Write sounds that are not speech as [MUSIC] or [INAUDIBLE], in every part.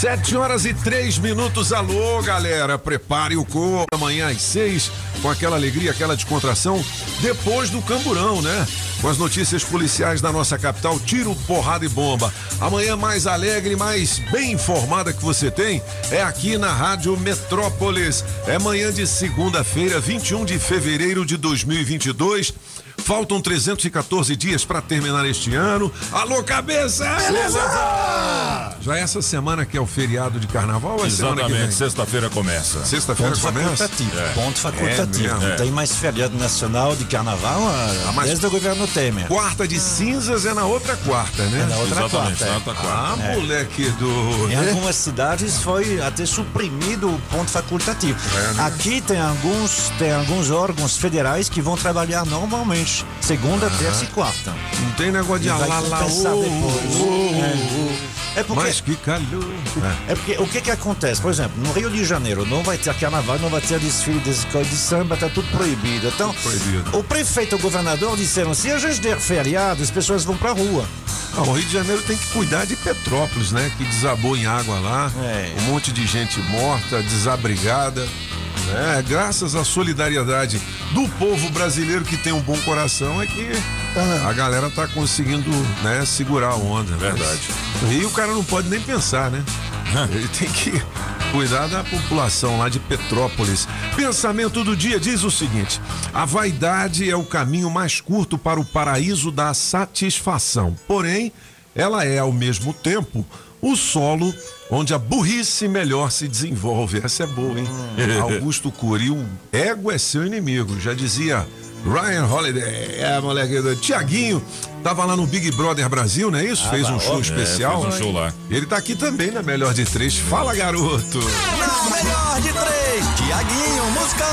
Sete horas e três minutos. Alô, galera. Prepare o corpo amanhã às seis, com aquela alegria, aquela descontração, depois do camburão, né? Com as notícias policiais da nossa capital, tiro, porrada e bomba. Amanhã mais alegre, mais bem informada que você tem é aqui na Rádio Metrópolis. É manhã de segunda-feira, 21 de fevereiro de 2022. Faltam 314 dias para terminar este ano. Alô, cabeça! Beleza! Já é essa semana que é o feriado de carnaval ou é Exatamente, sexta-feira começa. Sexta-feira Ponto começa? facultativo. É. Ponto facultativo. mesmo? Não tem mais feriado nacional de carnaval ah, Ah, mas- desde o governo Temer. Quarta de cinzas é na outra quarta, né? É na outra Exatamente, quarta. na é. outra quarta. Ah, É. moleque do. Em algumas cidades foi até suprimido o ponto facultativo. É, né? Aqui tem alguns, tem alguns órgãos federais que vão trabalhar normalmente, segunda, terça e quarta. Não tem negócio de vai alá lá, compensar ô, depois. ô, É, é porque Mas que calor. É porque o que que acontece? Por exemplo, no Rio de Janeiro não vai ter carnaval, não vai ter desfile das escolas de samba, tá tudo proibido. Então, proibido. o prefeito e o governador disseram: se a gente der feriado, as pessoas vão pra rua. Ah, o Rio de Janeiro tem que cuidar de Petrópolis, né? Que desabou em água lá. É. Um monte de gente morta, desabrigada. Né? Graças à solidariedade do povo brasileiro que tem um bom coração é que a galera tá conseguindo né, segurar a onda. Mas Verdade. No Rio o cara não pode nem pensar, né? Ele tem que cuidar da população lá de Petrópolis. Pensamento do dia diz o seguinte: a vaidade é o caminho mais curto para o paraíso da satisfação. Porém, ela é ao mesmo tempo o solo onde a burrice melhor se desenvolve. Essa é boa, hein? Augusto Cury, o ego é seu inimigo. Já dizia Ryan Holiday. É, moleque do Tiaguinho. Tava lá no Big Brother Brasil, não é isso? fez um show especial. fez um show lá. Ele tá aqui também na Melhor de Três. Fala, garoto. Na melhor de três, Tiaguinho, música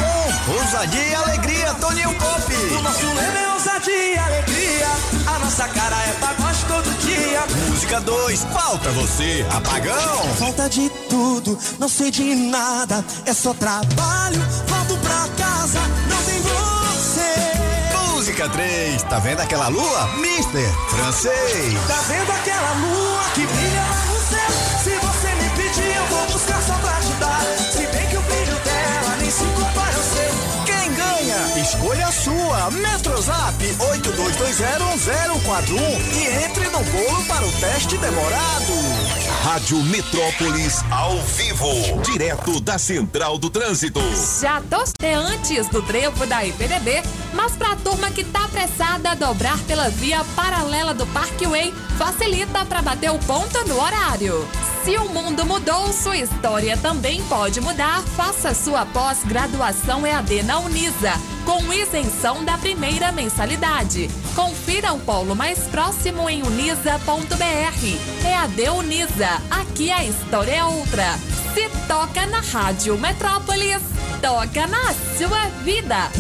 1, um, ousadia e alegria, Toninho Pop. O nosso lema é ousadia e alegria. A nossa cara é pagode todo dia. Música 2, falta você, apagão. Falta de tudo, não sei de nada. É só trabalho, volto pra casa, não tem você. Música 3, tá vendo aquela lua? Mister Francês. Tá vendo aquela lua que brilha lá no céu? Se você me pedir, eu vou buscar só pra te dar. Se bem que o brilho dela nem se compara ao seu. Quem ganha? Escolha a sua. Metrozap 82201041 e entre no bolo para o teste demorado. Rádio Metrópolis ao vivo. Direto da Central do Trânsito. Já tostei antes do trevo da IPDB, mas pra turma que tá apressada a dobrar pela via paralela do Parkway, facilita pra bater o ponto no horário. Se o mundo mudou, sua história também pode mudar. Faça sua pós-graduação EAD na Unisa, com isenção da primeira mensalidade. Confira o polo mais próximo em unisa.br. EAD Unisa, aqui a história é outra. Se toca na Rádio Metrópolis, toca na sua vida.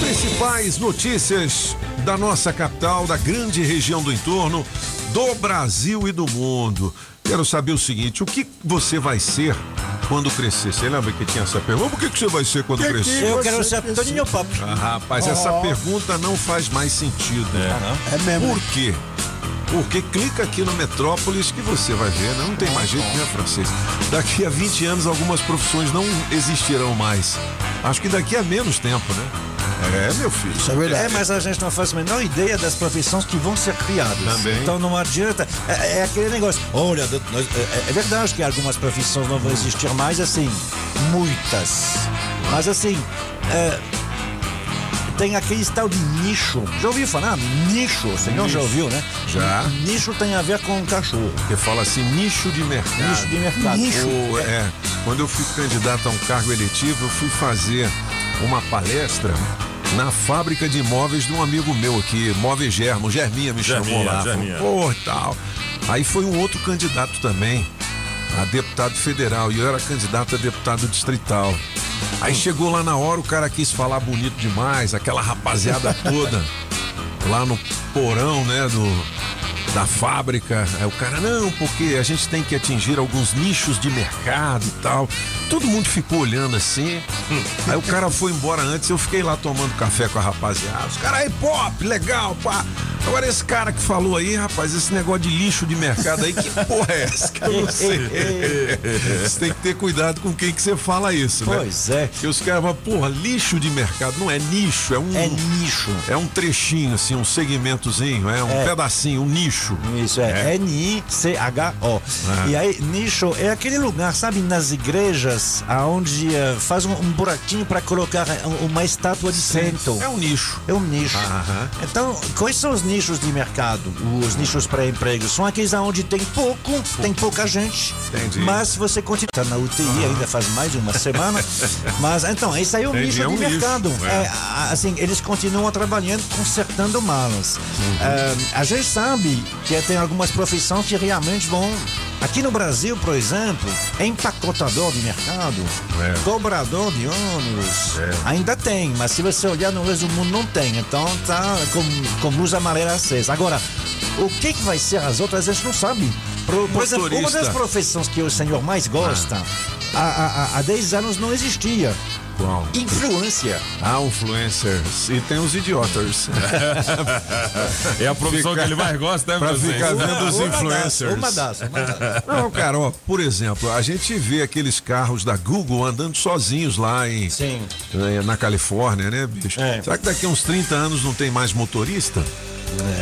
Principais notícias da nossa capital, da grande região do entorno, do Brasil e do mundo. Quero saber o seguinte: o que você vai ser quando crescer? Você lembra que tinha essa pergunta? O que, que você vai ser quando crescer? Eu quero ser Toninho Pop. Ah, rapaz, essa pergunta não faz mais sentido. É mesmo. Por quê? Porque clica aqui no Metrópolis que você vai ver, né? não tem mais jeito, né, francês? Daqui a 20 anos algumas profissões não existirão mais. Acho que daqui a menos tempo, né? É, meu filho. Isso é verdade. É, mas a gente não faz a menor ideia das profissões que vão ser criadas. Também. Então não adianta. É, é aquele negócio. Olha, nós- é, é verdade que algumas profissões não vão existir mais, assim, muitas. Mas assim, é, tem aquele tal de nicho. Já ouviu falar? Nicho, o senhor já ouviu, né? Já. Nicho tem a ver com cachorro. Porque fala assim, nicho de mercado. Nicho de mercado. O- É. é, quando eu fui candidato a um cargo eletivo, eu fui fazer uma palestra na fábrica de imóveis de um amigo meu aqui, Móveis Germo, Germinha me chamou Germinha, lá. Germinha. Pô, tal. Aí foi um outro candidato também, a deputado federal, e eu era candidato a deputado distrital. Aí chegou lá na hora, o cara quis falar bonito demais, aquela rapaziada [LAUGHS] toda, lá no porão, né, do, da fábrica. Aí o cara, não, porque a gente tem que atingir alguns nichos de mercado e tal. Todo mundo ficou olhando assim. Aí o cara foi embora antes, eu fiquei lá tomando café com a rapaziada. Os caras aí, pop, legal, pá. Agora esse cara que falou aí, rapaz, esse negócio de lixo de mercado aí, que porra é essa? Que eu não sei. [LAUGHS] Você tem que ter cuidado com quem que você fala isso, né? Pois é. Porque os caras falam, porra, lixo de mercado. Não é nicho, é um. É nicho. É um trechinho, assim, um segmentozinho, é um É. pedacinho, um nicho. Isso é, N-I-C-H-O. Ah. E aí, nicho é aquele lugar, sabe, nas igrejas, aonde eh, faz um, um buraquinho para colocar eh, uma estátua de santo. É um nicho. É um nicho. Aham. Então, quais são os nichos de mercado? Os nichos para emprego? São aqueles onde tem pouco, tem pouca gente, Entendi. mas você continua tá na UTI ainda faz mais de uma semana. [LAUGHS] mas então, esse aí é o Entendi, nicho é um de nicho, mercado. é. É, assim, eles continuam trabalhando, consertando malas. Uhum. Ah, a gente sabe que tem algumas profissões que realmente vão. Aqui no Brasil, por exemplo, empacotador de mercado, É. cobrador de ônibus, É. ainda tem, mas se você olhar no resto do mundo não tem. Então tá com, com luz amarela acesa. Agora, o que, que vai ser as outras, a gente não sabe. Por, por exemplo, uma das profissões que o senhor mais gosta, há, há, há 10 anos não existia. Influência. Ah, influencers. E tem os idiotas. [LAUGHS] É a profissão Fica- que ele mais gosta, né, pra ficar vendo os influencers. Uma das, uma das. Não, cara, ó, por exemplo, a gente vê aqueles carros da Google andando sozinhos lá em Sim. eh, na Califórnia, né, bicho? É. Será que daqui a uns 30 anos não tem mais motorista?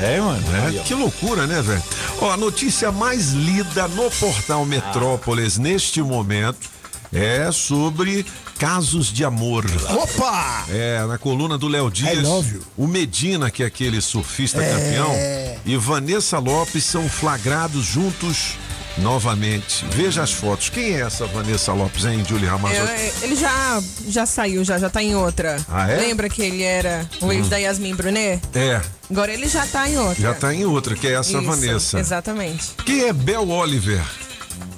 É, mano. É, que loucura, né, velho? Ó, a notícia mais lida no portal Metrópolis neste momento é sobre casos de amor. Opa! É, na coluna do Léo Dias, o Medina, que é aquele surfista É. campeão, e Vanessa Lopes são flagrados juntos novamente. Veja as fotos. Quem é essa Vanessa Lopes, hein, Julie Ramazotti? É, ele já, já saiu, já, já tá em outra. Ah, é? Lembra que ele era o ex da Yasmin Brunet? É, Agora ele já tá em outra. já tá em outra, que é essa Isso, Vanessa. Exatamente. Quem é Bel Oliver?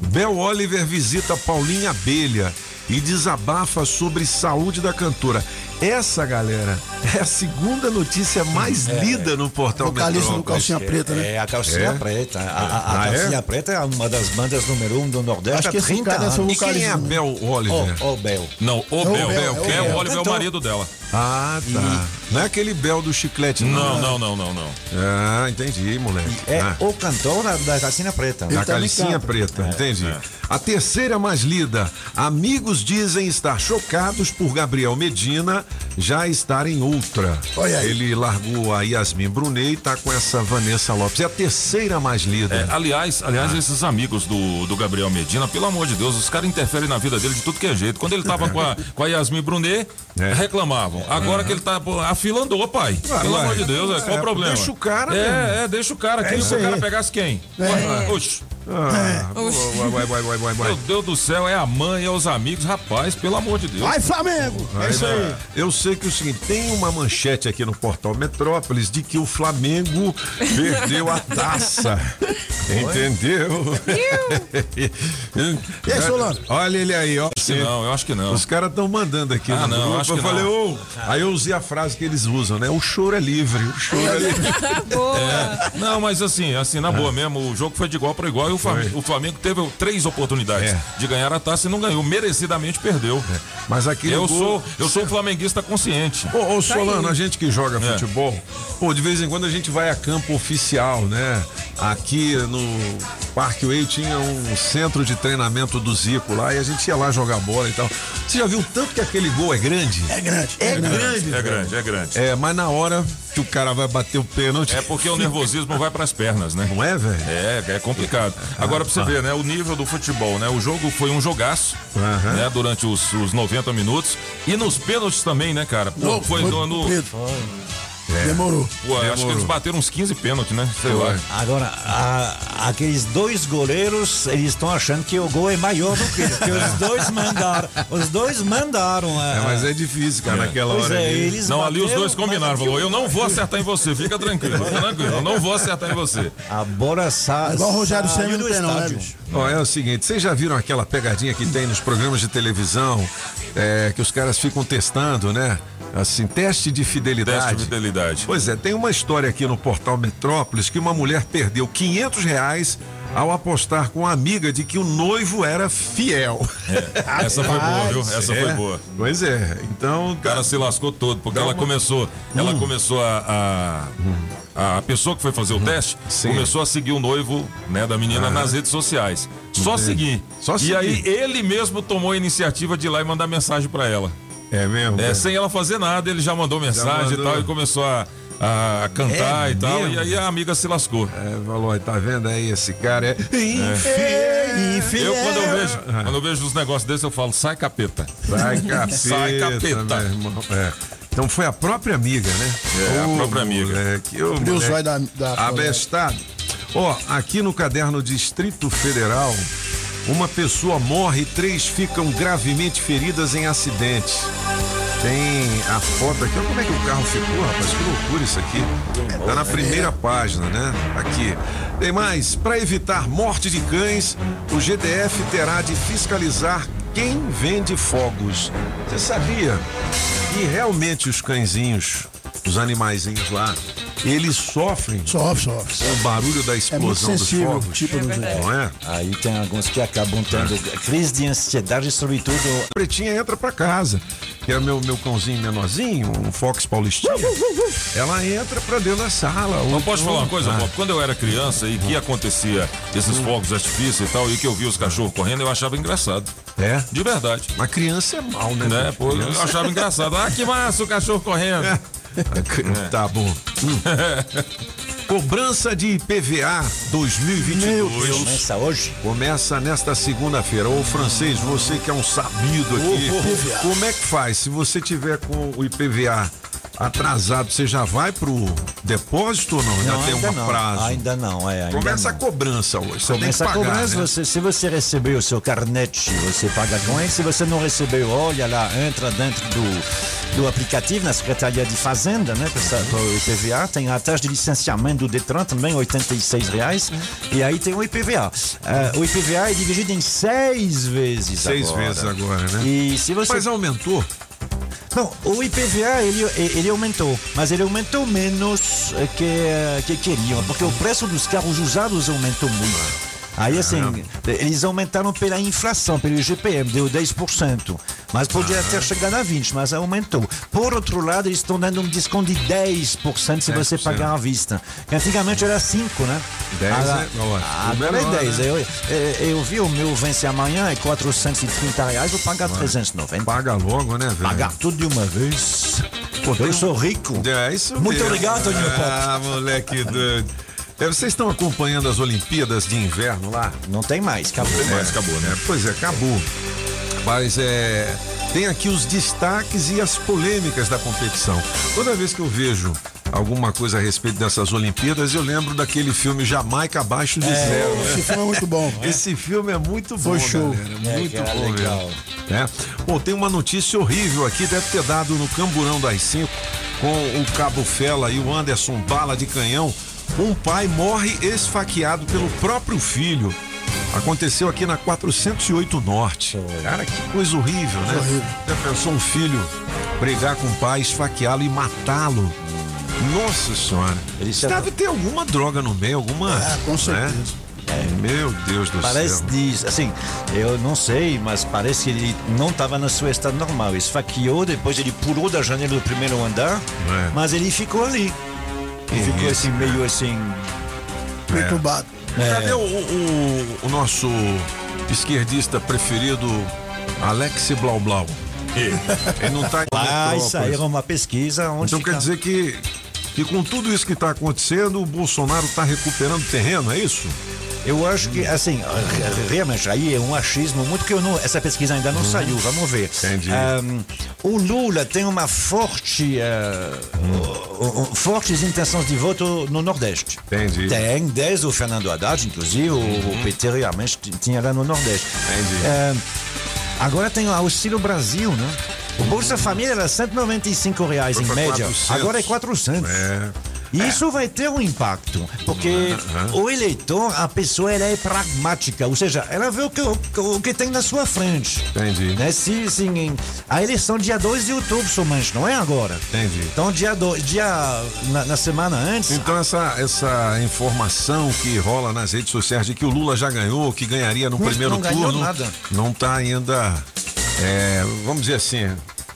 Bel Oliver visita Paulinha Abelha e desabafa sobre saúde da cantora. Essa, galera, é a segunda notícia mais lida no portal Vocalista do. Calcinha Preta, né? É a calcinha É? preta. A, a- a Ah, é? calcinha preta é uma das bandas número um do Nordeste Acho há que esse 30 cara é anos. E quem é a. Bel Oliver? Ô, ô, Bel. Não, o Bel. Bel, Bel, é o é o. Oliver, é o marido dela. Ah, tá. Não é aquele Bel do chiclete, não. Não, não, não, não, não. Ah, entendi, moleque. É Ah. o cantor da, calcinha preta. Da calicinha canta. preta, entendi. A terceira mais lida. Amigos dizem estar chocados por Gabriel Medina já estar em outra. Olha aí. Ele largou a Yasmin Brunet e tá com essa Vanessa Lopes. É a terceira mais lida. É, aliás, aliás, esses amigos do, do Gabriel Medina, pelo amor de Deus, os caras interferem na vida dele de tudo que é jeito. Quando ele tava com a, [LAUGHS] com a Yasmin Brunet, É. reclamavam. Agora que ele tá. pô, A fila andou, pai. Ah, pelo amor de Deus, é, qual É, o problema? deixa o cara É, mesmo. é, deixa o cara. Quem isso se o cara pegasse quem? É. Oxe, Ah, vai, vai, vai, vai, vai, vai. meu Deus do céu, é a mãe, é os amigos. Rapaz, pelo amor de Deus. Vai, Flamengo! É isso aí. Eu sei que é o seguinte, tem uma manchete aqui no portal Metrópolis de que o Flamengo [LAUGHS] perdeu a taça. Entendeu? [LAUGHS] E aí, Solano? Olha ele aí, ó. Acho que não, eu acho que não. Os caras estão mandando aqui Ah, no não, grupo. Acho eu que falei, não. ô. Aí eu usei a frase que eles usam, né? O choro é livre. O choro é livre. [LAUGHS] Boa. Não, mas assim, assim, na boa mesmo, o jogo foi de igual para igual e o Flamengo, o Flamengo teve três oportunidades É. de ganhar a taça e não ganhou. Merecidamente perdeu. Mas aquele Eu gol- sou, eu sou um flamenguista consciente. Ô, ô Solano, a gente que joga É. futebol, pô, de vez em quando a gente vai a campo oficial, né? Aqui no Parque Way tinha um centro de treinamento do Zico lá e a gente ia lá jogar bola e tal. Você já viu tanto que aquele gol é grande? É grande. É grande, É velho. grande, é grande. É, mas na hora que o cara vai bater o pênalti. É porque o nervosismo vai pras pernas, né? Não é, velho? É, é complicado. Agora pra você ver, né? O nível do futebol, né? O jogo foi um jogaço, Aham. né? Durante os, os 90 minutos. E nos pênaltis também, né, cara? Pô, Não, foi foi no. no- cumprido. Demorou. Pô, acho que Demorou. eles bateram uns 15 pênaltis, né? Sei lá. Agora, a- aqueles dois goleiros, eles estão achando que o gol é maior do que porque os dois mandaram. Os dois mandaram. É, mas é difícil, cara, naquela Pois hora é, ali. eles Não, ali os bateram, dois combinaram. Falou, eu não vou acertar em você, fica tranquilo, fica tranquilo. Eu não vou acertar em você. A bola sa Igual o Rogério saiu Senna tem, não, né? Ó, é o seguinte, vocês já viram aquela pegadinha que tem nos programas de televisão, é, que os caras ficam testando, né? Assim, teste de fidelidade. Teste de fidelidade. Pois é, tem uma história aqui no portal Metrópolis que uma mulher perdeu 500 reais ao apostar com uma amiga de que o noivo era fiel. Essa foi boa, viu? Essa É, foi boa. Pois é, então... O cara se lascou todo, porque ela uma- começou, ela começou a, a, a pessoa que foi fazer o teste Sim. começou a seguir o noivo, né, da menina nas redes sociais. Só seguir. Só e seguir. aí ele mesmo tomou a iniciativa de ir lá e mandar mensagem pra ela. É mesmo? É, sem ela fazer nada, ele já mandou mensagem mandou. e tal e começou a, a cantar É e tal. mesmo? E aí a amiga se lascou. É, falou, tá vendo aí, esse cara é infiel. Eu, quando eu vejo, quando eu vejo os negócios desses, eu falo, sai capeta. Sai capeta. [LAUGHS] Sai capeta. É. Então foi a própria amiga, né? É, a própria amiga. Moleque, ô, Abriu os moleque. olhos da, da Abestado. Ó, aqui no caderno Distrito Federal, uma pessoa morre e três ficam gravemente feridas em acidente. Tem a foto aqui, olha como é que o carro ficou, rapaz, que loucura isso aqui. Tá na primeira página, né? Aqui. Tem mais, para evitar morte de cães, o GDF terá de fiscalizar quem vende fogos. Você sabia que realmente os cãezinhos, os animaizinhos lá, eles sofrem Sofre, sofre. com o barulho da É muito explosão dos sensível, fogos? tipo do Não é? Aí tem alguns que acabam tendo crise de ansiedade, sobretudo. Pretinha entra pra casa, que é meu, meu cãozinho menorzinho, um Fox Paulistinha. Ela entra pra dentro da sala. Não posso falar uma coisa, Ah, Bob? Quando eu era criança e que acontecia esses fogos de artifício e tal, e que eu via os cachorros correndo, eu achava engraçado. É? De verdade. Mas criança é mal, né? Né? Pô, eu achava engraçado. Ah, que massa o cachorro correndo. [LAUGHS] Tá bom. Hum. [LAUGHS] Cobrança de IPVA 2022. Começa hoje. Começa nesta segunda-feira. Ô, francês, você que é um sabido aqui, IPVA. como é que faz? Se você tiver com o IPVA atrasado, você já vai pro depósito ou não? Ainda Não, tem ainda um não. prazo. Ainda não, é. Ainda Começa não. a cobrança hoje. Você Começa tem a pagar, cobrança, né? você, se você recebeu o seu carnet, você paga com ele. Se você não recebeu, olha lá, entra dentro do, do aplicativo na Secretaria de Fazenda, né? Para o IPVA, tem a taxa de licenciamento do Detran também, 86 reais. E aí tem o IPVA. Ah, o IPVA é dividido em seis vezes Seis agora. vezes agora, né? E se você Mas aumentou? Não, o IPVA ele, ele aumentou, mas ele aumentou menos eh, que, eh, que queriam, porque o preço dos carros usados aumentou muito. Aí assim, eles aumentaram pela inflação, pelo IGPM, deu 10%. Mas podia ter chegado a 20%, mas aumentou. Por outro lado, eles estão dando um desconto de 10% se você 10%. pagar à vista. Que Antigamente era 5%, né? 10 Agora, é- agora é 10. né? Eu, eu, vi o meu vence amanhã, é 430 reais, vou pagar 390. Paga logo, né, velho? Pagar tudo de uma vez. Pô, Eu sou rico. É isso Muito mesmo. obrigado, Toninho Pop. Ah, moleque doido. É, vocês estão acompanhando as Olimpíadas de Inverno lá? Não tem mais, acabou. Mas acabou, né? É, pois é, acabou. Mas é. Tem aqui os destaques e as polêmicas da competição. Toda vez que eu vejo alguma coisa a respeito dessas Olimpíadas, eu lembro daquele filme Jamaica Abaixo de Zero. né? Esse filme é muito bom. Esse filme é muito bom, Foi show. galera, É, muito cara, bom legal. né? Bom, tem uma notícia horrível aqui, deve ter dado no Camburão das Cinco, com o Cabo Fela e o Anderson Bala de Canhão. Um pai morre esfaqueado pelo próprio filho. Aconteceu aqui na 408 Norte. Cara, que coisa horrível, né? Horrível. Já pensou um filho brigar com o pai, esfaqueá-lo e matá-lo? Nossa senhora. Ele já- deve ter alguma droga no meio, alguma. Ah, com né? certeza. Meu Deus do Parece céu. diz, assim, eu não sei, mas parece que ele não estava no seu estado normal. Esfaqueou, depois ele pulou da janela do primeiro andar, É. mas ele ficou ali. Ele ficou isso, assim, meio assim. Perturbado. Cadê o, o- o nosso esquerdista preferido, Alex Blau Blau? Ele não tá em Vai Metrópolis. sair uma pesquisa onde Então fica- quer dizer que, que com tudo isso que está acontecendo, o Bolsonaro está recuperando terreno, é isso? Eu acho que, assim, re- realmente, aí é um achismo muito que eu não. Essa pesquisa ainda não saiu, vamos ver. Entendi. Ahm, o Lula tem uma forte. o- o- fortes intenções de voto no Nordeste. Entendi. Tem, desde o Fernando Haddad, inclusive, o, o PT realmente tinha lá no Nordeste. Entendi. Agora tem o Auxílio Brasil, né? O Bolsa Família era 195 reais Foi em média. 400. Agora é 400. É. E isso vai ter um impacto, porque o eleitor, a pessoa, ela é pragmática, ou seja, ela vê o que, o, o que tem na sua frente. Entendi. Né? Se, em- a eleição dia 2 de outubro somente, não é agora. Entendi. Então, dia, do, dia na, na semana antes, Então essa, essa informação que rola nas redes sociais de que o Lula já ganhou, que ganharia no Não- primeiro não turno, nada. não tá ainda, é, vamos dizer assim,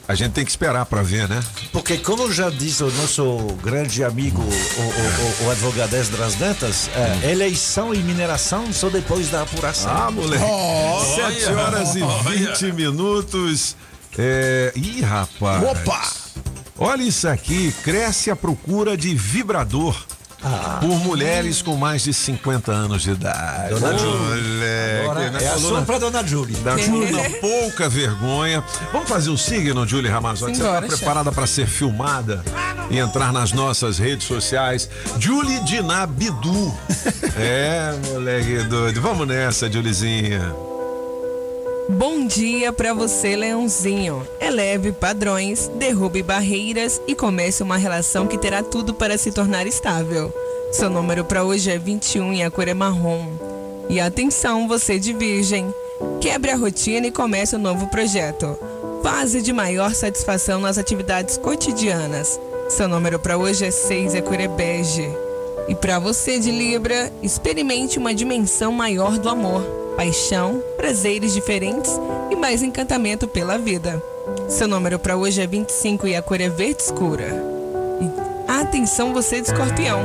a gente tem que esperar para ver, né? porque como já disse o nosso grande amigo, o, o, o, o advogado das Dantas, é, eleição e mineração só depois da apuração. Ah, moleque. 7 horas e 20 minutos. É... Ih, rapaz. Opa! Olha isso aqui, cresce a procura de vibrador. Por mulheres com mais de 50 anos de idade. Dona Júlia. É a coluna sua pra Dona Júlia. da coluna [LAUGHS] pouca vergonha. Vamos fazer o signo, Julie Ramazotti. Você está preparada para ser filmada e entrar nas nossas redes sociais? Julie Diná Bidu. [LAUGHS] é, moleque doido. Vamos nessa, Juliezinha. Bom dia pra você, Leãozinho. Eleve padrões, derrube barreiras e comece uma relação que terá tudo para se tornar estável. Seu número pra hoje é 21 e a cor é marrom. E atenção, você de Virgem. Quebre a rotina e comece um novo projeto. Fase de maior satisfação nas atividades cotidianas. Seu número pra hoje é 6 e a cor é bege. E pra você de Libra, experimente uma dimensão maior do amor, paixão, prazeres diferentes e mais encantamento pela vida. Seu número pra hoje é 25 e a cor é verde escura. Atenção você de Escorpião.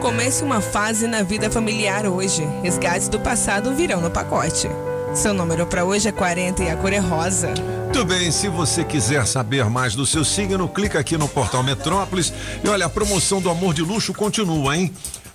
Comece uma fase na vida familiar hoje. Resgates do passado virão no pacote. Seu número pra hoje é 40 e a cor é rosa. Muito bem, se você quiser saber mais do seu signo, clica aqui no portal Metrópolis. E olha, a promoção do amor de luxo continua, hein?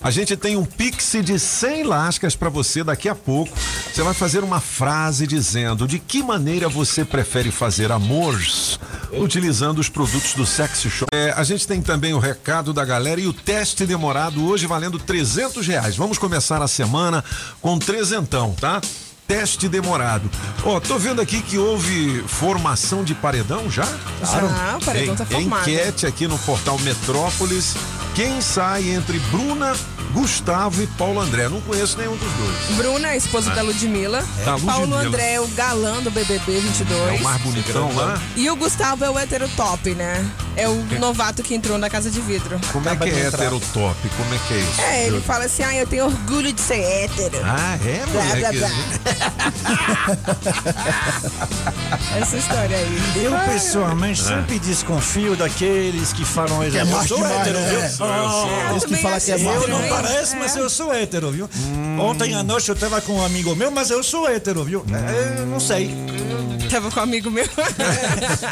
A gente tem um pix de 100 lascas para você daqui a pouco. Você vai fazer uma frase dizendo de que maneira você prefere fazer amores utilizando os produtos do Sexy Shop. É, a gente tem também o recado da galera e o teste demorado hoje valendo 300 reais. Vamos começar a semana com trezentão, tá? Teste demorado. Ó, tô vendo aqui que houve formação de paredão já? Já, o paredão tá formado. Enquete aqui no portal Metrópolis. Quem sai entre Bruna, Gustavo e Paulo André? Não conheço nenhum dos dois. Bruna, a esposa da Ludmilla. Da Ludmilla. Paulo André, é o galã do BBB 22. É o mais bonitão lá. E o Gustavo é o hétero top, né? É o novato que entrou na casa de vidro. Como é que é hétero top? Como é que é isso? É, ele fala assim, ah, eu tenho orgulho de ser hétero. Ah, é, Blá, blá, moleque? blá. [LAUGHS] Essa história aí. Eu, pessoalmente, sempre desconfio daqueles que falam Que é eu hétero, né? viu? É. Esse que fala que é acho macho. Eu não pareço, mas eu sou hétero, viu? Ontem à noite eu tava com um amigo meu, mas eu sou hétero, viu? É, Eu não sei. Tava com um amigo meu.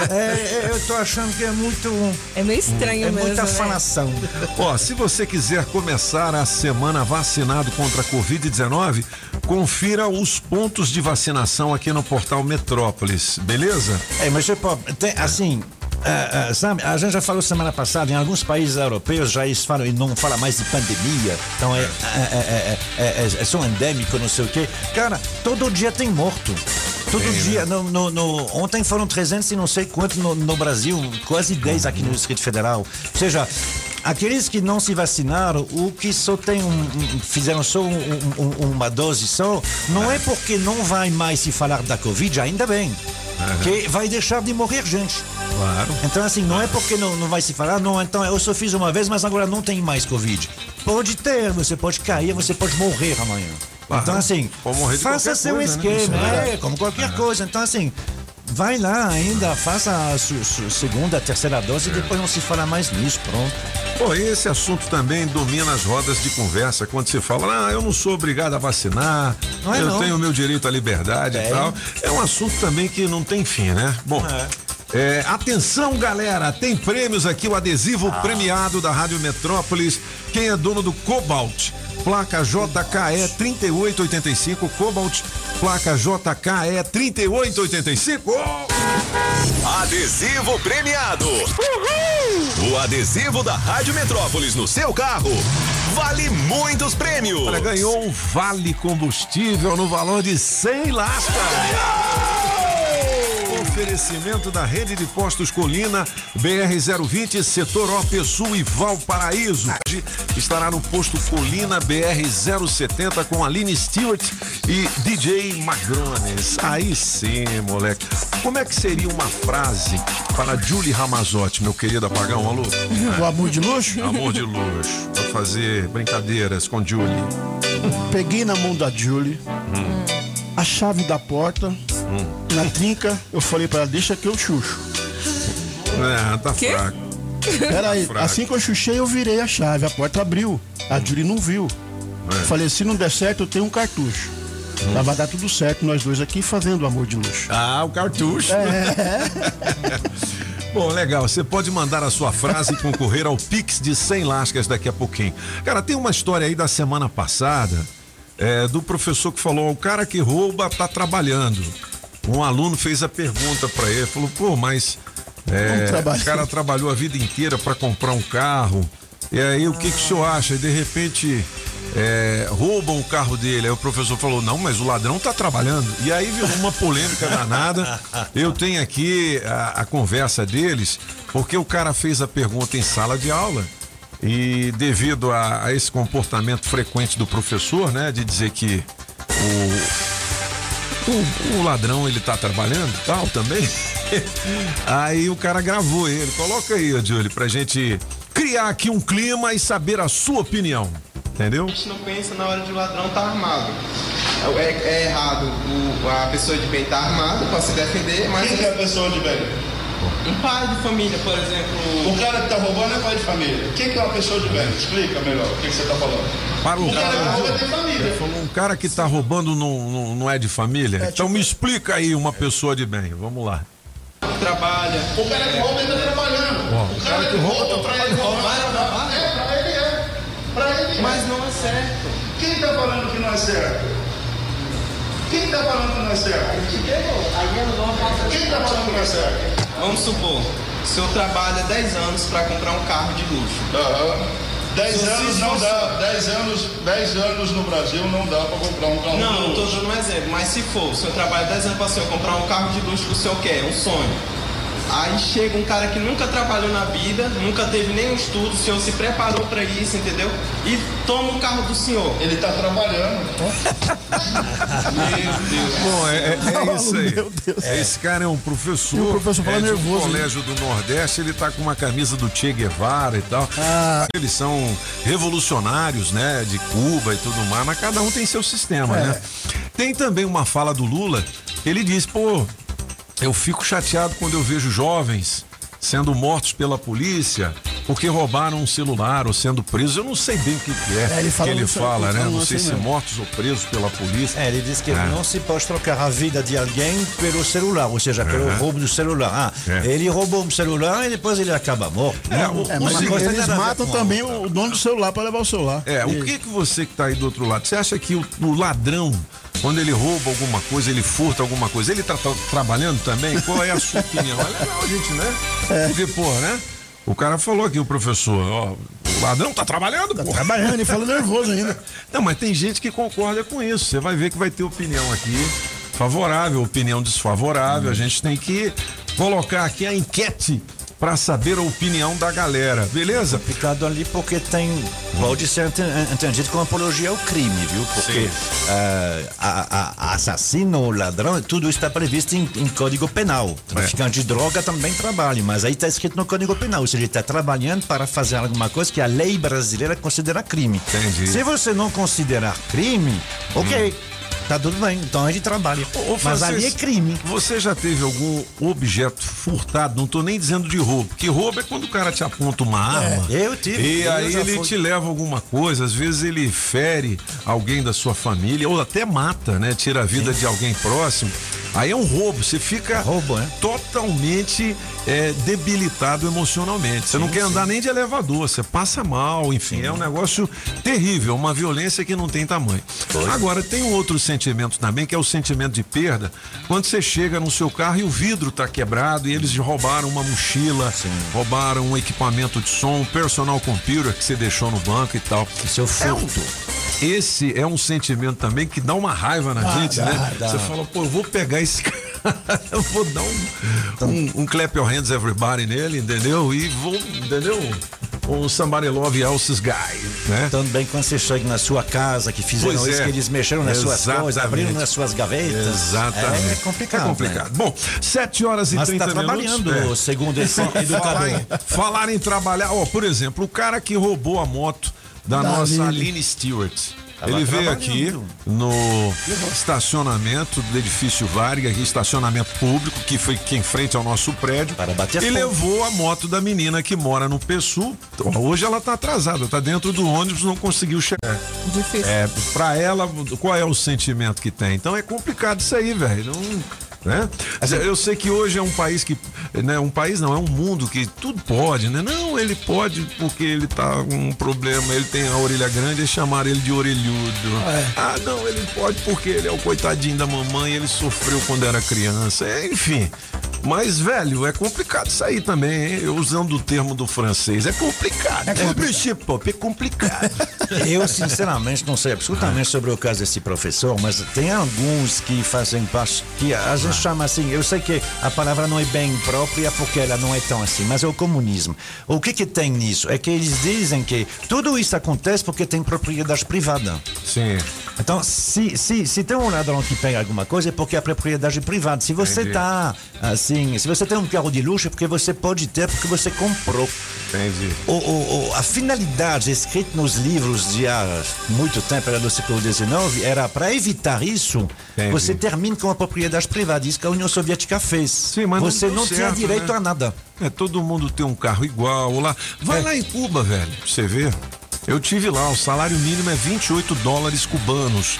É, é, eu tô achando que é muito. É meio estranho É mesmo, muita né? falação. Ó, se você quiser começar a semana vacinado contra a Covid-19, confira os pontos de vacinação aqui no portal Metrópolis, beleza? É, mas tipo, tem, assim. Ah, ah, sabe, a gente já falou semana passada, em alguns países europeus já eles falam e não fala mais de pandemia, então é, é, é, é, é, é só endêmico, não sei o quê. Cara, todo dia tem morto. Todo dia. No, no- no- ontem foram 300 e não sei quanto no, no Brasil, quase 10 aqui no Distrito Federal. Ou seja, aqueles que não se vacinaram, o que só tem um, fizeram só um- um- uma dose só, não é porque não vai mais se falar da Covid, ainda bem. Que vai deixar de morrer gente. Claro. Então, assim, não é porque não, não vai se falar, não, então eu só fiz uma vez, mas agora não tem mais Covid. Pode ter, você pode cair, você pode morrer amanhã. Claro. Então, assim, faça seu coisa, né? esquema, Isso é é, como qualquer coisa. Então, assim, vai lá ainda, faça a su- su- segunda, terceira dose e depois não se fala mais nisso, pronto. Pô, esse assunto também domina as rodas de conversa quando se fala, ah, eu não sou obrigado a vacinar, é eu não. tenho o meu direito à liberdade e Tem. tal. É um assunto também que não tem fim, né? Bom. é, atenção, galera, tem prêmios aqui, o adesivo premiado da Rádio Metrópolis. Quem é dono do Cobalt? placa JKE 3885, Cobalt, placa JKE 3885. Adesivo premiado. O adesivo da Rádio Metrópolis no seu carro vale muitos prêmios. Olha, ganhou um vale combustível no valor de 100 lascas. Oferecimento da rede de postos Colina, BR-020, setor OP Sul e Valparaíso. Hoje estará no posto Colina, BR-070, com Aline Stewart e DJ Magrones. Aí sim, moleque. Como é que seria uma frase para Julie Ramazotti, meu querido apagão? Alô? [LAUGHS] O amor de luxo? Amor de luxo. Pra fazer brincadeiras com Julie. Peguei na mão da Julie a chave da porta. Na trinca, eu falei pra ela, deixa que eu chucho. É, tá Quê? fraco. Peraí, fraco. assim que eu chuchei, eu virei a chave, a porta abriu. A Julie não viu. É. Falei, se não der certo, eu tenho um cartucho. Mas vai dar tudo certo, nós dois aqui fazendo amor de luxo. Ah, o cartucho. [LAUGHS] Bom, legal. Você pode mandar a sua frase e concorrer ao Pix de 100 lascas daqui a pouquinho. Cara, tem uma história aí da semana passada é, do professor que falou: o cara que rouba tá trabalhando. Um aluno fez a pergunta pra ele, falou: pô, mas é, o cara trabalhou a vida inteira pra comprar um carro. E aí, o que, que o senhor acha? E de repente. é, roubam o carro dele. Aí o professor falou: Não, mas o ladrão tá trabalhando. E aí virou uma polêmica danada. Eu tenho aqui a, a conversa deles, porque o cara fez a pergunta em sala de aula. E devido a, a esse comportamento frequente do professor, né, de dizer que o, o, o ladrão ele tá trabalhando e tal também. [LAUGHS] aí o cara gravou ele. Coloca aí, Júlio, pra gente criar aqui um clima e saber a sua opinião. Entendeu? A gente não pensa na hora de o ladrão estar armado. É, é errado o- a pessoa de bem estar armado para se defender, mas Quem que é a pessoa de bem? Um pai de família, por exemplo, O cara que tá roubando é pai de família. Quem que é uma pessoa de bem? Explica melhor o que, que você tá falando. Para o O cara que rouba tem família. Ele falou, um cara que tá roubando não, não, não é de família? então me explica aí uma pessoa de bem. Vamos lá. trabalha. O cara que rouba ainda tá trabalhando. Ó, o cara que rouba, pra ele roubar, é, pra ele é. Pra ele é. Mas não é certo. Quem tá falando que não é certo? Quem tá falando que não é certo? Quem tá falando que não é certo? Vamos supor, o senhor trabalha 10 anos para comprar um carro de luxo. Aham. 10 Se anos não dá, 10 anos, 10 anos no Brasil não dá pra comprar um carro Não, de eu tô luxo. dando um exemplo, mas se for, o senhor trabalha 10 anos para o senhor comprar um carro de luxo que o senhor quer, um sonho. Aí chega um cara que nunca trabalhou na vida, nunca teve nenhum estudo, o senhor se preparou para isso, entendeu? E toma o carro do senhor. Ele tá trabalhando. Meu Deus. Bom, é, é- é isso aí. Meu Deus. Esse cara é um professor, E o professor fala é de nervoso, um né? colégio do Nordeste, ele tá com uma camisa do Che Guevara e tal. Ah. Eles são revolucionários, né, de Cuba e tudo mais, mas cada um tem seu sistema, É. né? Tem também uma fala do Lula, ele diz, pô, eu fico chateado quando eu vejo jovens sendo mortos pela polícia porque roubaram um celular ou sendo presos. Eu não sei bem o que, que é, É, ele fala que ele fala, né? Não assim sei se mesmo. mortos ou presos pela polícia. É, ele diz que É. não se pode trocar a vida de alguém pelo celular, ou seja, pelo Uhum. roubo do celular. Ah, É. ele roubou um celular e depois ele acaba morto. É, Não, o- É, uma mas coisa eles matam também o dono do celular pra levar o celular. É, o que que você que tá aí do outro lado, você acha que o, o ladrão, quando ele rouba alguma coisa, ele furta alguma coisa, ele tá, tra- trabalhando também? Qual é a sua opinião? É legal a gente, né? Porque, pô, né? O cara falou aqui, o professor, ó, o ladrão tá trabalhando, pô. Trabalhando e fala nervoso ainda. [LAUGHS] Não, mas tem gente que concorda com isso. Você vai ver que vai ter opinião aqui favorável, opinião desfavorável. A gente tem que colocar aqui a enquete para saber a opinião da galera, beleza? complicado ali porque tem pode ser enten- entendido como apologia ao crime, viu? Porque eh, a, a- assassino, ladrão, tudo está previsto em, em código penal. Traficante de droga também trabalha, mas aí está escrito no código penal, ou seja, ele está trabalhando para fazer alguma coisa que a lei brasileira considera crime. Entendi. Se você não considerar crime, ok. Tá tudo bem, então a gente trabalha. Ô, Mas Francisco, ali é crime. Você já teve algum objeto furtado? Não tô nem dizendo de roubo, porque roubo é quando o cara te aponta uma arma. eu tive, E eu aí ele fui. te leva alguma coisa, às vezes ele fere alguém da sua família ou até mata, né? Tira a vida de alguém próximo. Aí é um roubo, você fica Roubo, né? totalmente é, debilitado emocionalmente. Você não quer andar nem de elevador, você passa mal, enfim, é um negócio terrível, uma violência que não tem tamanho. Agora, tem um outro sentimento também, que é o sentimento de perda, quando você chega no seu carro e o vidro tá quebrado e eles roubaram uma mochila, roubaram um equipamento de som, um personal computer que você deixou no banco e tal. Isso é o furto. Esse é um sentimento também que dá uma raiva na Dá, gente, dá, né? dá. Você fala, pô, eu vou pegar esse [LAUGHS] cara, eu vou dar um, um, um clap your hands everybody nele, entendeu? E vou, entendeu? Um somebody love else's guy, né? Também quando você chega na sua casa, que fizeram Pois isso, é. que eles mexeram nas suas Exatamente. coisas, abriram nas suas gavetas. Exatamente. É, é complicado. É complicado. né? Bom, 7 horas e Mas 30 tá minutos. trabalhando, É. segundo esse educador. Falar em, falar em trabalhar, ó, por exemplo, o cara que roubou a moto da, Da nossa Aline. Aline Stewart. Tava Ele veio aqui no estacionamento do edifício Vargas, aqui, estacionamento público, que foi aqui em frente ao nosso prédio. Para bater E levou a moto da menina que mora no PSU. Ó, Hoje ela tá atrasada, tá dentro do ônibus, não conseguiu chegar. Difícil. É, pra ela, qual é o sentimento que tem? Então é complicado isso aí, velho. Não. Né? Eu sei que hoje é um país que. Né, um país não, é um mundo que tudo pode, né? Não, ele pode porque ele tá com um problema, ele tem a orelha grande e chamaram ele de orelhudo. Ah, não, ele pode porque ele é o coitadinho da mamãe, ele sofreu quando era criança. É, enfim. Mas, velho, é complicado isso aí também, hein? Eu usando o termo do francês. É complicado. É complicado. É complicado. [LAUGHS] Eu, sinceramente, não sei absolutamente sobre o caso desse professor, mas tem alguns que fazem parte, que a gente chama assim, eu sei que a palavra não é bem própria porque ela não é tão assim, mas é o comunismo. O que que tem nisso? É que eles dizem que tudo isso acontece porque tem propriedade privada. Sim. Então, se, se, se tem um ladrão que pega alguma coisa, é porque a propriedade é privada. Se você Entendi. tá, assim, se você tem um carro de luxo, é porque você pode ter, porque você comprou. Entendi. O, o- o- a finalidade escrita nos livros de há muito tempo, era do século XIX, era para evitar isso, Entendi. você termine com a propriedade privada. Isso que a União Soviética fez. Sim, mas não você não, tinha certo, direito né? a nada. É, todo mundo tem um carro igual lá. Vai É. lá em Cuba, velho, pra você ver. Eu tive lá, o salário mínimo é 28 dólares cubanos.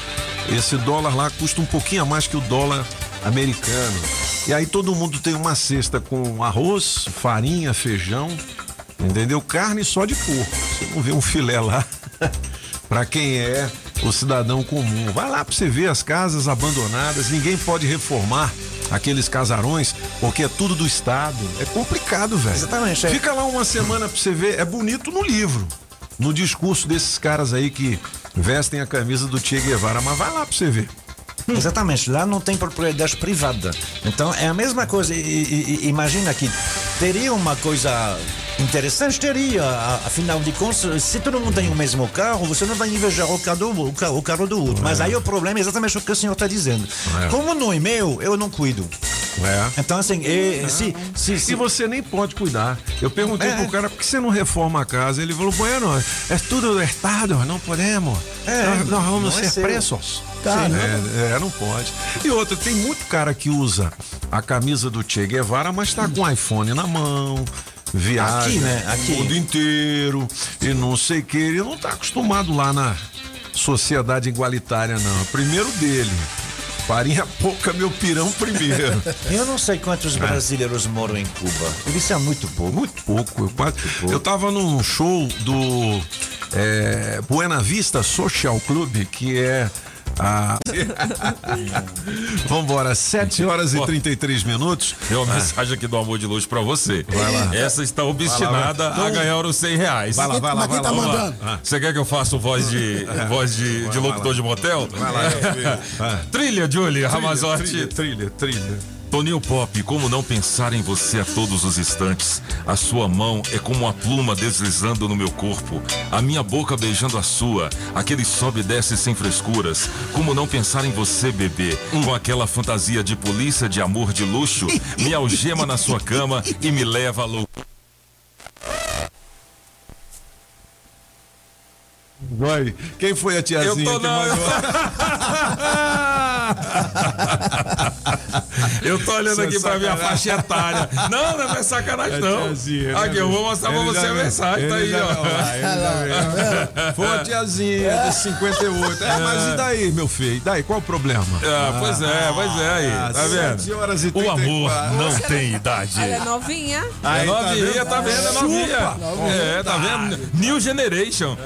Esse dólar lá custa um pouquinho a mais que o dólar americano. E aí todo mundo tem uma cesta com arroz, farinha, feijão, entendeu? Carne só de porco. Você não vê um filé lá. [LAUGHS] pra quem é o cidadão comum. Vai lá pra você ver as casas abandonadas, ninguém pode reformar aqueles casarões, porque é tudo do Estado. É complicado, velho. Exatamente, é. Fica lá uma semana pra você ver, é bonito no livro, no discurso desses caras aí que vestem a camisa do Che Guevara, mas vai lá pra você ver. Exatamente, lá não tem propriedade privada. Então é a mesma coisa. Imagina que teria uma coisa interessante, teria. Afinal de contas, se todo mundo tem o mesmo carro, você não vai invejar o carro do, o carro, o carro do outro. Mas aí o problema é exatamente o que o senhor está dizendo. É. Como não é meu, eu não cuido. É. Então, assim, e- se, se, se- E você nem pode cuidar. Eu perguntei É. pro cara, por que você não reforma a casa? Ele falou, bueno, é tudo do Estado, não podemos. É, nós, nós vamos é ser seu. presos. Caramba. É, é, não pode. E outra, tem muito cara que usa a camisa do Che Guevara, mas tá com o iPhone na mão, viaja Aqui, né? Aqui. o mundo inteiro e não sei o que. Ele não tá acostumado lá na sociedade igualitária, não. Primeiro dele. Farinha pouca, meu pirão primeiro. eu não sei quantos brasileiros moram em Cuba. Deve ser muito pouco. Muito pouco. Eu, quase, eu tava num show do é, Buena Vista Social Club, que é a. [LAUGHS] Vambora, 7 horas e 33 minutos. Tem uma mensagem aqui do Amor de Luz pra você. Vai lá. Essa está obstinada Vai lá, vai. a ganhar os 100 reais. Vai lá, vai lá, vai tá lá. Lá. mandando? Ah. Você quer que eu faça voz de, voz de, de locutor de motel? Vai lá, vai. [LAUGHS] Trilha, Julie, Ramazotti. Trilha, trilha, trilha. Toninho Pop, como não pensar em você a todos os instantes? A sua mão é como uma pluma deslizando no meu corpo, a minha boca beijando a sua, aquele sobe e desce sem frescuras. Como não pensar em você, bebê? Com aquela fantasia de polícia de amor de luxo, me algema na sua cama e me leva a loucura. Vai. Quem foi a tiazinha Eu tô que não, eu mandou? Eu [LAUGHS] [LAUGHS] tô olhando é aqui pra ver a sacanagem. faixa etária. Não, não é sacanagem, [LAUGHS] É não. né, Aqui, eu vou mostrar pra Ele você a mensagem. Tá aí, ó. vê. [LAUGHS] Foi uma tiazinha de 58. É, mas e daí, meu filho? E daí, qual o problema? Ah, pois é, pois é aí. Tá vendo? 7 horas e O amor 34. não tem idade. Ela é novinha. É Aí, tá novinha, vendo? tá vendo? É novinha. Chupa. É, tá vendo? New Generation.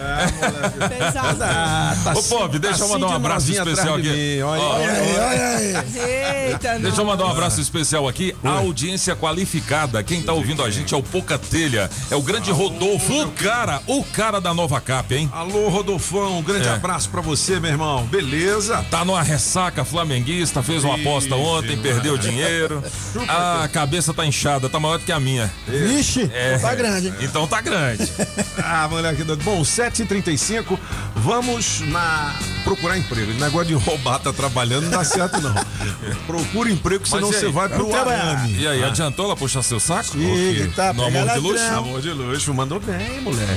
Pesado. Ah, tá Ô, Pop, deixa eu assim mandar um de abraço especial aqui. olha Ó, aí. Eita. Deixa eu mandar um abraço especial aqui. A audiência qualificada. Quem tá ouvindo a gente é o Pouca Telha. É o grande Rodolfo. O cara, o cara da Nova Cap, hein? Alô, Rodolfão, um grande É. abraço pra você, meu irmão. Beleza? Tá numa ressaca flamenguista, fez uma aposta ontem, perdeu dinheiro. [LAUGHS] A cabeça tá inchada, tá maior do que a minha. Vixe, É. tá grande. Então tá grande. [LAUGHS] Ah, moleque. doido. Bom, 7h35, vamos na procurar emprego. Esse negócio de roubar, tá trabalhando, não dá certo, não. [LAUGHS] Procura emprego, Mas senão você vai pro Vamos trabalhar. arame. E aí, adiantou ela puxar seu saco? Quê? tá, no amor de luxo? Amor de luxo, mandou bem, moleque.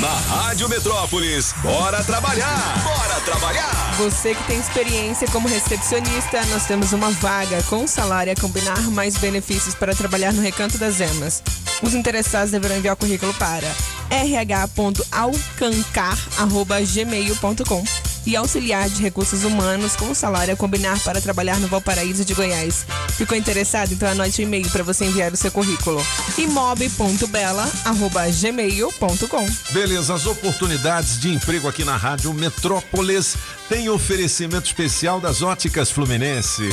Na Rádio Metrópolis, bora trabalhar! Bora trabalhar! Você que tem experiência como recepcionista, nós temos uma vaga com salário a combinar mais benefícios para trabalhar no Recanto das Emas. Os interessados deverão enviar o currículo para rh.alcancar.gmail.com e auxiliar de recursos humanos com salário a combinar para trabalhar no Valparaíso de Goiás. Ficou interessado? Então anote o e-mail para você enviar o seu currículo. imob.bela.gmail.com Beleza, as oportunidades de emprego aqui na Rádio Metrópolis têm oferecimento especial das óticas Fluminense.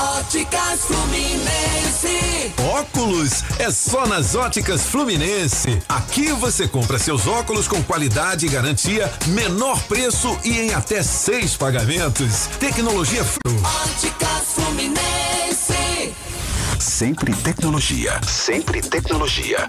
Óticas Fluminense. Óculos é só nas óticas Fluminense. Aqui você compra seus óculos com qualidade e garantia, menor preço e em até seis pagamentos. Tecnologia Flu. Óticas Fluminense. Sempre tecnologia. Sempre tecnologia.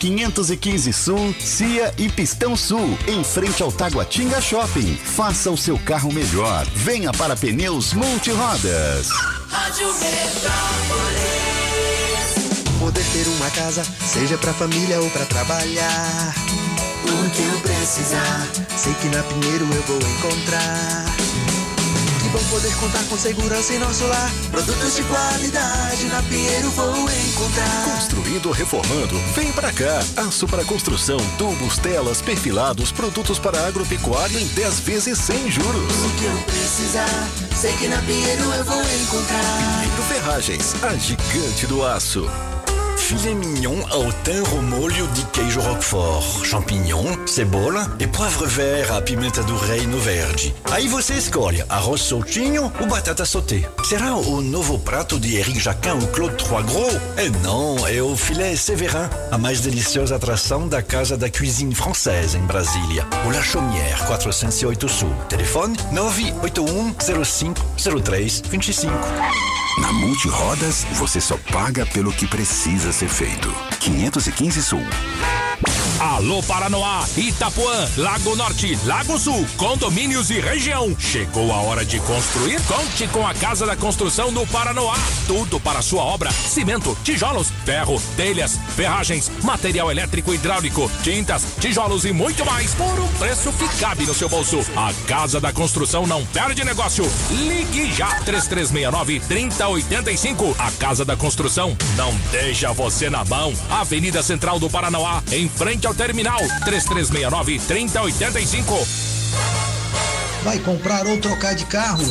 515 Sul, Cia e Pistão Sul, em frente ao Taguatinga Shopping. Faça o seu carro melhor. Venha para Pneus Multirodas. Rádio Metrópolis. Poder ter uma casa, seja pra família ou pra trabalhar. O que eu precisar. Sei que na Pinheiro eu vou encontrar. Bom poder contar com segurança em nosso lar. Produtos de qualidade na Pinheiro vou encontrar. Construindo ou reformando, vem pra cá. Aço para construção, tubos, telas, perfilados, produtos para agropecuária em 10 vezes sem juros. O que eu precisar. Sei que na Pinheiro eu vou encontrar. Pinheiro Ferragens, a gigante do aço. Filet mignon ao thym au molho de queijo roquefort, champignon, cebola e poivre vert à pimenta do reino verde. Aí você escolhe arroz soltinho ou batata sauté. Será o novo prato de Eric Jacquin ou Claude Trois Gros? E não, é o filé Séverin, a mais deliciosa atração da Casa da Cuisine Française em Brasília. O La Chaumière, 408 Sul. Telefone 981 05 03 25. Na Multirodas, você só paga pelo que precisa ser feito. 515 Sul. Alô Paranoá, Itapuã, Lago Norte, Lago Sul, condomínios e região. Chegou a hora de construir? Conte com a Casa da Construção do Paranoá. Tudo para sua obra: cimento, tijolos, ferro, telhas, ferragens, material elétrico e hidráulico, tintas, tijolos e muito mais por um preço que cabe no seu bolso. A Casa da Construção não perde negócio. Ligue já 3369 3085. A Casa da Construção não deixa você na mão. Avenida Central do Paranoá, em frente ao terminal 3369 3085. Vai comprar ou trocar de carro?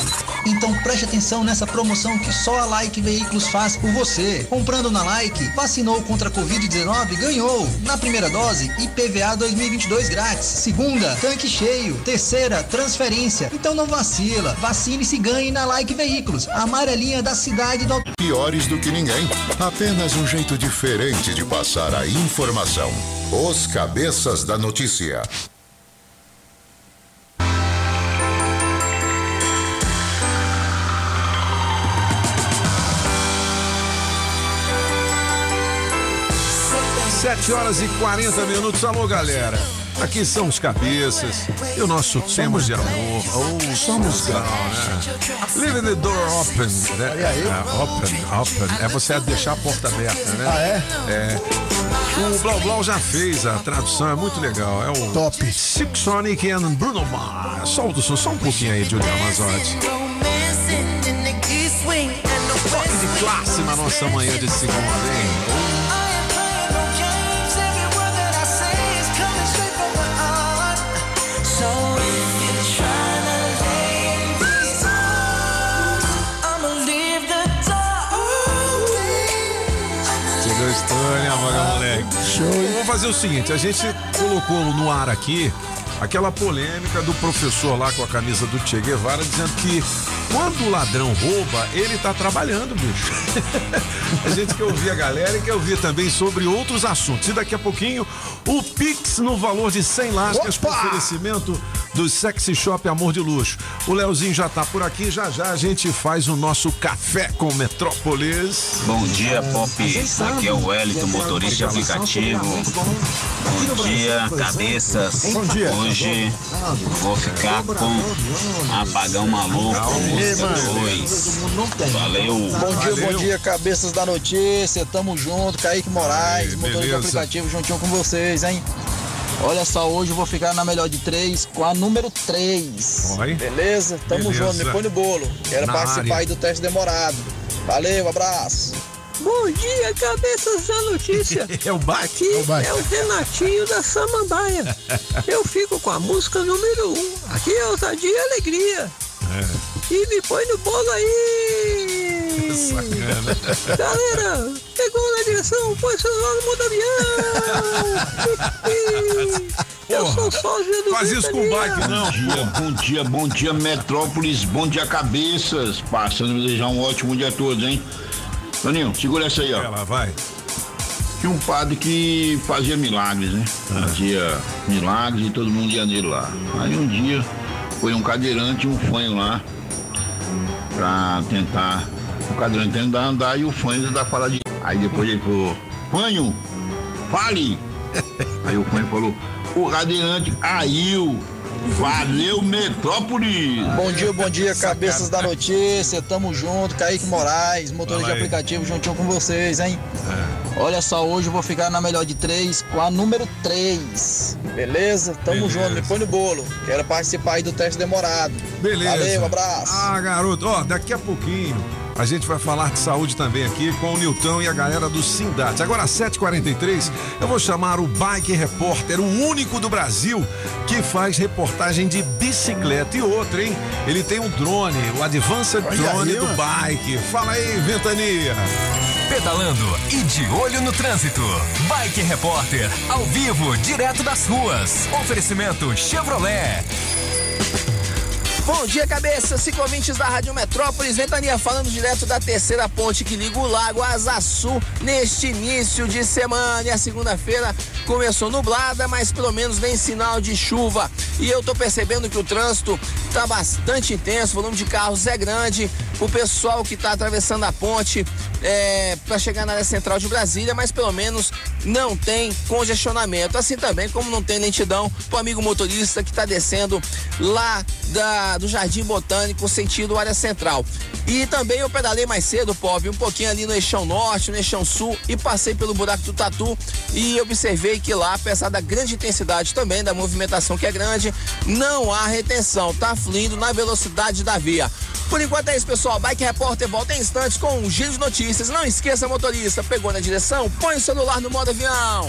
Então preste atenção nessa promoção que só a Like Veículos faz por você. Comprando na Like, vacinou contra a Covid-19, ganhou. Na primeira dose, IPVA 2022 grátis. Segunda, tanque cheio. Terceira, transferência. Então não vacila. Vacine-se e ganhe na Like Veículos. A amarelinha da cidade do... Piores do que ninguém. Apenas um jeito diferente de passar a informação. Os cabeças da notícia. 7 horas e 40 minutos. Alô, galera. Aqui são os cabeças e o nosso temos de amor. Oh, somos não, né? Leave the door open. Né? É, open, open. É você deixar a porta aberta, né? Ah, é? É. O Blau Blau já fez a tradução, é muito legal. É o Top. Six Sonic and Bruno Mars. Solta o som, só um pouquinho aí, Juliana Mazotti. Toque de classe na nossa manhã de segunda, hein? Né, Maga Moleque? Show. Vamos fazer o seguinte: a gente colocou no ar aqui aquela polêmica do professor lá com a camisa do Che Guevara dizendo que quando o ladrão rouba, ele tá trabalhando, bicho. [LAUGHS] a gente quer ouvir a galera e quer ouvir também sobre outros assuntos. E daqui a pouquinho, o Pix no valor de 100 lascas por oferecimento do Sexy Shop Amor de Luxo. O Leozinho já tá por aqui, já já a gente faz o nosso café com Metrópolis. Bom dia, Pop. Aqui é o Wellington, motorista de aplicativo. Bom dia, cabeças. Hoje vou ficar com apagão maluco, música 2. Valeu. Bom dia, bom dia, cabeças da notícia. Tamo junto, Kaique Moraes, motorista aplicativo, juntinho com vocês, hein? Olha só, hoje eu vou ficar na melhor de três com a número 3. Oi. Beleza? Tamo Beleza. junto, me põe no bolo. Quero Na participar área. aí do teste demorado. Valeu, abraço. Bom dia, cabeças da notícia. [LAUGHS] é o. Aqui é o, Renatinho da Samambaia. [LAUGHS] Eu fico com a música número 1. Um. Aqui é ousadia e alegria. E me põe no bolo aí. Sacana. Galera, pegou na direção, põe seus olhos no avião. Eu sou sócio do Faz isso com o bike, não. Bom dia, bom dia, bom dia, Metrópolis, bom dia, cabeças. Passando a desejar um ótimo dia a todos, hein? Toninho, segura essa aí, ó. Ela vai. Tinha um padre que fazia milagres, né? Fazia milagres e todo mundo ia nele lá. Aí um dia foi um cadeirante e um fanho lá pra tentar. O cadeirante tentar andar e o fanho tentar falar de. Aí depois ele falou: Fanho, fale! [LAUGHS] Aí o fanho falou: O cadeirante caiu. Valeu, Metrópolis! Bom dia, bom dia, cabeças da notícia. Tamo junto, Kaique Moraes, motorista de aplicativo, juntinho com vocês, hein? Olha só, hoje eu vou ficar na melhor de três com a número 3. Beleza? Tamo Beleza. junto, me põe no bolo. Quero participar aí do teste demorado. Beleza. Valeu, abraço. Ah, garoto, ó, daqui a pouquinho a gente vai falar de saúde também aqui com o Nilton e a galera do Sindate. Agora, às 7h43, eu vou chamar o Bike Repórter, o único do Brasil que faz reportagem de bicicleta. E outro, hein? Ele tem um drone, o Advanced Olha Drone aí, do mano. Bike. Fala aí, Ventania. Pedalando e de olho no trânsito. Bike Repórter, ao vivo, direto das ruas. Oferecimento Chevrolet. Bom dia, cabeça, ciclovintes da Rádio Metrópolis, Ventania falando direto da terceira ponte que liga o Lago Azaçu neste início de semana. E a segunda-feira começou nublada, mas pelo menos nem sinal de chuva. E eu tô percebendo que o trânsito tá bastante intenso, o volume de carros é grande. O pessoal que tá atravessando a ponte é, para chegar na área central de Brasília, mas pelo menos não tem congestionamento. Assim também como não tem lentidão pro amigo motorista que tá descendo lá da, do Jardim Botânico, sentido área central. E também eu pedalei mais cedo, Pop, um pouquinho ali no Eixão Norte, no Eixão Sul e passei pelo buraco do Tatu e observei que lá, apesar da grande intensidade também, da movimentação que é grande, não há retenção, tá fluindo na velocidade da via. Por enquanto é isso, pessoal. Bike Repórter volta em instantes com um giro de notícias. Não esqueça, motorista, pegou na direção, põe o celular no modo avião.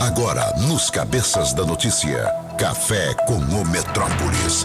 Agora, nos Cabeças da Notícia, Café com o Metrópolis.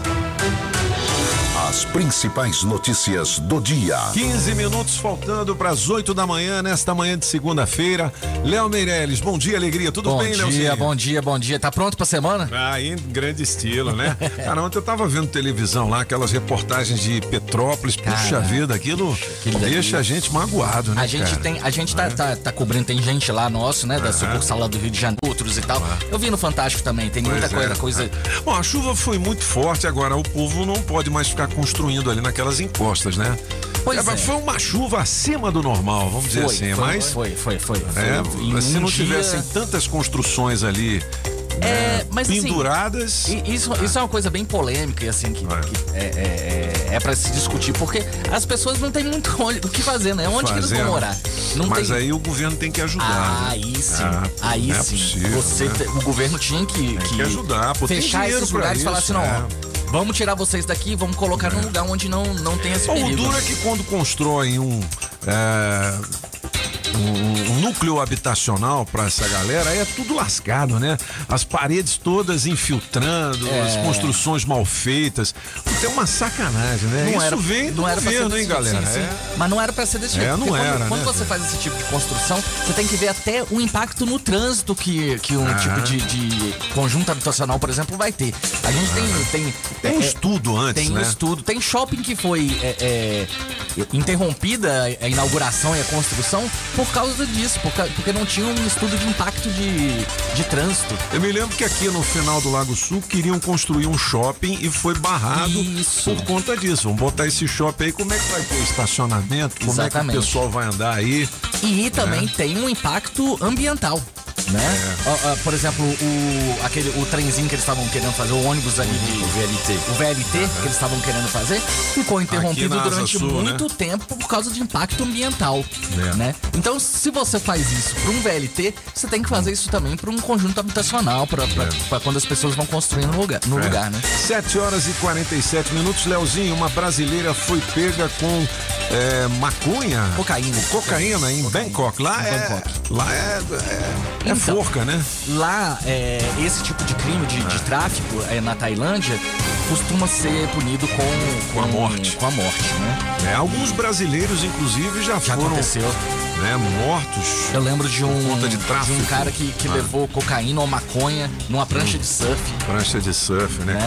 As principais notícias do dia. 15 minutos faltando para as 8 da manhã, nesta manhã de segunda-feira. Léo Meirelles, bom dia, alegria. Tudo bom bem, dia, Léozinho? Bom dia, bom dia. Tá pronto pra semana? Ah, em grande estilo, né? [LAUGHS] Cara, ontem eu tava vendo televisão lá, aquelas reportagens de Petrópolis. Puxa Cara, vida, aquilo deixa a gente magoado, né? A gente cara? tem, a gente tá, tá, tá cobrindo, tem gente lá nosso, né, da sucursal lá do Rio de Janeiro, outros e tal. Eu vi no Fantástico também, tem muita Pois é. coisa, coisa. Bom, a chuva foi muito forte, agora o povo não pode mais ficar construindo ali naquelas encostas, né? Pois É, é. Foi uma chuva acima do normal, vamos dizer Foi, assim, foi, mas. foi, foi, foi, foi. É, se um não dia- tivessem tantas construções ali É, né, mas assim, penduradas. i- isso, isso é uma coisa bem polêmica e assim que, que é, é, é, é para se discutir porque as pessoas não têm muito [LAUGHS] onde, o que fazer, né? Onde que eles Fazendo. vão morar? Não Mas tem... aí o governo tem que ajudar. Ah, né? aí sim, Ah, aí é sim. possível, Você, né? o governo tinha que, Tem que ajudar, pô, tem fechar dinheiro esses lugares e falar isso, assim, não, é. Vamos tirar vocês daqui, e vamos colocar num lugar onde não, não tem esse Bom, o perigo. duro é que quando constroem um, é, um, um núcleo habitacional para essa galera, é tudo lascado, né? As paredes todas infiltrando, É. as construções mal feitas. Tem uma sacanagem, né? Não Isso era, vem do não governo, hein, galera? sim, sim. É. Mas não era pra ser desse É, jeito. não porque era, quando, quando né? você faz esse tipo de construção, você tem que ver até o impacto no trânsito que, que um Ah. tipo de, de conjunto habitacional, por exemplo, vai ter. A gente tem. Tem, Tem um é, estudo antes, Tem um né? estudo. Tem shopping que foi é, é, interrompida a inauguração e a construção por causa disso, por porque não tinha um estudo de impacto de, de trânsito. Eu me lembro que aqui no final do Lago Sul queriam construir um shopping e foi barrado por conta disso. Vamos botar esse shopping aí, como é que vai ter estacionamento? Como é que Exatamente. o pessoal vai andar aí? E também É. tem um impacto ambiental. Né? Ó, ó, por exemplo, o, aquele, o trenzinho que eles estavam querendo fazer, o ônibus ali de. O VLT. O VLT que eles estavam querendo fazer, ficou interrompido durante Sul, né? muito tempo por causa de impacto ambiental. É. Né? Então, se você faz isso para um VLT, você tem que fazer isso também para um conjunto habitacional, para quando as pessoas vão construindo no lugar, no É. lugar né? 7 horas e 47 minutos. Leozinho, uma brasileira foi pega com é, maconha. Cocaína. Cocaína em Bangkok. Lá Em é. Bangkok. Lá é. É, Então, forca, né? Lá, é, esse tipo de crime de, de tráfico é, na Tailândia costuma ser punido com, Com a morte. Com a morte, né? É, alguns brasileiros, inclusive, já, Já foram aconteceu. né, mortos. Eu lembro de um, conta de tráfico. um cara que, que Ah. levou cocaína ou maconha numa prancha de surf. Prancha de surf, né?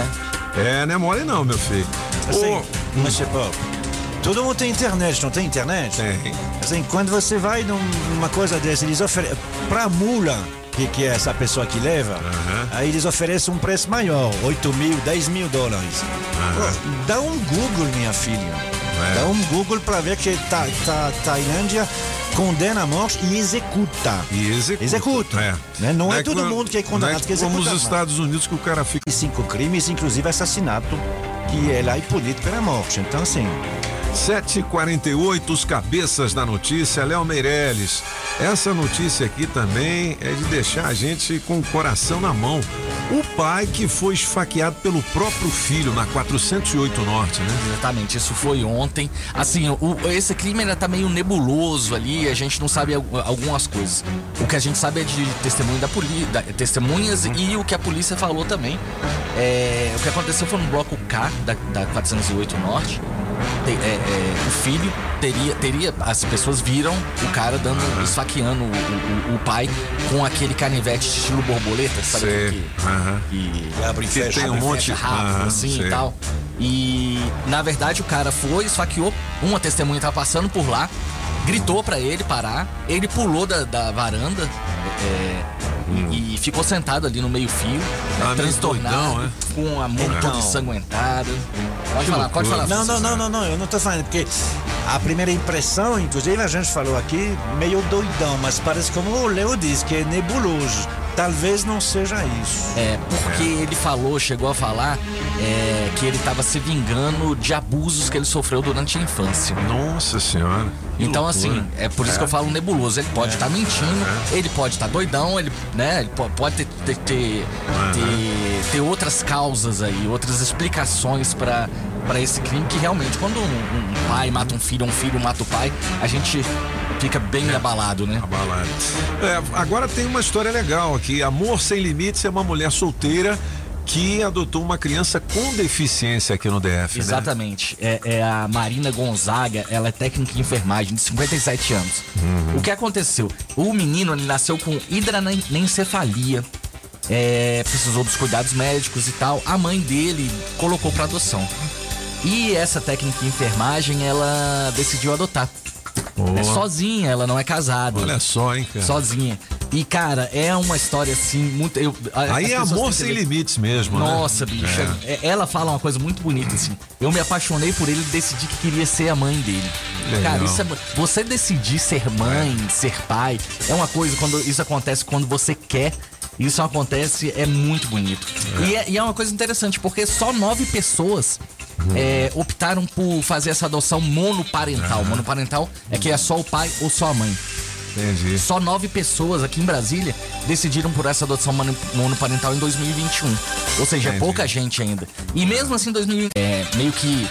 É, não é mole não, meu filho. Assim, Ô, mas pas. Todo mundo tem internet, não tem internet? Tem. Assim, quando você vai num- numa coisa dessa, eles oferecem. Pra mula, que, que é essa pessoa que leva, aí eles oferecem um preço maior, 8 mil, 10 mil dólares. Pô, Dá um Google, minha filha. Dá um Google pra ver que ta, ta, Tailândia condena a morte e executa. E executa. Executa. É. Né? Não, é, que- todo mundo que é condenado não é que como executa. nos não. Estados Unidos que o cara fica. E cinco crimes, inclusive assassinato, que é lá e punido pela morte. Então, assim. 7h48, os cabeças da notícia, Léo Meirelles. Essa notícia aqui também é de deixar a gente com o coração na mão. O pai que foi esfaqueado pelo próprio filho na 408 Norte, né? Exatamente, isso foi ontem. Assim, o- esse crime ainda tá meio nebuloso ali, a gente não sabe al- algumas coisas. O que a gente sabe é de testemunho da polícia, testemunhas e o que a polícia falou também. É, o que aconteceu foi no bloco K da, da 408 Norte. Te- é, é, o filho teria, teria. As pessoas viram o cara dando, esfaqueando o, o- o pai com aquele canivete estilo borboleta, sabe? Sei. que- Aham. que abre e Que fecha, tem um abre e monte fecha rápido, Aham, assim sei. e tal. E na verdade o cara foi, esfaqueou, uma testemunha tava passando por lá, gritou pra ele parar, ele pulou da, da varanda é, e, e ficou sentado ali no meio-fio, né, Ah, meio transtornado, doidão, é? com a mão Então. toda ensanguentada. Pode falar, pode falar. Não, não, não, não, não, eu não tô falando, porque a primeira impressão, inclusive a gente falou aqui, meio doidão, mas parece como o Leo disse, que é nebuloso. Talvez não seja isso. É, porque ele falou, chegou a falar é, que ele estava se vingando de abusos que ele sofreu durante a infância. Nossa senhora. Então, loucura. assim, é por isso que eu falo nebuloso. Ele pode estar mentindo, ele pode estar doidão, ele, né, pode ter, ter, ter, ter- ter outras causas aí, outras explicações para para esse crime que realmente, quando um, um pai mata um filho, um filho mata o pai, a gente fica bem abalado, né? Abalado. É, agora tem uma história legal aqui. Amor Sem Limites é uma mulher solteira que adotou uma criança com deficiência aqui no DF, né? Exatamente. É, é a Marina Gonzaga, ela é técnica em enfermagem de 57 anos. Uhum. O que aconteceu? O menino ele nasceu com hidranencefalia. É, precisou dos cuidados médicos e tal. A mãe dele colocou para adoção. E essa técnica em enfermagem, ela decidiu adotar. É sozinha, ela não é casada. Olha só, hein, cara. Sozinha. E, cara, é uma história assim, muito. Eu, Aí é amor que sem limites mesmo, né? Nossa, bicho. É. é- Ela fala uma coisa muito bonita, assim. Eu me apaixonei por ele e decidi que queria ser a mãe dele. Legal. Cara, isso é, você decidir ser mãe, ser pai, é uma coisa, quando isso acontece quando você quer. Isso acontece, é muito bonito. E, é, e é uma coisa interessante, porque só nove pessoas é, optaram por fazer essa adoção monoparental. Monoparental é que é só o pai ou só a mãe. Entendi. Só nove pessoas aqui em Brasília decidiram por essa adoção mono- monoparental em 2021. Ou seja, é Entendi. pouca gente ainda. E mesmo assim, 2020, é, meio que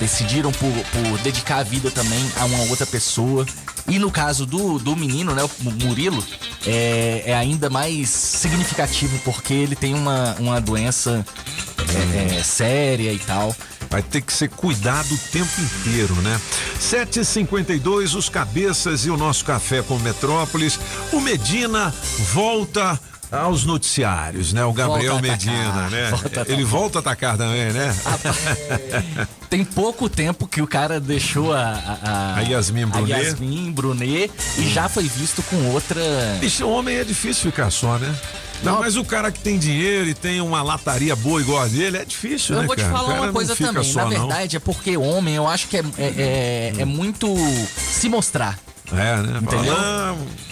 decidiram por, por dedicar a vida também a uma outra pessoa. E no caso do, do menino, né, o Murilo, é, é ainda mais significativo porque ele tem uma, uma doença é, é, séria e tal. Vai ter que ser cuidado o tempo inteiro, né? 7h52, os cabeças e o nosso café com Metrópolis. O Medina volta aos noticiários, né? O Gabriel Medina, né? [LAUGHS] volta Ele volta a atacar também, né? Tem pouco tempo que o cara deixou a, a, A Yasmin Brunet. a Yasmin Brunet e já foi visto com outra. Bicho, homem é difícil ficar só, né? Não, mas o cara que tem dinheiro e tem uma lataria boa igual a dele, é difícil, Eu né, vou te cara? Falar uma não coisa fica também. só, Na não. verdade, é porque homem, eu acho que é, é, é- é muito se mostrar. É, né? Entendeu?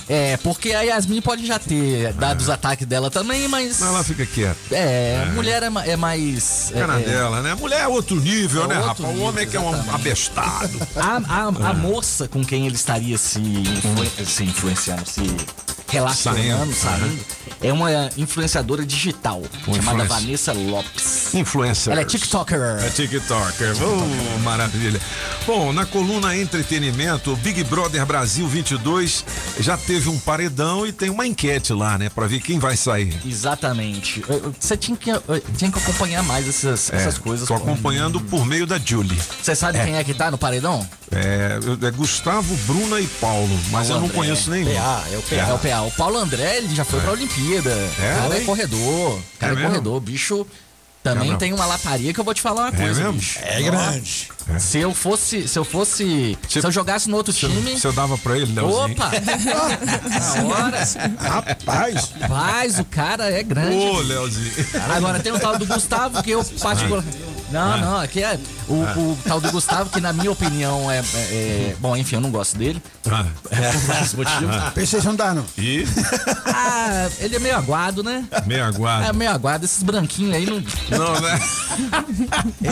É, porque a Yasmin pode já ter dado os ataques dela também, mas. Não, ela fica quieta. É, É. mulher é, é mais. Fica na é, dela, né? Mulher é outro nível, É né, rapaz? O homem é que é um abestado. [LAUGHS] A, a- a É. moça com quem ele estaria se, influen- se influenciando, se relacionando, Saindo, saindo, é uma influenciadora digital chamada influencer. Vanessa Lopes. Influencer. Ela é TikToker. É TikToker. Oh, maravilha. Bom, na coluna entretenimento, o Big Brother Brasil 22 já teve um paredão e tem uma enquete lá, né? Pra ver quem vai sair. Exatamente. Você tinha que, tinha que acompanhar mais essas, É, essas coisas. Tô acompanhando por meio da Julie. Você sabe É. quem é que tá no paredão? É, é Gustavo, Bruna e Paulo, mas Paulo eu não André. conheço nenhum. PA, é o PA. É o PA. O Paulo André, ele já foi pra Olimpíada. É? O cara é corredor. O cara É é, corredor. Bicho também Não. tem uma lataria que eu vou te falar uma É coisa, mesmo? bicho. É grande. Se eu fosse, se eu fosse, se eu jogasse no outro time, Você dava pra ele, Leozinho? Opa! [LAUGHS] Na hora. Rapaz. Mas o cara é grande. Ô, Leozinho. Agora tem o tal do Gustavo que eu particular. Não, Ah. não, aqui é o, o tal do Gustavo que na minha opinião é, é- é- bom, enfim, eu não gosto dele. É, por vários motivos. PlayStation dá, não. E? Ah, ele é meio aguado, né? Meio É aguado. meio aguado, esses branquinhos aí não. Não, né? [LAUGHS]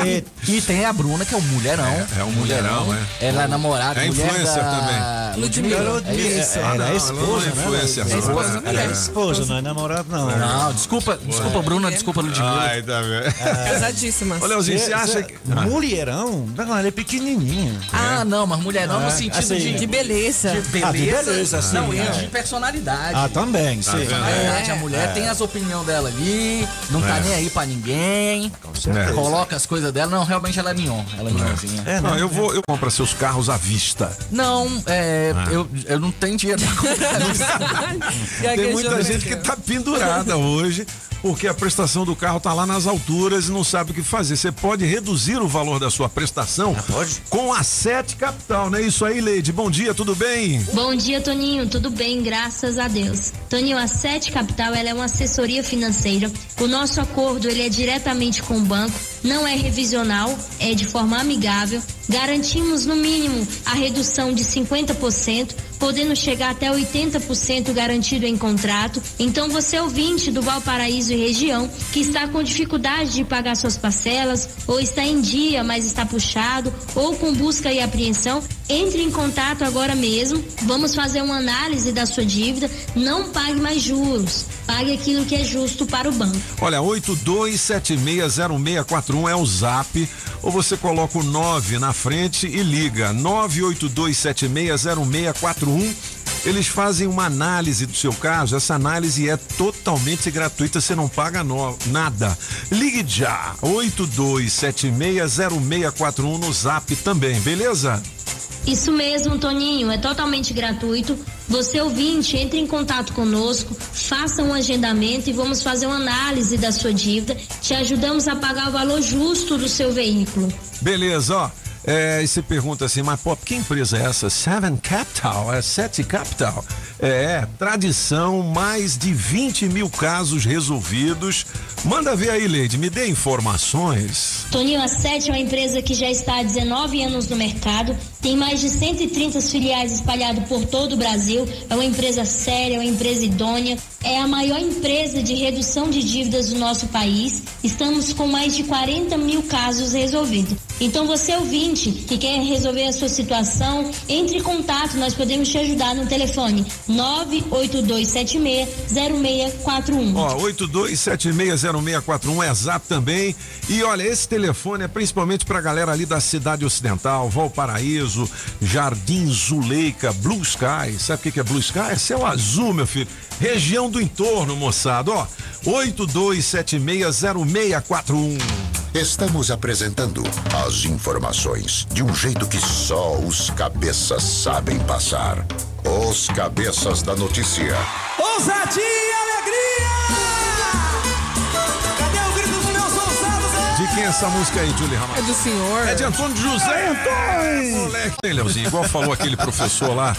E, e tem a Bruna, que é um mulherão. É, é um mulherão, é. Ela é namorada, É mulher influencer da... também. Ludmilla. Ludmilla. É isso. Ela é não, esposa, ela não é né? influencer, Ela é não. esposa, É. ela é esposa, não é namorado, não. Não, desculpa, desculpa, Bruna, desculpa, Ludmilla. Ai, tá vendo? Casadíssimas. Ô, Leozinho, você acha que. Mulherão? Não, ela é pequenininha. Ah, não, mas mulherão no É, sentido assim, de, De beleza. de beleza. Ah, de beleza, sim, Não, e é. de personalidade. Ah, também, Tá sim. Personalidade, a mulher É. tem as opiniões dela ali, não tá É. nem aí pra ninguém, certeza. coloca as coisas dela. Não, realmente ela é mignon, ela é mignonzinha. É, Não, né? eu vou, eu compro seus carros à vista. Não, é, Ah. eu, eu não tenho dinheiro pra comprar. [LAUGHS] [LAUGHS] Tem muita gente que tá pendurada hoje porque a prestação do carro tá lá nas alturas e não sabe o que fazer. Você pode reduzir o valor da sua prestação pode? com a Sete Capital, não é isso aí, Leide? Bom dia, tudo bem? Bom dia, Toninho. Tudo bem, graças a Deus. Toninho, a Sete Capital ela é uma assessoria financeira. O nosso acordo ele é diretamente com o banco, não é revisional, é de forma amigável. Garantimos no mínimo a redução de 50%, podendo chegar até 80% garantido em contrato. Então, você ouvinte do Valparaíso e região que está com dificuldade de pagar suas parcelas, ou está em dia, mas está puxado, ou com busca e apreensão, entre em contato agora mesmo. Vamos fazer uma análise da sua dívida. Não pague mais juros. Pague aquilo que é justo para o banco. Olha, 82760641 é o zap, ou você coloca o 9 na frente e liga 982760641 Eles fazem uma análise do seu caso. Essa análise é totalmente gratuita, você não paga no- nada. Ligue já, 82760641 no Zap também, beleza? Isso mesmo, Toninho, é totalmente gratuito. Você ouvinte, entre em contato conosco, faça um agendamento e vamos fazer uma análise da sua dívida. Te ajudamos a pagar o valor justo do seu veículo. Beleza, ó. É, e você pergunta assim, mas pô, que empresa é essa? Seven Capital? É Sete Capital? É, tradição, mais de 20 mil casos resolvidos. Manda ver aí, Leide, me dê informações. Toninho, a Sete é uma empresa que já está há 19 anos no mercado, tem mais de 130 filiais espalhadas por todo o Brasil, é uma empresa séria, é uma empresa idônea, é a maior empresa de redução de dívidas do nosso país. Estamos com mais de 40 mil casos resolvidos. Então, você ouvinte que quer resolver a sua situação, entre em contato, nós podemos te ajudar no telefone 982760641. Ó, 82760641 é zap também. E olha, esse telefone é principalmente pra galera ali da cidade ocidental, Valparaíso, Jardim Zuleika, Blue Sky. Sabe o que é Blue Sky? É céu azul, meu filho. Região do entorno, moçada. Ó, 82760641. Estamos apresentando as informações de um jeito que só os cabeças sabem passar. Os cabeças da notícia. Ousadia quem é essa música aí, Julie Ramalho? É do senhor. É de Antônio José. Antônio! Moleque. Ei, Leozinho, igual falou aquele professor lá.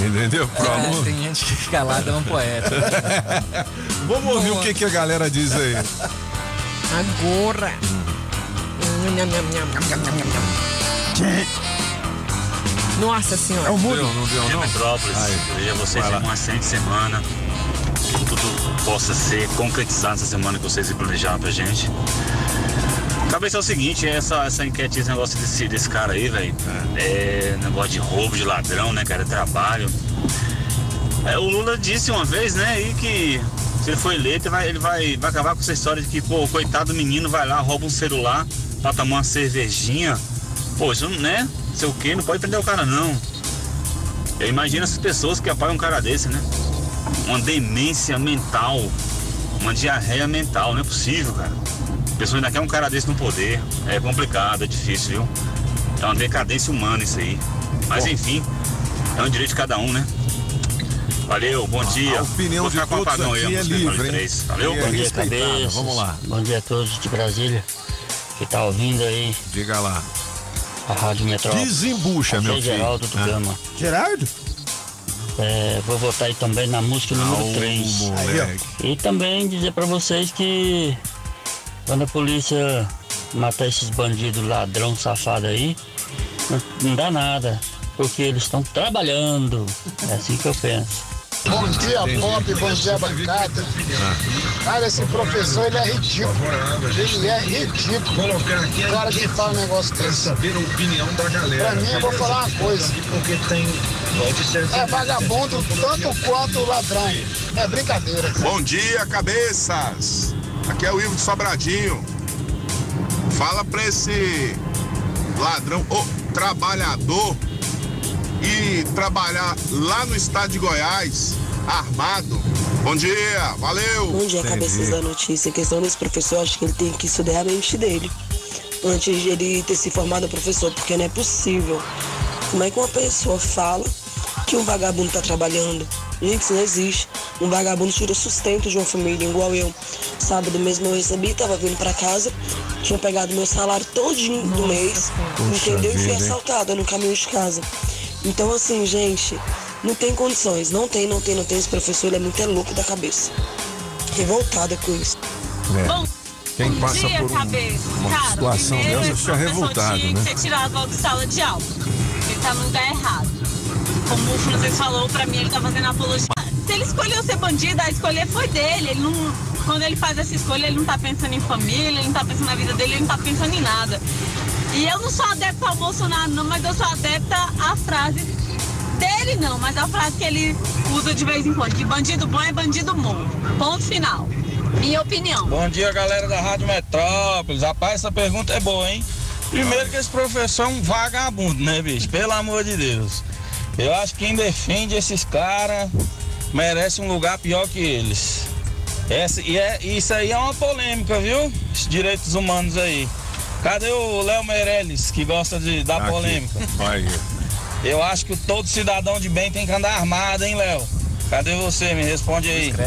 Entendeu? Pro É, aluno. tem gente que calada é um poeta. [LAUGHS] Vamos ouvir o que, que a galera diz aí. Agora. Nossa senhora. É o mundo. Não deu, Dia Metrópolis, desejo a vocês lá. uma excelente semana. Que tudo possa ser concretizado essa semana que vocês planejaram pra gente. Cabeça é o seguinte, essa, essa enquete, esse negócio desse, desse cara aí, velho. É negócio de roubo, de ladrão, né, cara? É trabalho. É, o Lula disse uma vez, né, aí que se ele for eleito, ele vai, ele vai, vai acabar com essa história de que, pô, coitado do menino vai lá, rouba um celular pra tomar uma cervejinha. Pô, isso, né? Sei o quê, não pode prender o cara, não. Eu imagino essas pessoas que apoiam um cara desse, né? Uma demência mental, uma diarreia mental, não é possível, cara. A pessoa ainda quer um cara desse no poder. É complicado, é difícil, viu? É uma decadência humana isso aí. Mas enfim, é um direito de cada um, né? Valeu, bom dia. A opinião Vou de ficar com o todos apagão aí, aqui é música livre, hein? Valeu? É Bom dia, respeitada. cabeças. Vamos lá. Bom dia a todos de Brasília que tá ouvindo aí. Diga lá. A Rádio Metrópole. Desembucha, meu é filho. Geraldo do Ah. Gama. Gerardo? É, vou votar aí também na música número Au, 3. moleque. E também dizer pra vocês que quando a polícia matar esses bandidos ladrão safado aí, não, não dá nada. Porque eles estão trabalhando. É assim que eu penso. Bom dia, Pop, bom dia, bancada. Cara, esse professor, ele é ridículo. Ele é ridículo. O cara que fala um negócio desse. saber a opinião da Pra mim, eu vou falar uma coisa. Porque tem. É vagabundo tanto quanto ladrão. É brincadeira. Bom dia, cabeças! Aqui é o Ivo de Sobradinho. Fala pra esse ladrão, ô trabalhador, e trabalhar lá no estado de Goiás, armado. Bom dia, valeu! Bom dia, cabeças da notícia. A questão desse professor, acho que ele tem que estudar a mente dele. Antes de ele ter se formado professor, porque não é possível. Como é que uma pessoa fala que um vagabundo tá trabalhando? Gente, isso não existe. Um vagabundo tira o sustento de uma família, igual eu. Sábado mesmo eu recebi, tava vindo pra casa, tinha pegado meu salário todinho do mês, entendeu? E fui vida, assaltada no caminho de casa. Então, assim, gente, não tem condições. Não tem, não tem, não tem. Esse professor, ele é muito é louco da cabeça. Revoltada com isso. É. Bom, Quem Bom passa dia, por um- cabeça. uma Cara, situação primeiro dessa esse fica professor revoltado, tinha né? que ser tirado logo de sala de aula. Ele tá no lugar errado. Como o francês falou, pra mim ele tá fazendo apologia. Se ele escolheu ser bandido, a escolha foi dele. Ele não, quando ele faz essa escolha, ele não tá pensando em família, ele não tá pensando na vida dele, ele não tá pensando em nada. E eu não sou adepta ao Bolsonaro, não, mas eu sou adepta à frase dele, não, mas a frase que ele usa de vez em quando: que bandido bom é bandido morto. Ponto final. Minha opinião. Bom dia, galera da Rádio Metrópolis. Rapaz, essa pergunta é boa, hein? Primeiro que esse professor é um vagabundo, né, bicho? Pelo amor de Deus. Eu acho que quem defende esses caras merece um lugar pior que eles. Essa, e é, isso aí é uma polêmica, viu? Os direitos humanos aí. Cadê o Léo Meirelles, que gosta de dar Aqui. polêmica? Vai. Eu acho que todo cidadão de bem tem que andar armado, hein, Léo? Cadê você? Me responde aí. [LAUGHS]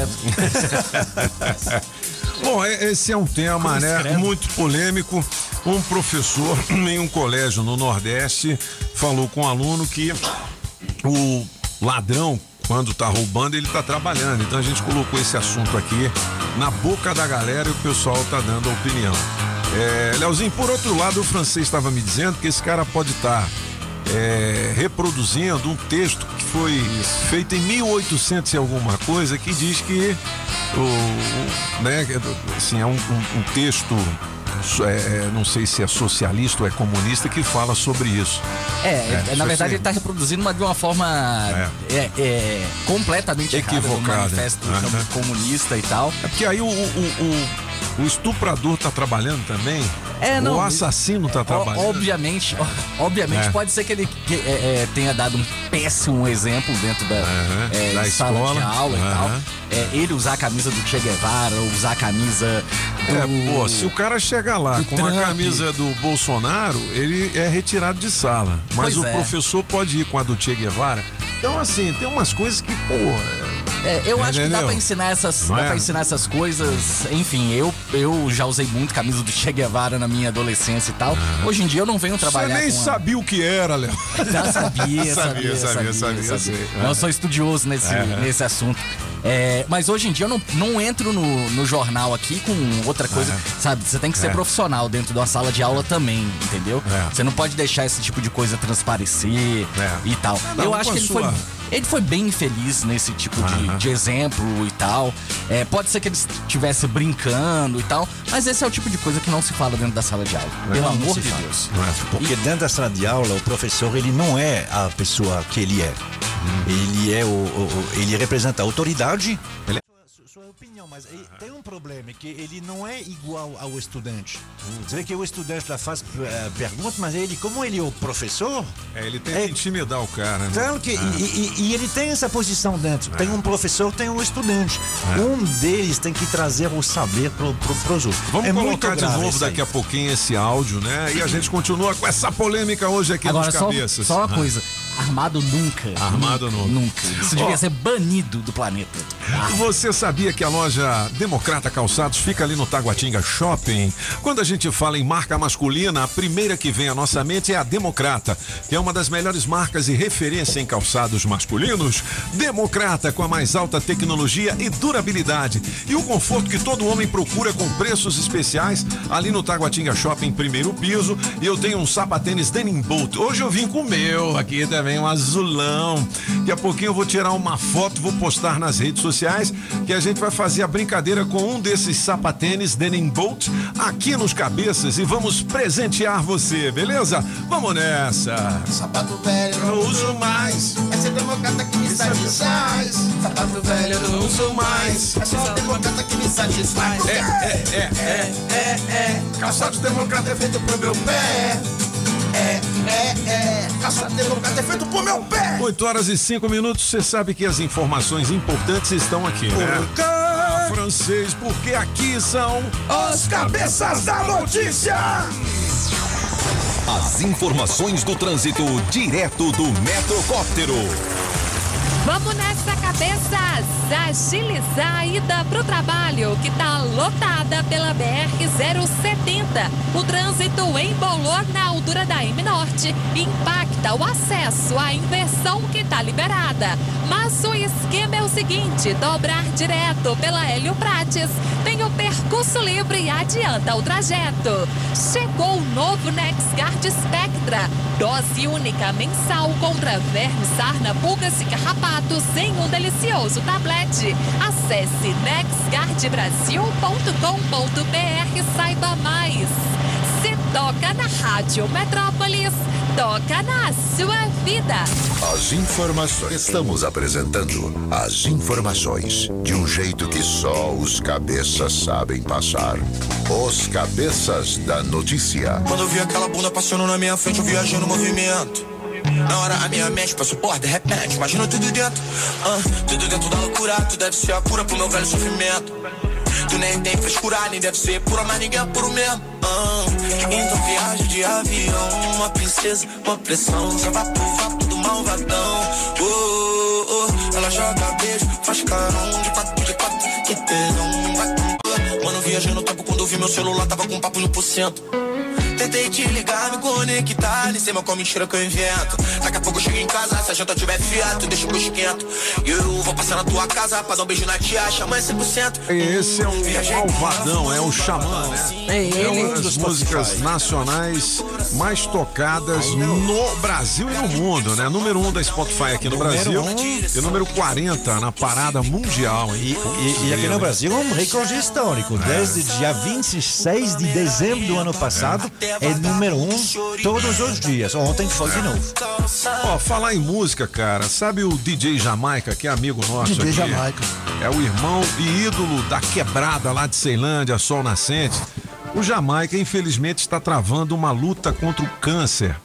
Bom, esse é um tema, né, muito polêmico. Um professor [CLEARS THROAT] em um colégio no Nordeste falou com um aluno que o ladrão, quando tá roubando, ele tá trabalhando. Então a gente colocou esse assunto aqui na boca da galera e o pessoal tá dando a opinião. É, Leozinho, por outro lado, o francês estava me dizendo que esse cara pode estar é, reproduzindo um texto que foi feito em 1800 e alguma coisa que diz que o, o- né, assim, é um, um- um texto é, é, não sei se é socialista ou é comunista que fala sobre isso. É, É, na isso verdade assim. ele tá reproduzindo uma, de uma forma é, é, completamente do Equivocada. manifesto Aham. comunista e tal. É porque aí o, o, o, o estuprador tá trabalhando também. É, não. O assassino tá trabalhando. Obviamente, obviamente É. pode ser que ele que, é, é, tenha dado um péssimo exemplo dentro da, é, da sala escola. de aula e tal. É, ele usar a camisa do Che Guevara, usar a camisa do... É, pô, se o cara chegar lá com a Trump. camisa do Bolsonaro, ele é retirado de sala. Mas Pois o professor pode ir com a do Che Guevara. Então, assim, tem umas coisas que, pô. É, eu acho que dá pra ensinar essas, Não dá é? pra ensinar essas coisas. Enfim, eu, eu já usei muito camisa do Che Guevara na minha adolescência e tal. Hoje em dia eu não venho Você trabalhar nem com a- sabia o que era, Léo. [LAUGHS] Já [LAUGHS] sabia, sabia, sabia, sabia, sei. Não, Eu sou estudioso nesse, É. nesse assunto. É, mas hoje em dia eu não, não entro no, no jornal aqui com outra coisa, sabe? Você tem que ser É. profissional dentro de uma sala de aula também, entendeu? Você não pode deixar esse tipo de coisa transparecer e tal. Um eu acho que ele sua- foi, ele foi bem infeliz nesse tipo de, de exemplo e tal. É, pode ser que ele estivesse brincando e tal, mas esse é o tipo de coisa que não se fala dentro da sala de aula. Pelo Não, não amor de fala. Deus. Porque dentro da sala de aula, o professor, ele não é a pessoa que ele é. Ele é o, o- o- ele representa a autoridade. Sua, sua opinião, mas ele tem um problema, é que ele não é igual ao estudante. Você vê que o estudante lá faz eh, perguntas, mas ele, como ele é o professor... É, ele tenta intimidar o cara, né? Claro que, Ah. e, e- e ele tem essa posição dentro. Tem um professor, tem um estudante. É. Um deles tem que trazer o saber para os outros. Vamos é muito colocar de novo daqui a pouquinho esse áudio, né? E a gente continua com essa polêmica hoje aqui Agora, nos só, cabeças. só uma Ah. coisa. Armado nunca. Armado nunca. Nunca. Isso devia Ó. ser banido do planeta. Você sabia que a loja Democrata Calçados fica ali no Taguatinga Shopping? Quando a gente fala em marca masculina, a primeira que vem à nossa mente é a Democrata, que é uma das melhores marcas e referência em calçados masculinos. Democrata, com a mais alta tecnologia e durabilidade. E o conforto que todo homem procura com preços especiais ali no Taguatinga Shopping, primeiro piso. E eu tenho um sapatênis Denim Bolt. Hoje eu vim com o meu aqui também, um azulão. Daqui a pouquinho eu vou tirar uma foto, vou postar nas redes sociais, que a gente vai fazer a brincadeira com um desses sapatênis Denim Bolt aqui nos cabeças e vamos presentear você, beleza? Vamos nessa. Sapato velho eu não uso mais. É ser democrata que me satisfaz. Sapato velho eu não uso mais. É só democrata que me satisfaz. É, é, é, é, é, é. Calçado democrata é feito pro meu pé. É, é, é. É feito pro meu pé. 8 horas e 5 minutos, você sabe que as informações importantes estão aqui, né? Ah, francês, porque aqui são Os cabeças da notícia. As informações do trânsito direto do Metrocóptero. Vamos nessa, cabeças! Agilizar a ida pro trabalho, que tá lotada pela BR-070. O trânsito embolou na altura da M Norte e impacta o acesso à inversão que tá liberada. Mas o esquema é o seguinte: dobrar direto pela Hélio Prates, tem o percurso livre e adianta o trajeto. Chegou o novo NexGard Spectra, dose única mensal contra vermes, sarna, pulgas e carrapatos em um delicioso tablete. Acesse nexgardbrasil.com.br e saiba mais. Se toca na Rádio Metrópolis, toca na sua vida. As informações. Estamos apresentando as informações de um jeito que só os cabeças sabem passar. Os cabeças da notícia. Quando eu vi aquela bunda passando na minha frente, eu viajei no movimento. Na hora a minha mente passa por de repente, imagina tudo dentro. ah, tudo dentro da loucura, tu deve ser a cura pro meu velho sofrimento. Tu nem tem frescura, nem deve ser pura, mas ninguém é puro mesmo. ah. Então viagem de avião, uma princesa, uma pressão. Só vai pro vapo do malvadão. Oh, oh, oh. Ela joga beijo, faz carão de quatro, de quatro, que tesão. Mano, viajei no tempo quando eu vi meu celular, tava com papo no por cento. Tentei te ligar, me conectar, nem sei mais qual mentira que eu invento. Daqui a pouco eu chego em casa, se a janta tiver fiato, deixa eu esquento. E eu vou passar na tua casa pra dar um beijo na tia, chama 100%. Esse é um malvadão, é o Xamã, né? É uma ele. das músicas nacionais mais tocadas no Brasil e no mundo, né? Número 1 um da Spotify aqui no Brasil e número 40 na parada mundial, hein? E, e aqui no Brasil é um recorde histórico. Desde dia 26 de dezembro do ano passado, é número um todos os dias. Ontem foi de novo. Ó, falar em música, cara, sabe o DJ Jamaica, que é amigo nosso DJ aqui? Jamaica. É o irmão e ídolo da quebrada lá de Ceilândia, Sol Nascente. O Jamaica, infelizmente, está travando uma luta contra o câncer.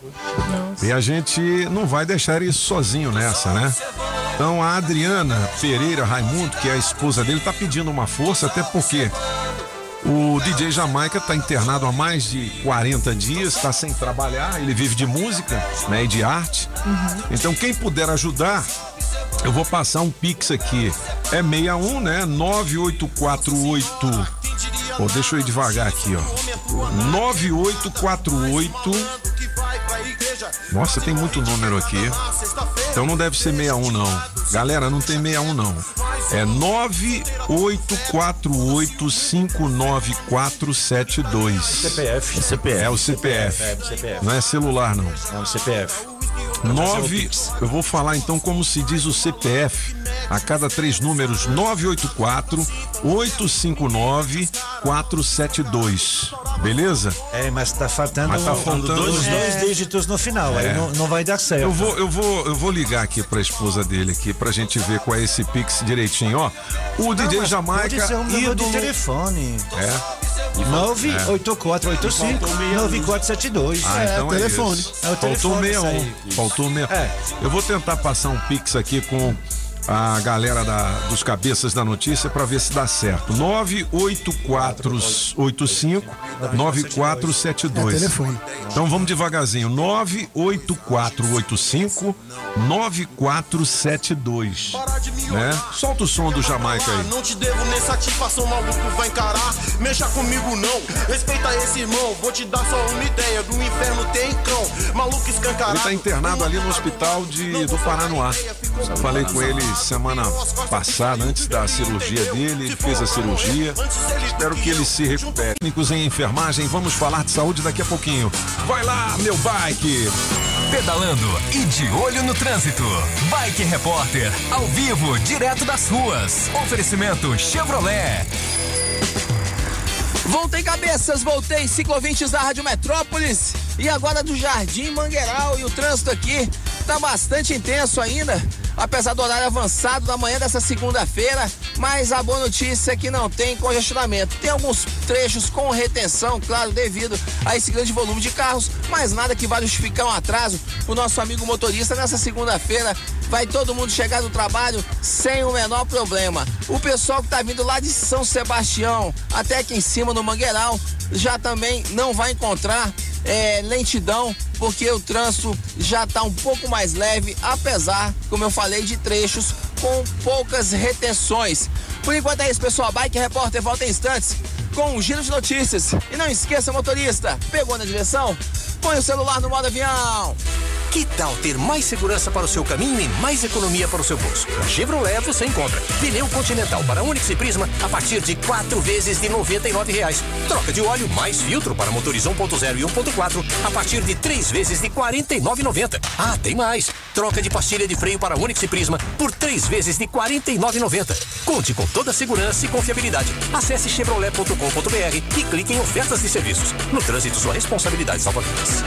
E a gente não vai deixar ele sozinho nessa, né? Então a Adriana Pereira Raimundo, que é a esposa dele, tá pedindo uma força, até porque o DJ Jamaica está internado há mais de 40 dias, está sem trabalhar, ele vive de música né, e de arte. Então, quem puder ajudar, eu vou passar um pix aqui. É 61, né? 9848. Pô, deixa eu ir devagar aqui, ó. 9848. Nossa, tem muito número aqui. Então não deve ser 61, não. Galera, não tem 61, não. É 984859472. CPF. CPF. É o CPF. É, o CPF. Não é celular, não. É o CPF. 9, eu vou falar então como se diz o CPF. A cada três números, 984 859 472. Beleza? É, mas tá faltando, Mas tá faltando- os dois É. dígitos no final. É. Aí não, não vai dar certo. Eu vou, eu vou, eu vou ligar aqui pra esposa dele aqui pra gente ver qual é esse Pix direitinho, ó. O DJ Não, mas Jamaica Pode ser um número de ídolo. telefone. É. 98485-9472. Ah, então é isso. É o Faltou telefone. 61. Faltou 61. Eu vou tentar passar um pix aqui com a galera da, dos cabeças da notícia para ver se dá certo. 98485 9472. É telefone. Então vamos devagarzinho. 98485 9472. Né? Solta o som do Jamaica aí. Não te devo nem satisfação, maluco vai encarar. Mexa comigo não, respeita esse irmão. Vou te dar só uma ideia: do inferno tem cão. Maluco escancarado. Ele tá internado ali no hospital de, do Paranoá. Eu falei com ele semana passada, antes da cirurgia dele, ele fez a cirurgia. Espero que ele se recupere. Técnicos em enfermagem, vamos falar de saúde daqui a pouquinho. Vai lá, meu bike! Pedalando e de olho no trânsito. Bike Repórter, ao vivo, direto das ruas. Oferecimento Chevrolet. Voltei cabeças, voltei ciclovintes da Rádio Metrópolis e agora do Jardim Mangueiral e o trânsito aqui tá bastante intenso ainda, apesar do horário avançado da manhã dessa segunda-feira, mas a boa notícia é que não tem congestionamento. Tem alguns trechos com retenção, claro, devido a esse grande volume de carros, mas nada que vá justificar um atraso. O nosso amigo motorista nessa segunda-feira vai todo mundo chegar no trabalho sem o menor problema. O pessoal que tá vindo lá de São Sebastião até aqui em cima no Mangueiral já também não vai encontrar é, lentidão, porque o trânsito já está um pouco mais leve, apesar, como eu falei, de trechos com poucas retenções. Por enquanto é isso, pessoal. Bike Repórter volta em instantes com um giro de notícias. E não esqueça, motorista, pegou na direção? Põe o celular no modo avião. Que tal ter mais segurança para o seu caminho e mais economia para o seu bolso? Na Chevrolet você encontra pneu Continental para Onix e Prisma a partir de quatro vezes de 99 reais. Troca de óleo mais filtro para motores 1.0 e 1.4 a partir de três vezes de R$ 49,90. Ah, tem mais! Troca de pastilha de freio para Onix e Prisma por três vezes de R$ 49,90. Conte com toda a segurança e confiabilidade. Acesse chevrolet.com.br e clique em ofertas de serviços. No trânsito, sua responsabilidade salva vidas.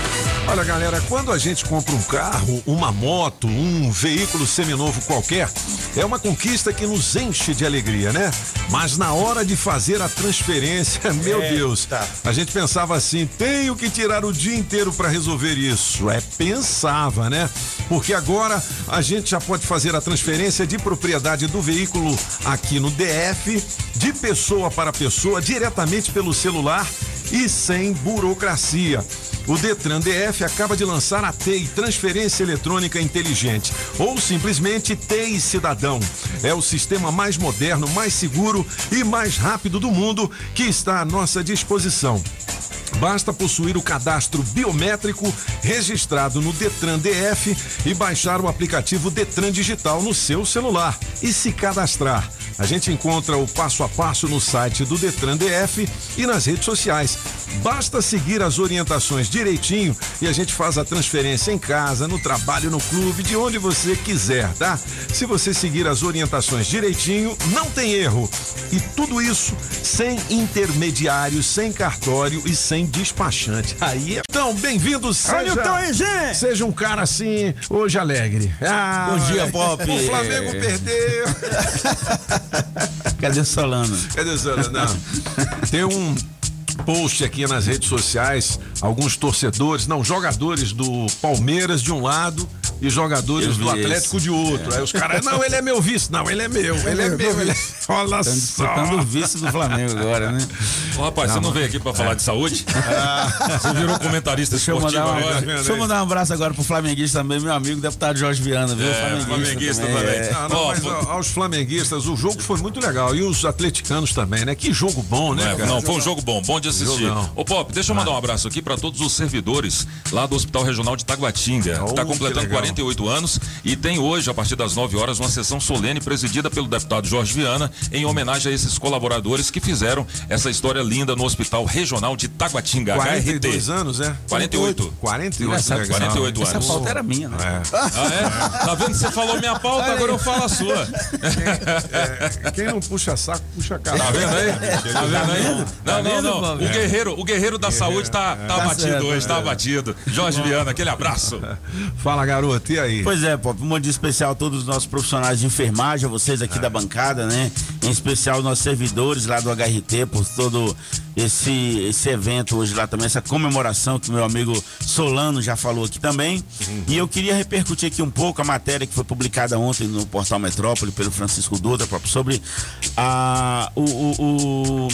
Olha, galera, quando a gente compra um carro, uma moto, um veículo seminovo qualquer, é uma conquista que nos enche de alegria, né? Mas na hora de fazer a transferência, [LAUGHS] meu Deus, a gente pensava assim: tenho que tirar o dia inteiro para resolver isso. É, pensava, né? Porque agora a gente já pode fazer a transferência de propriedade do veículo aqui no DF, de pessoa para pessoa, diretamente pelo celular e sem burocracia. O Detran DF acaba de lançar a TEI Transferência Eletrônica Inteligente, ou simplesmente TEI Cidadão. É o sistema mais moderno, mais seguro e mais rápido do mundo que está à nossa disposição. Basta possuir o cadastro biométrico registrado no Detran DF e baixar o aplicativo Detran Digital no seu celular e se cadastrar. A gente encontra o passo a passo no site do Detran DF e nas redes sociais. Basta seguir as orientações direitinho e a gente faz a transferência em casa, no trabalho, no clube, de onde você quiser, tá? Se você seguir as orientações direitinho, não tem erro. E tudo isso sem intermediário, sem cartório e sem despachante. Aí é. Então, bem-vindo, seja. Olha. Seja um cara assim, hoje alegre. Ah, Bom dia, Pop. O Flamengo perdeu. [LAUGHS] Cadê o Solano? Cadê o Solano? Não. Tem um post aqui nas redes sociais, alguns torcedores, não, jogadores do Palmeiras de um lado e jogadores Eu do Atlético esse. de outro. É. Aí os caras, não, ele é meu vice. Não, ele é meu, ele é [LAUGHS] meu. Ele é... Olha Estão só. o vice do Flamengo agora, né? Ô, rapaz, você não veio aqui pra falar de saúde? [LAUGHS] Você virou comentarista Deixa eu, esportivo mandar um, agora? deixa eu mandar um abraço agora pro flamenguista também, meu amigo deputado Jorge Viana, viu? É, flamenguista também. é. Não, não, mas a- aos flamenguistas, o jogo foi muito legal. E os atleticanos também, né? Que jogo bom, né, Não, é, cara? não, foi um jogo bom, bom de assistir. Jogão. Ô Pop, deixa eu mandar um abraço aqui pra todos os servidores lá do Hospital Regional de Taguatinga, que tá Oh, completando que legal. 48 anos e tem hoje, a partir das 9 horas, uma sessão solene presidida pelo deputado Jorge Viana em homenagem a esses colaboradores que fizeram essa história linda no Hospital Regional de Taguatinga, 42 HRT. anos, é? 48. 48, Engraçado, legal. 48 Essa anos. pauta era minha, né? É. Ah, é? Tá vendo? Você falou minha pauta, agora eu falo a sua. É, quem não puxa saco, puxa cara. Tá vendo aí? Tá vendo aí? Não, não, vendo, não. O guerreiro, o guerreiro da saúde tá, tá Tá abatido certo, hoje, tá abatido. Jorge Viana, aquele abraço. Fala, garoto, e aí? Pois é, Pop, um dia especial a todos os nossos profissionais de enfermagem, a vocês aqui da bancada, né? Em especial nossos servidores lá do HRT por todo esse, esse evento hoje lá também, essa comemoração que meu amigo Solano já falou aqui também. E eu queria repercutir aqui um pouco a matéria que foi publicada ontem no portal Metrópole pelo Francisco Dutra, Pop, sobre a, o- o- o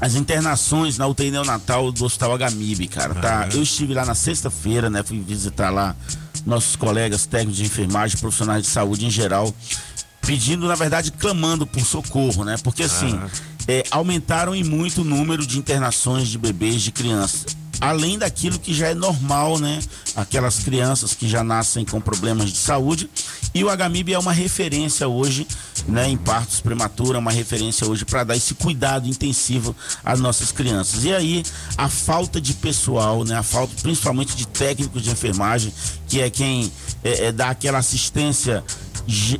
as internações na UTI neonatal do Hospital HMIB, cara, tá? Eu estive lá na sexta-feira, né? Fui visitar lá nossos colegas técnicos de enfermagem, profissionais de saúde em geral, pedindo, na verdade, clamando por socorro, né? Porque assim, é, aumentaram em muito o número de internações de bebês, de crianças. Além daquilo que já é normal, né? Aquelas crianças que já nascem com problemas de saúde. E o HMIB é uma referência hoje, né? Em partos prematuros, é uma referência hoje para dar esse cuidado intensivo às nossas crianças. E aí, a falta de pessoal, né? A falta principalmente de técnicos de enfermagem, que é quem é, é, dá aquela assistência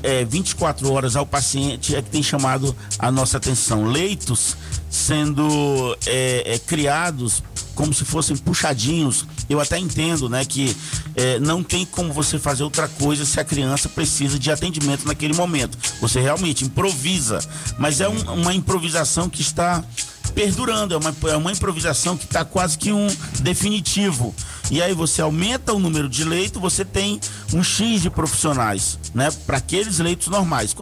é, 24 horas ao paciente é que tem chamado a nossa atenção. Leitos sendo é, é, criados como se fossem puxadinhos. Eu até entendo, né, que é, não tem como você fazer outra coisa se a criança precisa de atendimento naquele momento. Você realmente improvisa, mas é um- uma improvisação que está perdurando, é uma, é uma improvisação que está quase que um definitivo. E aí você aumenta o número de leitos, você tem um X de profissionais, né? Para aqueles leitos normais,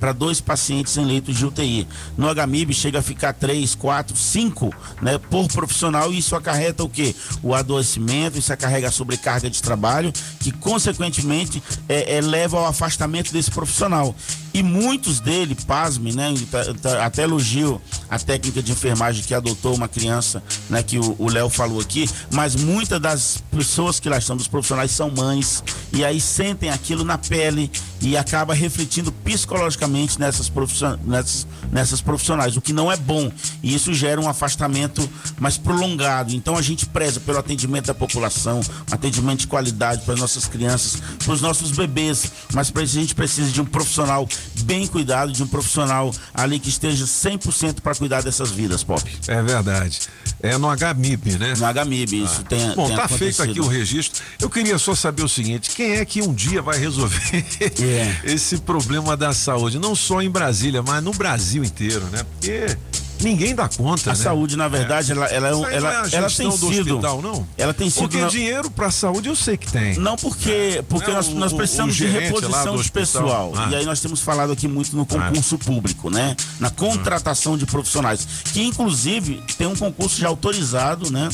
para dois pacientes em leitos de UTI. No HMIB chega a ficar três, quatro, cinco, né? Por profissional e isso acarreta o quê? O adoecimento, isso acarrega a sobrecarga de trabalho, que consequentemente é, é, leva ao afastamento desse profissional. E muitos dele, pasme, né? tá- tá- Até elogio a técnica de enfermagem que adotou uma criança, né? Que o Léo falou aqui, mas muitas das pessoas que lá estão, dos profissionais, são mães, e aí sentem aquilo na pele, e acaba refletindo psicologicamente nessas, profission- nessas, nessas profissionais, o que não é bom. E isso gera um afastamento mais prolongado. Então a gente preza pelo atendimento da população, atendimento de qualidade para as nossas crianças, para os nossos bebês. Mas para isso a gente precisa de um profissional bem cuidado, de um profissional ali que esteja 100% para cuidar dessas vidas, Pop. É verdade. É no HMIB, né? No HMIB, isso tem Bom, tem tá feito aqui acontecido. o registro. Eu queria só saber o seguinte: quem é que um dia vai resolver É. [LAUGHS] esse problema da saúde? Não só em Brasília, mas no Brasil inteiro, né? Porque ninguém dá conta. A né? saúde, na verdade, ela, ela, é ela, não é a ela tem sido. hospital, não? Ela tem sido. Porque na- dinheiro pra saúde eu sei que tem. Não porque, porque Não, nós, nós o- precisamos o de reposição de pessoal. Ah. E aí nós temos falado aqui muito no concurso público, né? Na contratação de profissionais. Que inclusive tem um concurso já autorizado, né?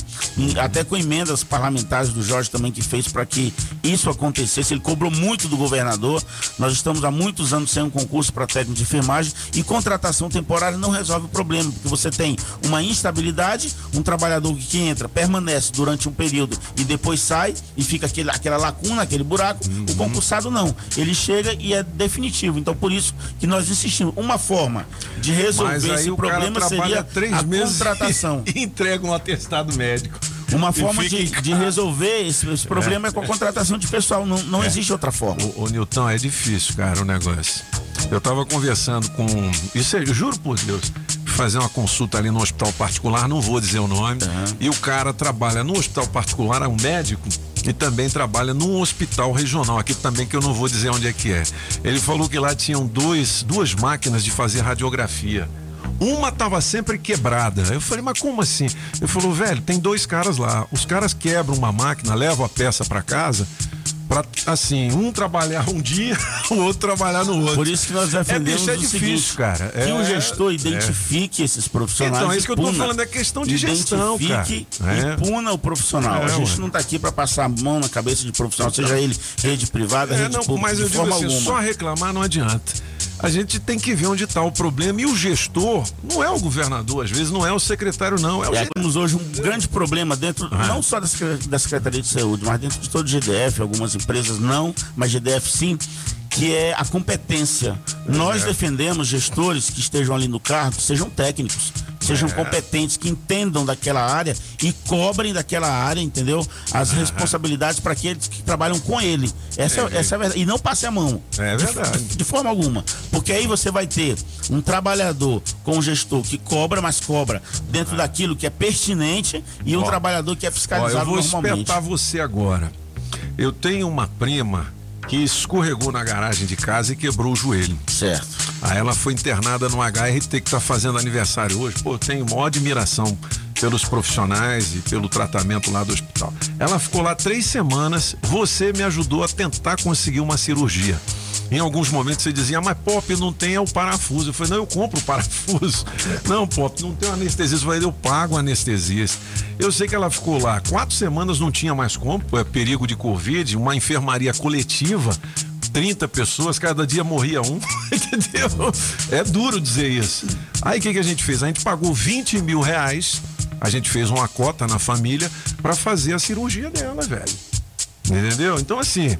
Até com emendas parlamentares do Jorge também que fez para que isso acontecesse. Ele cobrou muito do governador. Nós estamos há muitos anos sem um concurso para técnico de enfermagem e contratação temporária não resolve o problema, porque você tem uma instabilidade, um trabalhador que entra, permanece durante um período e depois sai e fica aquele, aquela lacuna, aquele buraco. Uhum. O concursado não. Ele chega e é definitivo. Então, por isso que nós insistimos. Uma forma de resolver esse problema seria três a meses contratação. e [LAUGHS] entrega um atestado médico. Uma forma de, de resolver esse, esse problema é. com a contratação de pessoal. Não, não É. existe outra forma. Ô, ô Nilton, é difícil, cara, o negócio. Eu tava conversando com. Isso é, eu juro por Deus. Fazer uma consulta ali no hospital particular, não vou dizer o nome. E o cara trabalha no hospital particular, é um médico, e também trabalha num hospital regional, aqui também que eu não vou dizer onde é que é. Ele falou que lá tinham dois, duas máquinas de fazer radiografia. Uma tava sempre quebrada. Eu falei, mas como assim? Ele falou, velho, tem dois caras lá. Os caras quebram uma máquina, levam a peça para casa. Pra, assim, um trabalhar um dia, [LAUGHS] o outro trabalhar no outro. Por isso que nós defendemos é, bicho, é o difícil, seguinte, cara. que É, o gestor é. identifique esses profissionais. Então, é isso que eu tô falando, é questão de gestão, Identifique cara. É. e puna o profissional. É, a gente ué. não tá aqui para passar a mão na cabeça de profissional, seja ele rede privada, É, rede não, pública, mas eu de digo forma assim, alguma. só reclamar não adianta. A gente tem que ver onde está o problema. E o gestor não é o governador, às vezes não é o secretário, não. É o É, temos hoje um grande problema dentro, não só da Secre- da Secretaria de Saúde, mas dentro de todo o GDF, algumas empresas não, mas GDF sim, que é a competência. Nós é. defendemos gestores que estejam ali no cargo, que sejam técnicos, sejam É. competentes, que entendam daquela área e cobrem daquela área, entendeu? As responsabilidades para aqueles que trabalham com ele. Essa, é, essa é a verdade. E não passe a mão. É De- verdade. de forma alguma. Porque aí você vai ter um trabalhador com um gestor que cobra, mas cobra dentro daquilo que é pertinente e um Ó, trabalhador que é Ó, fiscalizado eu vou normalmente. espetar você agora. Eu tenho uma prima que escorregou na garagem de casa e quebrou o joelho. Certo. Aí ela foi internada no HRT que tá fazendo aniversário hoje. Pô, tenho maior admiração pelos profissionais e pelo tratamento lá do hospital. Ela ficou lá três semanas. Você me ajudou a tentar conseguir uma cirurgia. Em alguns momentos você dizia, mas Pop, não tem é o parafuso. Eu falei, não, eu compro o parafuso. [LAUGHS] Não, Pop, não tem anestesia. Eu falei, eu pago anestesia. Eu sei que ela ficou lá quatro semanas, não tinha mais como, é perigo de Covid, uma enfermaria coletiva. 30 pessoas, cada dia morria um, [LAUGHS] entendeu? É duro dizer isso. Aí o que, que a gente fez? A gente pagou 20 mil reais, a gente fez uma cota na família para fazer a cirurgia dela, velho. Entendeu? Então, assim,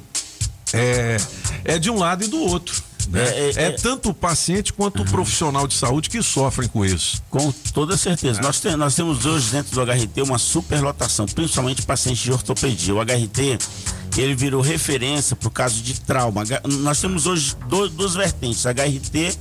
é, é de um lado e do outro. né? É, É, é, é. tanto o paciente quanto o profissional de saúde que sofrem com isso. Com toda certeza. Nós, tem- nós temos hoje dentro do HRT uma superlotação, principalmente pacientes de ortopedia. O HRT, ele virou referência para o caso de trauma. Nós temos hoje do- duas vertentes, HRT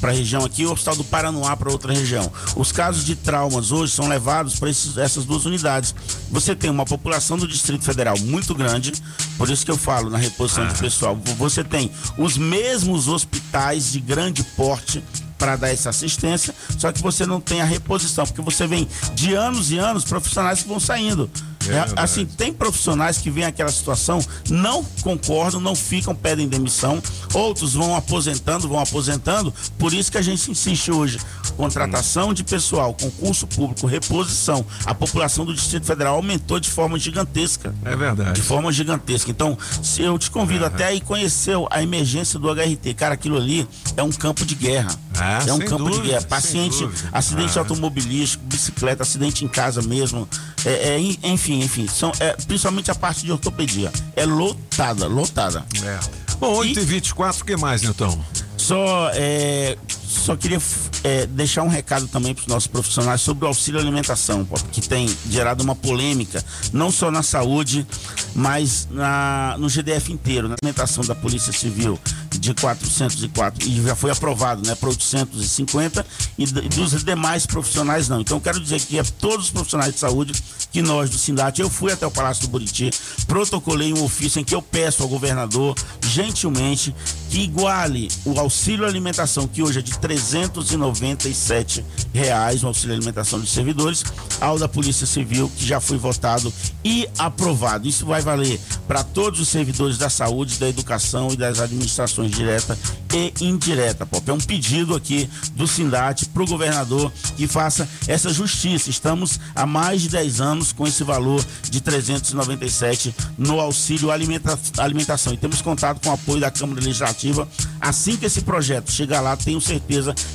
para a região aqui e o Hospital do Paranoá para outra região. Os casos de traumas hoje são levados para essas duas unidades. Você tem uma população do Distrito Federal muito grande, por isso que eu falo na reposição de pessoal. Você tem os mesmos hospitais de grande porte para dar essa assistência, só que você não tem a reposição, porque você vem de anos e anos profissionais que vão saindo. É É, assim, tem profissionais que veem aquela situação, não concordam, não ficam, pedem demissão, outros vão aposentando, vão aposentando, por isso que a gente insiste hoje. Contratação de pessoal, concurso público, reposição. A população do Distrito Federal aumentou de forma gigantesca. É verdade. De forma gigantesca. Então, se eu te convido até aí conhecer a emergência do HRT. Cara, aquilo ali é um campo de guerra. Ah, é um campo dúvida, de guerra. Paciente, acidente Ah. automobilístico, bicicleta, acidente em casa mesmo. É, é, en- enfim, enfim. São, é, principalmente a parte de ortopedia. É lotada, lotada. É. Bom, 8h24, o que mais, Nilton? Só, é, só queria é, deixar um recado também para os nossos profissionais sobre o auxílio alimentação, que tem gerado uma polêmica, não só na saúde, mas na, no GDF inteiro, na alimentação da Polícia Civil de 404 e já foi aprovado, né, para 850 e, d- dos demais profissionais não. Então quero dizer que a todos os profissionais de saúde que nós do Sindat, eu fui até o Palácio do Buriti, protocolei um ofício em que eu peço ao governador gentilmente que iguale o auxílio alimentação que hoje é de 397 reais, o auxílio alimentação dos servidores, ao da Polícia Civil que já foi votado e aprovado. Isso vai valer para todos os servidores da saúde, da educação e das administrações direta e indireta. Pop. É um pedido aqui do Sindat para o governador que faça essa justiça. Estamos há mais de 10 anos com esse valor de 397 no auxílio alimenta- alimentação e temos contato com o apoio da Câmara Legislativa. Assim que esse projeto chegar lá, tenho certeza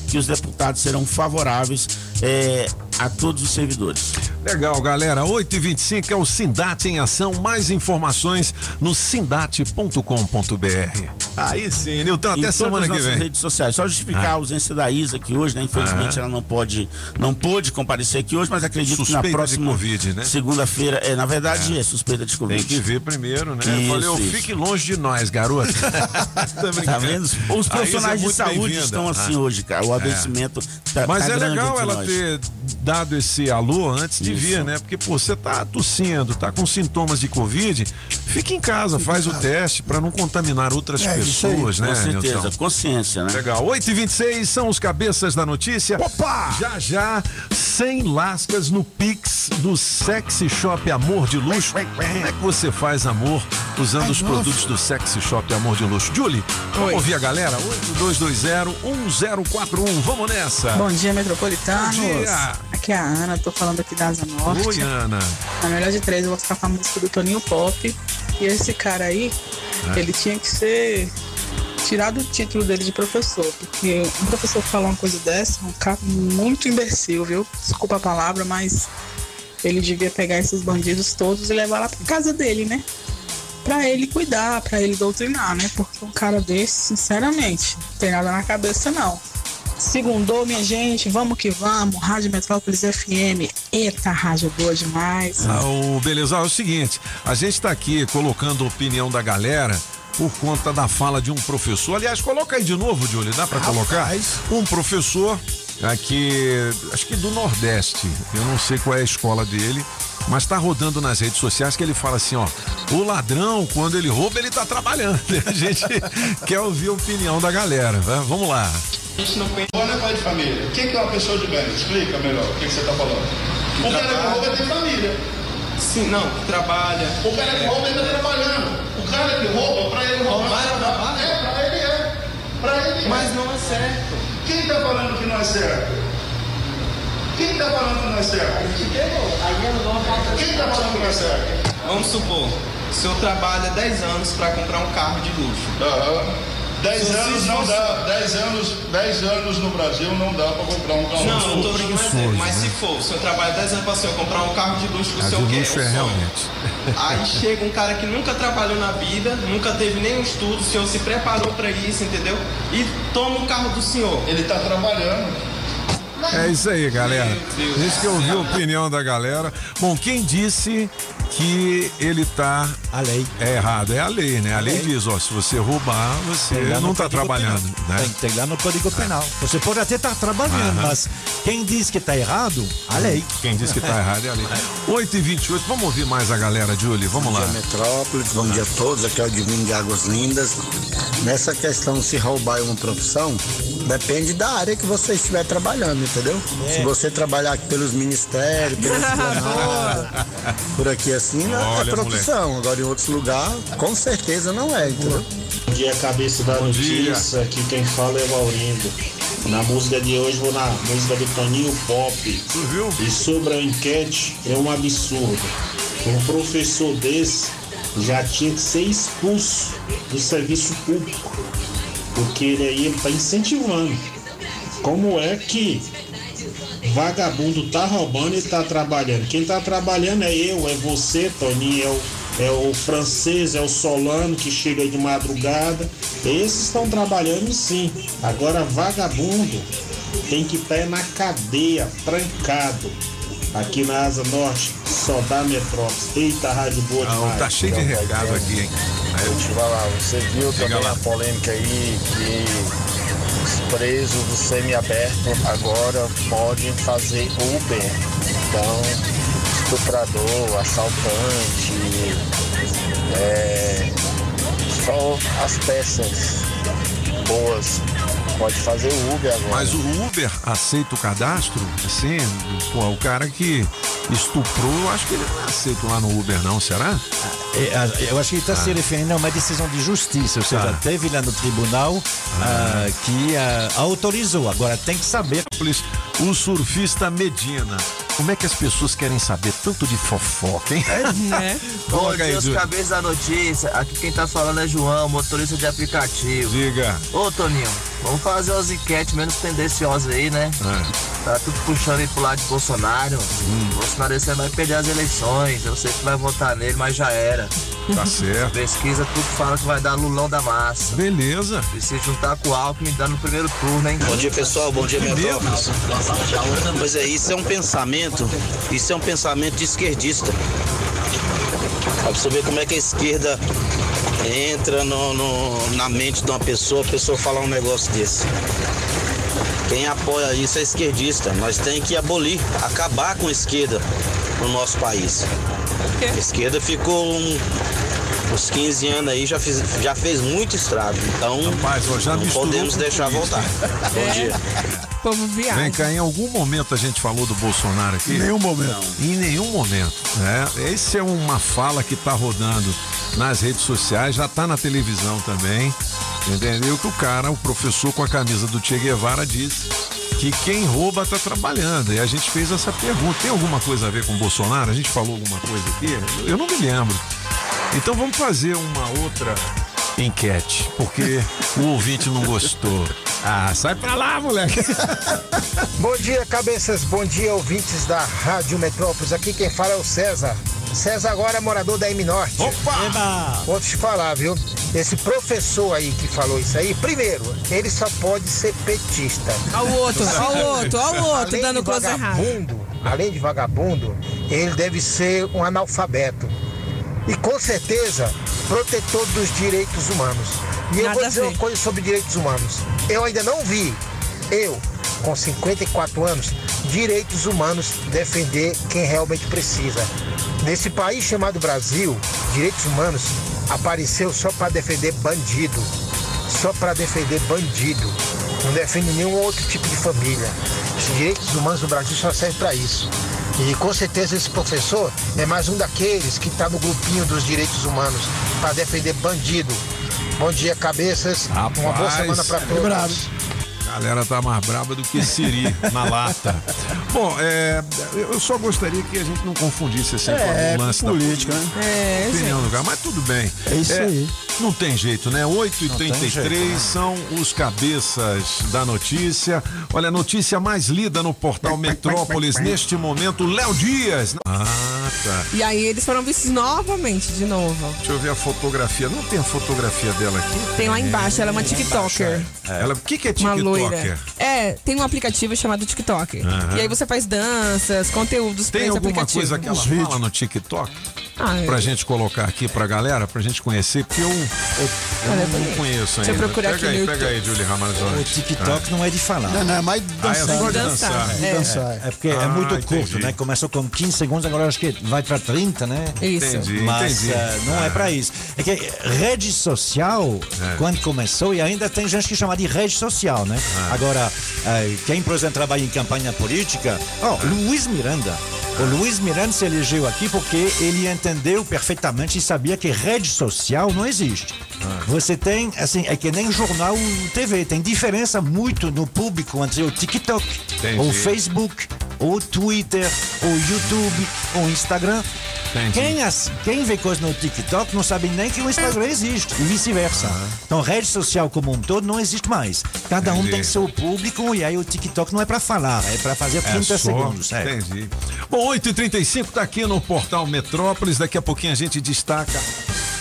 que os deputados serão favoráveis eh, a todos os servidores. Legal, galera. 8h25 é o Sindate em Ação. Mais informações no sindate.com.br. Aí sim, Nilton, até em semana que vem. redes sociais. Só justificar Ah. a ausência da Isa aqui hoje, né? Infelizmente Ah. ela não pode, não pôde comparecer aqui hoje, mas acredito Suspeita que na próxima Covid, né? segunda-feira, é, na verdade É. é, suspeita de Covid. Tem que ver primeiro, né? Isso, eu falei, eu isso. fique longe de nós, garoto. [LAUGHS] Tá vendo? Os profissionais de saúde estão assim hoje, cara. O adoecimento tá, Mas tá é legal ela nós. ter dado esse alô antes de Isso. vir, né? Porque, pô, você tá tossindo, tá com sintomas de Covid, fica em casa, faz o teste pra não contaminar outras É, isso aí. pessoas, né? Com certeza, Nilton? consciência, né? Legal. 8h26 são os cabeças da notícia. Opa! Já já, 100 lascas no Pix do Sexy Shop Amor de Luxo. Como é que você faz amor usando os produtos do Sexy Shop Amor de Luxo? Julie, vamos Oi. ouvir a galera? 8220-1041. Vamos nessa. Bom dia, metropolitanos. Bom dia. Aqui é a Ana, tô falando aqui da Asa Norte. Oi, Ana. Na melhor de três, eu vou ficar com a música do Toninho Pop. E esse cara aí, É. ele tinha que ser tirado o título dele de professor. Porque um professor que fala uma coisa dessa é um cara muito imbecil, viu? Desculpa a palavra, mas ele devia pegar esses bandidos todos e levar lá pra casa dele, né? Pra ele cuidar, pra ele doutrinar, né? Porque um cara desse, sinceramente, não tem nada na cabeça, não. Segundou, minha gente, vamos que vamos. Rádio Metrópolis FM. Eita, rádio boa demais. Ah, o beleza, é o seguinte, a gente tá aqui colocando a opinião da galera por conta da fala de um professor. Aliás, coloca aí de novo, Júlio, dá pra colocar? Um professor aqui, acho que do Nordeste, eu não sei qual é a escola dele, mas tá rodando nas redes sociais que ele fala assim, ó, o ladrão, quando ele rouba, ele tá trabalhando. [LAUGHS] A gente quer ouvir a opinião da galera, né? Vamos lá. A gente não conhece. Não é pai de família. O que é uma pessoa de bem? Explica melhor o que, que você está falando. O cara que rouba tem família. Sim, não, trabalha. O cara que rouba ainda está trabalhando. O cara que rouba, para ele roubar, Roubar é trabalho? É, para ele é. Para ele é. Mas não é certo. Quem está falando que não é certo? Quem está falando que não é certo? Quem está falando que não é certo? Vamos supor, o senhor trabalha 10 anos para comprar um carro de luxo. Aham. 10 Se anos não dá, 10 anos, 10 anos no Brasil não dá para comprar um carro. Não, eu tô um exemplo, né? mas se for, o senhor trabalha 10 anos para o senhor comprar um carro de luxo que o de senhor quer, luxo é sonho. realmente. Aí chega um cara que nunca trabalhou na vida, nunca teve nenhum estudo, o senhor se preparou para isso, entendeu? E toma o carro do senhor. Ele tá trabalhando. É isso aí, galera. A gente quer ouvir a opinião da galera. Bom, quem disse que ele tá. A lei. É errado, é a lei, né? A lei diz, ó, se você roubar, você lá não tá trabalhando, Penal. né? Tem, tem lá no Código Penal. Você pode até estar trabalhando, Aham. mas quem diz que está errado, a lei. Quem diz que tá errado é a lei. 8 e 28 vamos ouvir mais a galera, Julie, vamos lá. Bom dia, Metrópolis, bom dia a todos, aqui é o Divino de Águas Lindas. Nessa questão, se roubar é uma profissão, depende da área que você estiver trabalhando, entendeu? Se você trabalhar aqui pelos ministérios, pela esplanada, [LAUGHS] por aqui assim, né, Olha, é profissão. Agora em outros lugares, com certeza não é, entendeu? Bom dia, cabeça da Bom dia. notícia. Aqui quem fala é o Aurindo. Na música de hoje vou na música do Toninho Pop. E sobre a enquete, é um absurdo. Um professor desse já tinha que ser expulso do serviço público. Porque ele aí está incentivando. Como é que vagabundo tá roubando e tá trabalhando? Quem tá trabalhando é eu, é você, Toninho, é o é o francês, é o solano que chega de madrugada. Esses estão trabalhando sim. Agora, vagabundo tem que estar na cadeia, trancado. Aqui na Asa Norte, só dá metrópolis. Eita, rádio boa Ah, demais. tá cheio de recado aqui, hein? Eu te falar, você viu Diga também lá. a polêmica aí que os presos do semiaberto agora podem fazer Uber. Então, estuprador, assaltante, é, só as peças boas pode fazer Uber agora. Mas o Uber aceita o cadastro? Assim, pô, o cara que estuprou, eu acho que ele não é aceito lá no Uber, não, será? É, a- Eu acho que ele está se Ah. referindo a uma decisão de justiça, ou seja, Ah. teve lá no tribunal ah, que ah, autorizou. Agora tem que saber. O surfista Medina. Como é que as pessoas querem saber tanto de fofoca, hein? [LAUGHS] Né? Bom dia, os cabeças da notícia. Aqui quem tá falando é João, motorista de aplicativo. Diga. Ô, Toninho, vamos fazer umas enquetes menos tendenciosas aí, né? É. Tá tudo puxando aí pro lado de Bolsonaro. Hum. Bolsonaro esse ano vai perder as eleições. Eu sei que vai votar nele, mas já era. Tá certo. Pesquisa tudo fala que vai dar Lulão da massa. Beleza. Precisa juntar com o Alckmin dando no primeiro turno, hein? Bom dia pessoal, bom dia Metrópolis. Pois é, isso é um pensamento, isso é um pensamento de esquerdista. Pra você ver como é que a esquerda entra no- no- na mente de uma pessoa, a pessoa falar um negócio desse. Quem apoia isso é esquerdista. Nós temos que abolir, acabar com a esquerda no nosso país. A esquerda ficou um- uns 15 anos aí, já, fiz- já fez muito estrago. Então, já não podemos deixar voltar. [LAUGHS] Bom dia. Povo viaja. Vem cá, em algum momento a gente falou do Bolsonaro aqui? Em nenhum momento. Em nenhum momento. Né? Essa é uma fala que está rodando nas redes sociais, já está na televisão também. Entendeu? Que o cara, o professor com a camisa do Che Guevara disse que quem rouba está trabalhando. E a gente fez essa pergunta. Tem alguma coisa a ver com o Bolsonaro? A gente falou alguma coisa aqui? Eu não me lembro. Então vamos fazer uma outra enquete, porque o [LAUGHS] ouvinte não gostou. Ah, sai pra lá, moleque. Bom dia, cabeças. Bom dia, ouvintes da Rádio Metrópolis. Aqui quem fala é o César. César agora é morador da M Norte. Opa! Vou te falar, viu? Esse professor aí que falou isso aí, primeiro, ele só pode ser petista. Ó o outro, ó o outro, ó o outro, Além dando errado. vagabundo, além de vagabundo, ele deve ser um analfabeto. E com certeza, protetor dos direitos humanos. E eu Nada vou a dizer uma coisa sobre direitos humanos. Eu ainda não vi, eu, com 54 anos, direitos humanos defender quem realmente precisa. Nesse país chamado Brasil, direitos humanos apareceu só para defender bandido. Só para defender bandido. Não defende nenhum outro tipo de família. Os direitos humanos do Brasil só servem para isso. E com certeza esse professor é mais um daqueles que está no grupinho dos direitos humanos para defender bandido. Bom dia, cabeças. Uma boa Rapaz, semana para é todos. brabo. A galera tá mais braba do que Siri na lata. Bom, é, eu só gostaria que a gente não confundisse esse É, com o lance política, da né? É, opinião do cara, mas tudo bem. É isso aí. Não tem jeito, né? 8 e Não tem 33 jeito, né? são os cabeças da notícia. Olha, a notícia mais lida no portal Metrópolis neste momento, Léo Dias. Ah, tá. E aí eles foram vistos novamente, de novo. Deixa eu ver a fotografia. Não tem a fotografia dela aqui? Tem lá embaixo, ela é uma TikToker. Ela, o que, que é Uma TikToker? loira. É, tem um aplicativo chamado TikTok. Aham. E aí você faz danças, conteúdos Tem alguma aplicativo. coisa que ela fala no TikTok? Ah, é. Pra gente colocar aqui pra galera, pra gente conhecer, porque eu, eu, eu Olha, não, não conheço Deixa eu ainda. procurar pega aqui aí, pega aí. Julie Ramazotti. O TikTok não é de falar. Não, não, é mais Ah, é dançar. só de Dançar, dançar. é. dançar. É porque é Ah, muito entendi. curto, né? Começou com 15 segundos, agora acho que vai para 30, né? Isso. Entendi, Mas entendi. eh, não é para isso. É que rede social, É. quando começou, e ainda tem gente que chama de rede social, né? É. Agora, eh, quem, por exemplo, trabalha em campanha política, ó, É. Luiz Miranda. O Luiz Miranda se elegeu aqui porque ele entendeu perfeitamente e sabia que rede social não existe. É. Você tem, assim, é que nem jornal TV, tem diferença muito no público entre o TikTok, Entendi. o Facebook, ou Twitter, ou YouTube, ou Instagram. Quem, as- quem vê coisa no TikTok não sabe nem que o Instagram existe, e vice-versa. Então, rede social como um todo não existe mais. Cada um Entendi. tem seu público, e aí o TikTok não é pra falar, é pra fazer 30 É só, segundos. é. Entendi. Bom, 8h35 tá aqui no portal Metrópolis. Daqui a pouquinho a gente destaca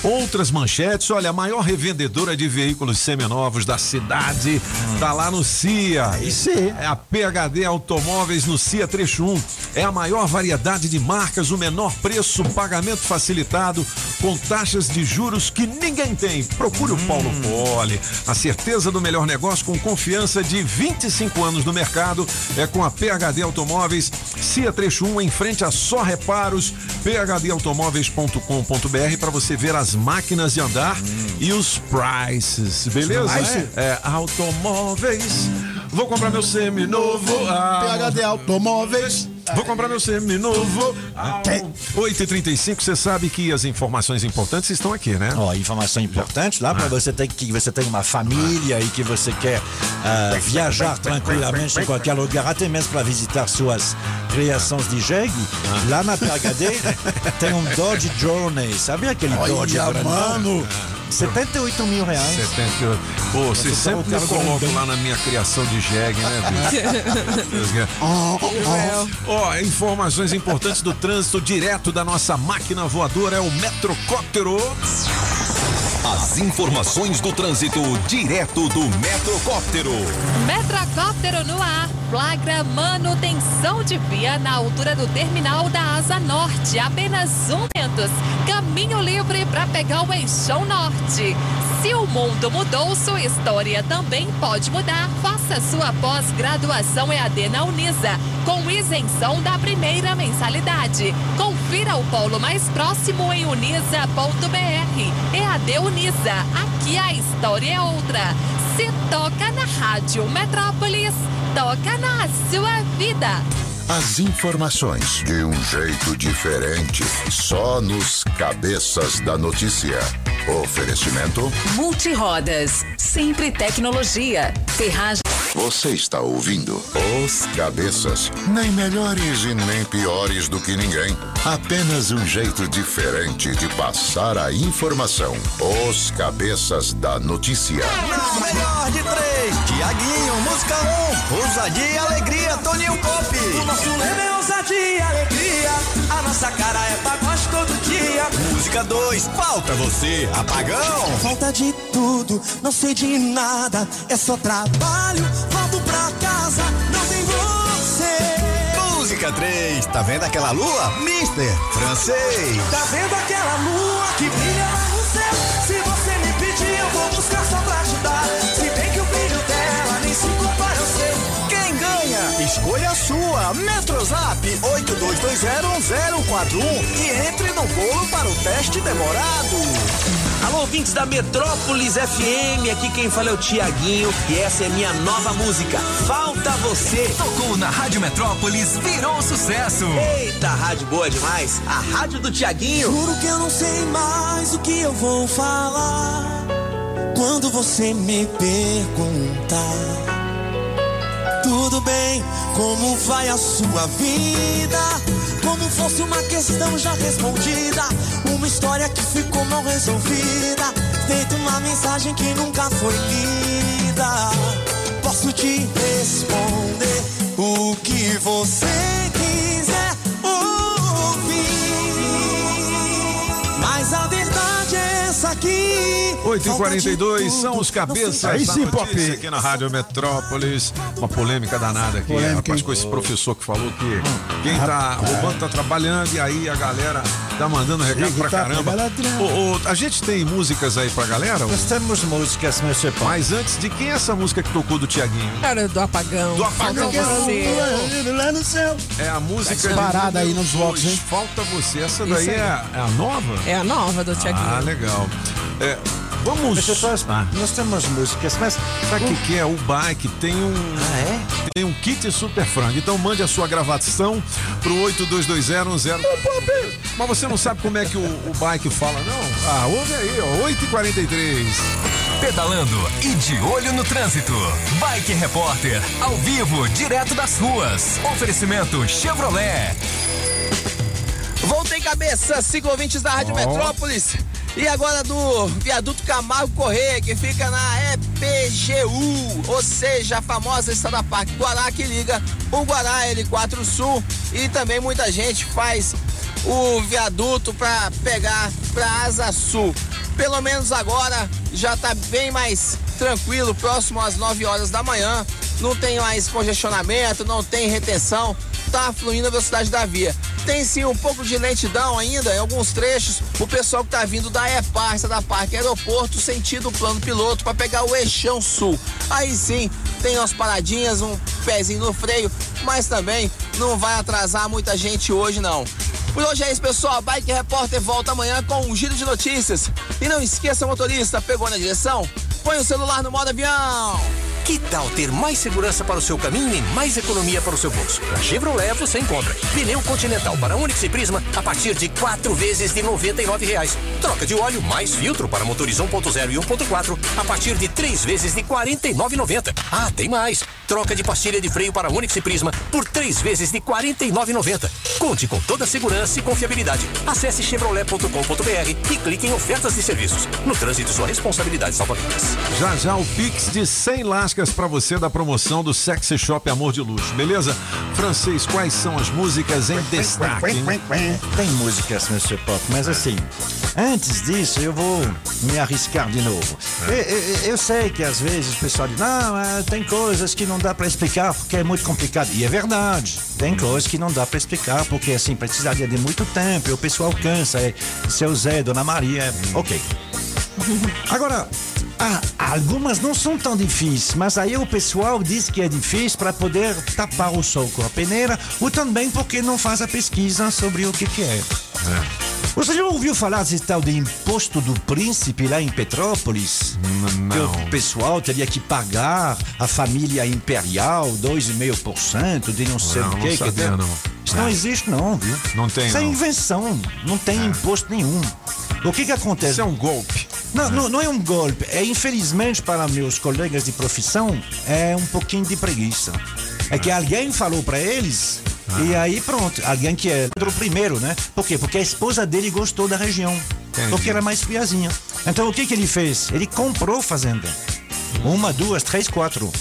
outras manchetes. Olha, a maior revendedora de veículos seminovos da cidade tá lá no CIA. Isso é a PHD Automóveis no CIA Trecho 1. É a maior variedade de marcas, o menor preço, pagamento facilitado, com taxas de juros que ninguém tem. Procure o Paulo Poli. A certeza do melhor negócio com confiança de 25 anos no mercado é com a PHD Automóveis, CIA Trecho 1 em frente a Só Reparos, phdautomóveis.com.br para você ver as máquinas de andar e os prices, beleza? Price? É, automóveis. Vou comprar meu seminovo. Ah, PHD Automóveis. Vou comprar meu seminovo. Ah, 8h35, você sabe que as informações importantes estão aqui, né? Ó, informação importante lá para você ter que você tem uma família e que você quer ah, viajar tranquilamente em qualquer lugar, até mesmo para visitar suas criações de jegue. Lá na PHD [LAUGHS] tem um Dodge Journey, sabe aquele Olha, Dodge mano. 78 mil reais. 78. Pô, você Você sempre me colocam lá na minha criação de jegue, né, bicho? [LAUGHS] [LAUGHS] Ó, informações importantes do trânsito direto da nossa máquina voadora é o Metrocóptero. As informações do trânsito direto do Metrocóptero. Metrocóptero no ar. Flagra manutenção de via na altura do terminal da Asa Norte. Apenas um momentos. Caminho livre para pegar o eixão norte. Se o mundo mudou, sua história também pode mudar. Faça sua pós-graduação EAD na Unisa, com isenção da primeira mensalidade. Confira o polo mais próximo em unisa.br. EAD Unisa, aqui a história é outra. Se toca na Rádio Metrópolis, toca na sua vida. As informações de um jeito diferente, só nos cabeças da notícia. Oferecimento. Multirodas, sempre tecnologia, ferragem. Você está ouvindo Os Cabeças. Nem melhores e nem piores do que ninguém. Apenas um jeito diferente de passar a informação. Os Cabeças da Notícia. Na melhor de três, Tiaguinho, música 1, um, ousadia e alegria, Toninho Pop. Nosso lema é ousadia e alegria. A nossa cara é pagode todo dia. Música 2, falta você, apagão. Falta de tudo, não sei de nada. É só trabalho, volto pra casa, não tem você. Música 3, tá vendo aquela lua? Mister Francês. Tá vendo aquela lua que brilha lá no céu? Se você me pedir, eu vou buscar só pra ajudar. Metrozap 82201041 e entre no bolo para o teste demorado. Alô, ouvintes da Metrópolis FM, aqui quem fala é o Tiaguinho e essa é minha nova música, Falta Você. Tocou na Rádio Metrópolis, virou sucesso. Eita, rádio boa demais, a rádio do Tiaguinho. Juro que eu não sei mais o que eu vou falar quando você me perguntar. Tudo bem, como vai a sua vida? Como fosse uma questão já respondida. Uma história que ficou mal resolvida. Feito uma mensagem que nunca foi lida. Posso te responder o que você é essa aqui. 8h42 são os cabeças Aí da sim, Pop. aqui na Rádio Metrópolis. Uma polêmica danada aqui, Polêmica, rapaz, hein? com esse professor que falou que quem tá roubando tá trabalhando e aí a galera tá mandando recado pra tá caramba. trabalhando. Ô, ô, a gente tem músicas aí pra galera? Nós temos músicas, meu Pop. Mas antes de quem é essa música que tocou do Tiaguinho? Cara, do apagão. Do apagão. Falta você. Lá no céu. É a música Tá parada aí nos dois, hein? Falta você. Essa daí aí. é, a- é a nova? É a nova do Tiaguinho. Ah, legal. É, vamos. Deixa eu só- Ah. Nós temos músicas, mas Sabe o que, que é? O bike tem um. Tem um kit super frango. Então mande a sua gravação pro 822010. Mas você não sabe como é que o, o bike fala, não? Ah, ouve aí, ó. 8h43. pedalando e de olho no trânsito. Bike Repórter, ao vivo, direto das ruas. Oferecimento Chevrolet. Voltei cabeça, ciclovintes da Rádio Ó. Metrópolis. E agora do viaduto Camargo Correia, que fica na EPGU, ou seja, a famosa Estrada Parque Guará, que liga o Guará L4 Sul. E também muita gente faz o viaduto para pegar para Asa Sul. Pelo menos agora já tá bem mais tranquilo, próximo às 9 horas da manhã. Não tem mais congestionamento, não tem retenção, tá fluindo a velocidade da via. Tem sim um pouco de lentidão ainda em alguns trechos. O pessoal que tá vindo da EPAR, da Parque Aeroporto, sentido plano piloto para pegar o Eixão Sul. Aí sim, tem umas paradinhas, um pezinho no freio, mas também não vai atrasar muita gente hoje não. Por hoje é isso, pessoal. Bike Repórter volta amanhã com um giro de notícias. E não esqueça, motorista, pegou na direção? Põe o celular no modo avião. Que tal ter mais segurança para o seu caminho e mais economia para o seu bolso? Na Chevrolet você encontra pneu Continental para Onix e Prisma a partir de quatro vezes de 99 reais. Troca de óleo mais filtro para motores 1.0 e 1.4 a partir de três vezes de R$ 49,90. Ah, tem mais! Troca de pastilha de freio para Onix e Prisma por três vezes de R$ 49,90. Conte com toda a segurança e confiabilidade. Acesse chevrolet.com.br e clique em ofertas de serviços. No trânsito, sua responsabilidade salva vidas. Já já o Pix de 100 lascas pra você da promoção do Sexy Shop Amor de Luxo, beleza? Francês, quais são as músicas em destaque? Tem músicas, Mr. Pop, mas assim, antes disso eu vou me arriscar de novo. Eu, eu- eu sei que às vezes o pessoal diz, não, é, tem coisas que não dá para explicar porque é muito complicado. E é verdade, tem coisas que não dá para explicar porque assim, precisaria de muito tempo e o pessoal cansa. É, seu Zé, Dona Maria, ok. [LAUGHS] Agora, ah, algumas não são tão difíceis, mas aí o pessoal diz que é difícil para poder tapar o sol com a peneira ou também porque não faz a pesquisa sobre o que, que é. Você já ouviu falar desse tal de imposto do príncipe lá em Petrópolis? Que o pessoal teria que pagar a família imperial 2,5% de não sei Não, o não quê. quer sabia, dizer, não. Isso não É. existe não, viu? Não tem, Isso é não. invenção, não tem imposto nenhum. O que que acontece? Isso é um golpe. Não, não, não é um golpe. É infelizmente para meus colegas de profissão é um pouquinho de preguiça. É que alguém falou para eles e aí pronto, alguém que é o primeiro, né? Por quê? Porque a esposa dele gostou da região, porque era mais friazinha. Então o que que ele fez? Ele comprou fazenda, uma, duas, três, quatro.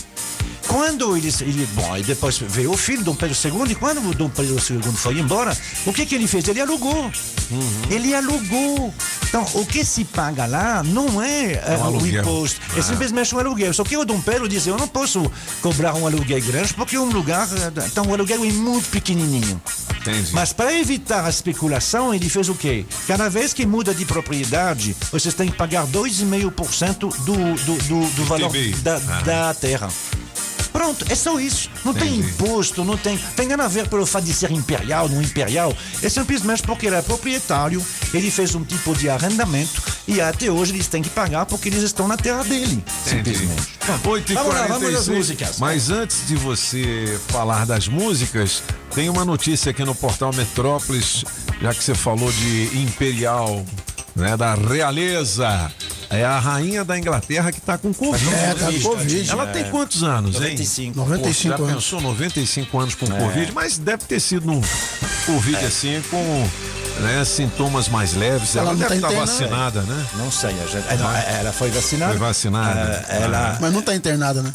Quando eles, ele, bom, e depois veio o filho, Dom Pedro II, e quando o Dom Pedro II foi embora, o que que ele fez? Ele alugou. Ele alugou. Então, o que se paga lá não é, eh, um o imposto, é Ah. simplesmente um aluguel. Só que o Dom Pedro dizia, eu não posso cobrar um aluguel grande porque um lugar, então o aluguel é muito pequenininho. Mas para evitar a especulação, ele fez o quê? Cada vez que muda de propriedade, vocês têm que pagar 2,5% do, do, do, do valor da, Ah. da terra. Pronto, é só isso. Não tem imposto, não tem. Tem nada a ver pelo fato de ser imperial, não imperial. É simplesmente porque ele é proprietário, ele fez um tipo de arrendamento e até hoje eles têm que pagar porque eles estão na terra dele. Simplesmente. 8 e Vamos lá, vamos às 46. músicas. Mas antes de você falar das músicas, tem uma notícia aqui no portal Metrópolis, já que você falou de imperial, né, da realeza. É a rainha da Inglaterra que tá com Covid. É, tá com Covid. Ela É. tem quantos anos, hein? 95. 95 Pô, já anos. pensou 95 anos com É. Covid? Mas deve ter sido um Covid É. assim com né, sintomas mais leves. Ela, Ela não deve tá estar vacinada, né? Não sei, a gente- é, não, ela foi vacinada. Foi vacinada. É, ela, Mas não tá internada, né?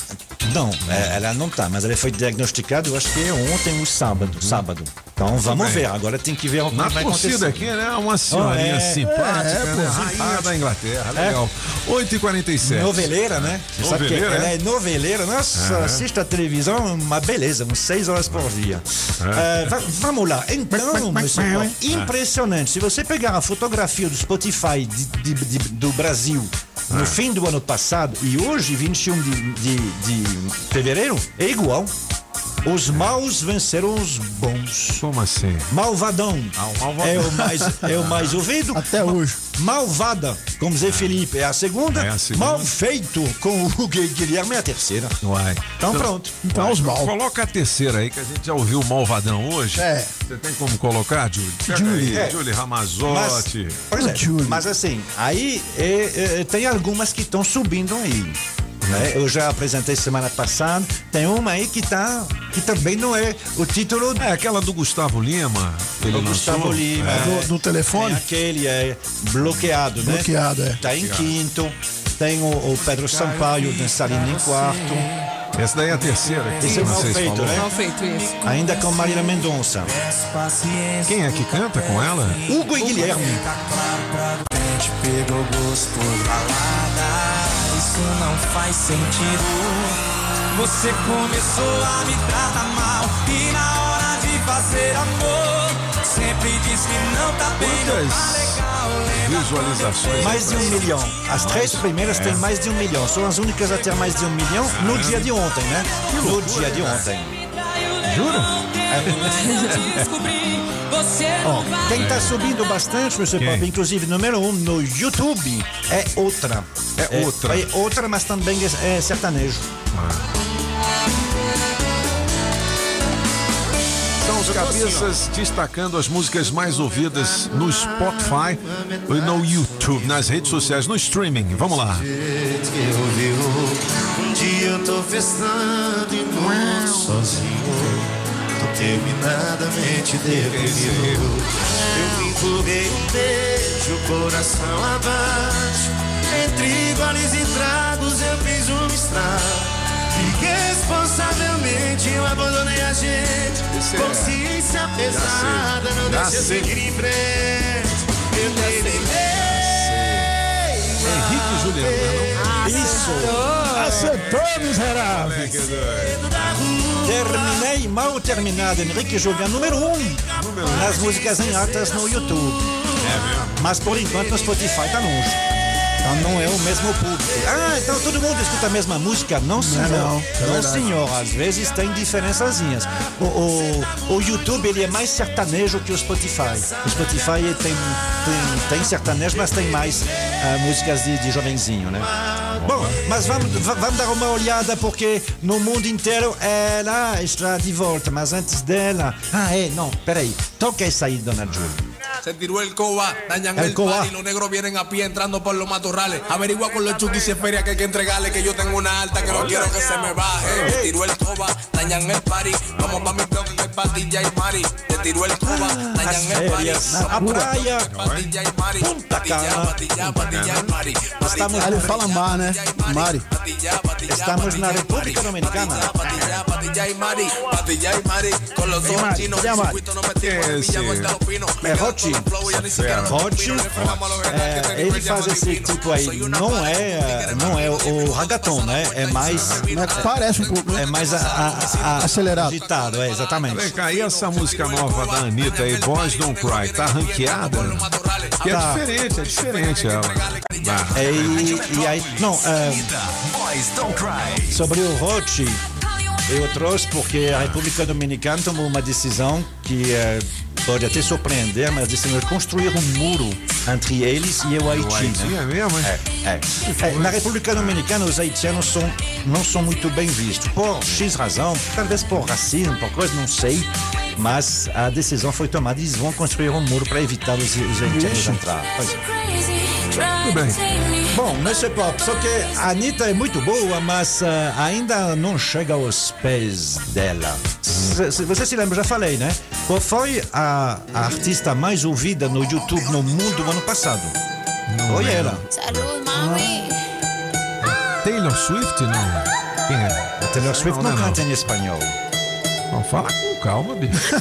Não, é, ela não tá, mas ela foi diagnosticada, eu acho que é ontem, o sábado. Sábado. Então vamos ver, agora tem que ver o que Na vai torcida acontecer. aqui, né? Uma senhorinha Oh, é, simpática, é, pô, né? Rainha da Inglaterra, É. legal. 8h47. Noveleira, né? Você sabe que ela é? é noveleira. Nossa, Aham. assiste a televisão, uma beleza, uns seis horas por dia. É, va- vamos lá. Então, meu senhor, impressionante. Se você pegar a fotografia do Spotify de- de- de- do Brasil no fim do ano passado e hoje, 21 de, de, de fevereiro, é igual. Os maus venceram os bons. Como assim? Malvadão. Malvadão. É o mais, é o mais [LAUGHS] ouvido. Até hoje. Malvada, como Zé Felipe, é a segunda. É a segunda. Mal feito com o [LAUGHS] e Guilherme é a terceira. Uai. Então pronto. Então os mal. Coloca a terceira aí, que a gente já ouviu o Malvadão hoje. É. Você tem como colocar, Julie. aí, É. Julie Ramazotti. Pois é, mas assim, aí é, é, tem algumas que estão subindo aí. Né? Eu já apresentei semana passada. Tem uma aí que tá. que também não é o título. É aquela do Gustavo Lima. Ele do lançou. Gustavo Lima. É. Do, do telefone? Tem aquele é bloqueado, né? Bloqueado, é. Tá em quinto. Tem o, o Pedro Sampaio dançarino em quarto. Essa daí é a terceira. que Esse é vocês feito, falou. né? Mal feito isso. Ainda com Marília Mendonça. Quem é que canta com ela? Hugo e Guilherme. Te pegou gosto por balada, isso não faz sentido. Você começou a me tratar mal e na hora de fazer amor, sempre diz que não tá bem, não tá legal. Visualizações. Mais de um milhão. As três primeiras têm mais de um milhão. São as únicas a ter mais de um milhão no dia de ontem, né? No dia de ontem. Juro? Ó, quem tá subindo bastante, Mr. Quem? Pop, inclusive número um no YouTube, é outra. É outra. É outra, mas também é, é sertanejo. São os cabeças destacando as músicas mais ouvidas no Spotify e no YouTube, nas redes sociais, no streaming. Vamos lá. Um dia eu tô festando e muito sozinho. Tô terminadamente deprimido. Eu me empurrei um beijo, coração abaixo. Entre goles e tragos eu fiz um estrago. Irresponsavelmente eu abandonei a gente. É- Consciência pesada, não deixa eu seguir em frente. Eu terminei. Henrique e Juliano, Isso! Acertou, miserável. Terminei mal terminado, Henrique Juliano, número um nas músicas em altas no YouTube. Mas por enquanto no Spotify tá longe. Então não é o mesmo público. Ah, então todo mundo escuta a mesma música? Não, senhor. não, Não, verdade. senhor. Às vezes tem diferençazinhas. O, o, o YouTube ele é mais sertanejo que o Spotify. O Spotify tem, tem, tem sertanejo, mas tem mais ah, músicas de, de jovenzinho, né? Bom, mas vamos, va- vamos dar uma olhada porque no mundo inteiro ela está de volta. Mas antes dela. Ah, é, não, peraí. Toca essa aí, dona Júlia. Se tiró el coba, dañan El el, coba. party, los negros vienen a pie entrando por los matorrales. Averigua con los chukis si es feria que hay que entregarle, que yo tengo una alta que no quiero que se me baje. Se tiró el coba, dañan el party, vamos pa' mi bloque que hay patilla y mari. Te tiró el coba, dañan el party, vamos pa' praia. patilla y mari. Patilla, Cana. patilla, patilla y mari. Estamos, né? Mari. estamos na República Dominicana. Patilla, patilla y mari, patilla y mari. Con los ojos chinos, no metimos en Esse- Los Pinos. É é, ele faz esse tipo aí. Não é, não é o ragaton, né? É mais. Parece um pouco, né? É mais a, a- a- Acelerado. agitado, é, exatamente. Vem cá, e essa música nova da Anitta aí, Boys Don't Cry, tá ranqueada? Que é Tá. diferente, é diferente ela. Bah. É, e, e aí. Não, é, sobre o Rochi, eu trouxe porque a República Dominicana tomou uma decisão que é, pode até surpreender, mas decidiu construir um muro entre eles e o Haiti. Haiti né? é mesmo? É, é. É, na República Dominicana, os haitianos são, não são muito bem vistos. Por X razão, talvez por racismo, por coisa, não sei. Mas a decisão foi tomada e eles vão construir um muro para evitar os, os haitianos Ixi. entrar. Pois é. Tudo bem. Bom, Mr. Pop, só que a Anitta é muito boa, mas ah, ainda não chega aos pés dela. Se- Você se lembra, já falei, né? Qual foi a, a artista mais ouvida no YouTube no mundo no ano passado? Foi ela. Taylor Swift, não? Quem é? A Taylor Swift não, não, canta em espanhol. Não, fala com calma, bicho.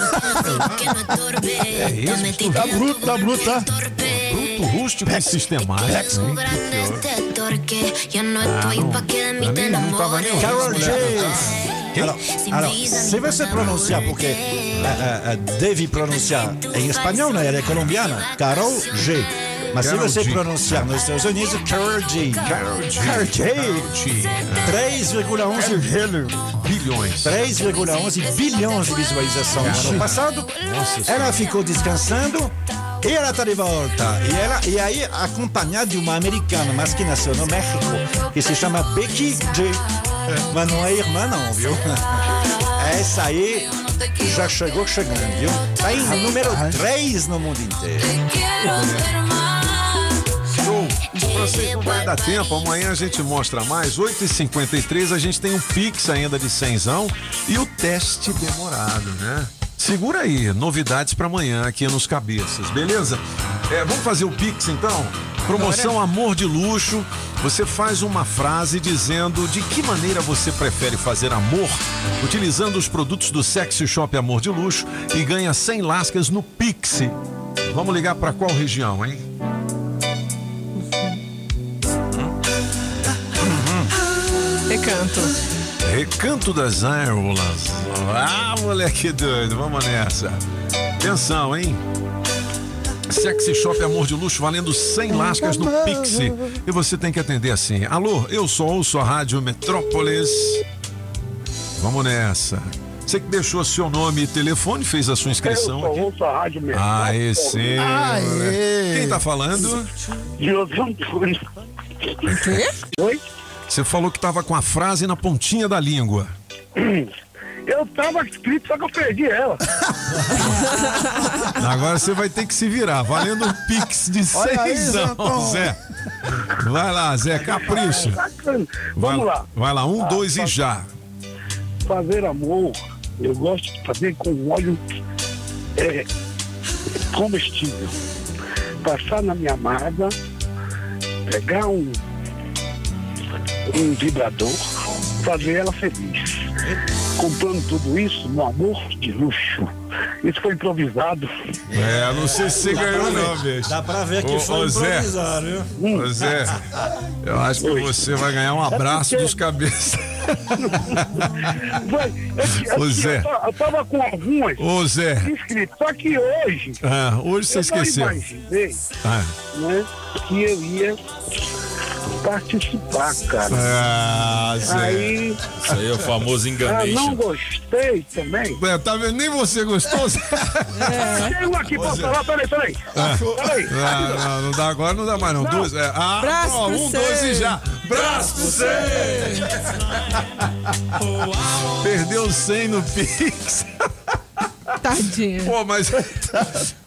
É isso, Tá bruto, tá bruto, tá? bruto, rústico e sistemático. hein? Carol G. Alors, alors, se você pronunciar, porque ah, ah, ah, deve pronunciar em espanhol, né? Ela é colombiana. Carol G. Mas se você G. pronunciar nos Estados Unidos, Carol G. Carol G. Carol G. Carol G. 3,11 bilhões. 3,11 bilhões de visualizações no ano passado. Nossa ela ficou descansando e ela está de volta. E, ela, e aí, acompanhada de uma americana, mas que nasceu no México, que se chama Becky J. [LAUGHS] Mas não é irmã, não, viu? [LAUGHS] Essa aí já chegou chegando, viu? Tá em número 3 no mundo inteiro. Show! Francês, não vai dar tempo, amanhã a gente mostra mais. 8h53 a gente tem um Pix ainda de cenzão e o teste demorado, né? Segura aí, novidades para amanhã aqui nos cabeças, beleza? É, vamos fazer o Pix então? Promoção Amor de Luxo. Você faz uma frase dizendo de que maneira você prefere fazer amor utilizando os produtos do Sexy Shop Amor de Luxo e ganha 100 lascas no Pix. Vamos ligar para qual região, hein? Recanto. Recanto das Árvores. Ah, moleque doido, vamos nessa. Atenção, hein? Sexy Shop Amor de Luxo valendo 100 lascas no Pixie. E você tem que atender assim. Alô, eu sou ouço a Rádio Metrópolis. Vamos nessa. Você que deixou seu nome e telefone, fez a sua inscrição Eu aqui. ouço a rádio mesmo. Ah, esse. Aê. Quem tá falando? José Antônio. quê? Oi? Você falou que tava com a frase na pontinha da língua. [CLEARS THROAT] Eu tava escrito, só que eu perdi ela. [LAUGHS] Agora você vai ter que se virar, valendo um pix de Olha aí, seisão, Zantão. Zé. Vai lá, Zé, capricha. Vamos Vai, lá. Vai lá, um, Ah, dois e faz- já. Fazer amor, eu gosto de fazer com óleo é, comestível. Passar na minha amada, pegar um, um vibrador, fazer ela feliz. Comprando tudo isso no amor de luxo. Isso foi improvisado. É, não sei se você ganhou não, bicho. Dá pra ver que Ô, foi ô, Zé. improvisado, viu? Ô, Zé, eu acho que você vai ganhar um abraço dos cabeças. Vai, eu, Ô, eu, Zé. eu, eu tava com algumas Ô, Zé. inscritas, só que hoje Ah, hoje você eu esqueceu. não imaginei Ah. né, que eu ia participar, cara. Ah, Zé. Aí Isso aí é o famoso [LAUGHS] ah, enganation. não gostei também. É, tá vendo? Nem você gostou, Zé? Tem um aqui Zé. falar, peraí, peraí. Ah, Peraí. não, não, não dá agora, não dá mais não. Não. Dois, é, ah, Braço ó, um, cê. dois e já. Braço pro cê. [LAUGHS] Perdeu 100 no Pix. [LAUGHS] Tadinha. Pô, mas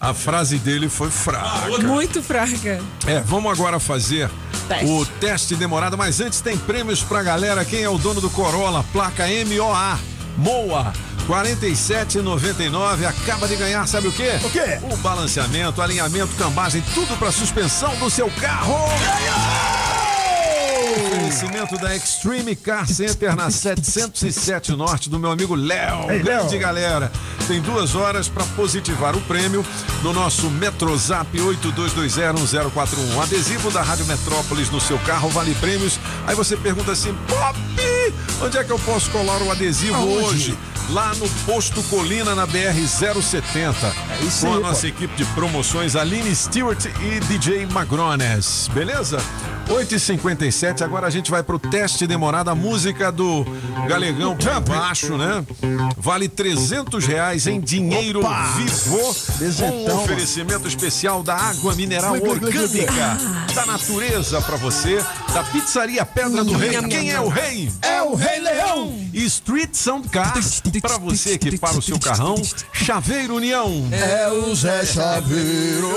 a frase dele foi fraca. Muito fraca. É, vamos agora fazer Teste. o teste demorado, mas antes tem prêmios pra galera. Quem é o dono do Corolla? Placa MOA. Moa. 47,99 acaba de ganhar, sabe o quê? O quê? O balanceamento, alinhamento, cambagem, tudo pra suspensão do seu carro. Oferecimento da Extreme Car Center na 707 Norte do meu amigo Léo. Ei, Léo. Grande galera. Tem duas horas para positivar o prêmio no nosso Metrozap 82201041. Adesivo da Rádio Metrópolis no seu carro vale prêmios. Aí você pergunta assim, Pop, onde é que eu posso colar o adesivo Aonde? hoje? Lá no Posto Colina, na BR-070. É isso com a aí, nossa pô. equipe de promoções, Aline Stewart e DJ Magrones. Beleza? 8h57, agora a gente vai pro teste demorado, a música do Galegão pra baixo, né? Vale 300 reais em dinheiro vivo. Com um oferecimento especial da água mineral orgânica da natureza pra você, da pizzaria Pedra do Rei. Quem é o rei? É o Rei Leão! E Street Sound Cars, pra você equipar o seu carrão. Chaveiro União. É o Zé Chaveiro.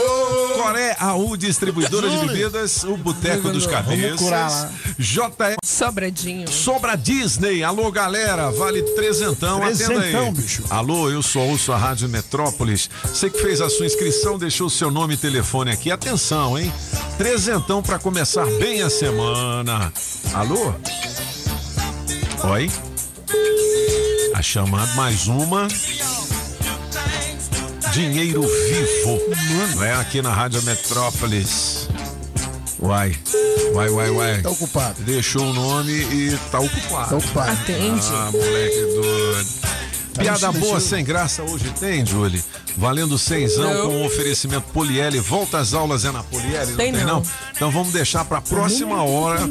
Coré AU Distribuidora de. Bebidas, o Boteco dos Vamos Cabeças. curar. JR Sobradinho. Sobra Disney. Alô, galera, vale trezentão. Atenda Trezentão, aí. bicho. Alô, eu sou ouço a Rádio Metrópolis. Você que fez a sua inscrição, deixou o seu nome e telefone aqui. Atenção, hein? Trezentão pra começar bem a semana. Alô? Oi? A chamada mais uma. Dinheiro vivo. Mano, é aqui na Rádio Metrópolis. Uai, uai, uai, uai. Tá ocupado. Deixou o nome e tá ocupado. Tá ocupado. Atende. Ah, moleque doido. Piada boa sem graça hoje tem, Julie? valendo cenzão Não. com oferecimento Poliele. Volta às aulas é na Poliele? Não Tem não. não? Então vamos deixar para a próxima hora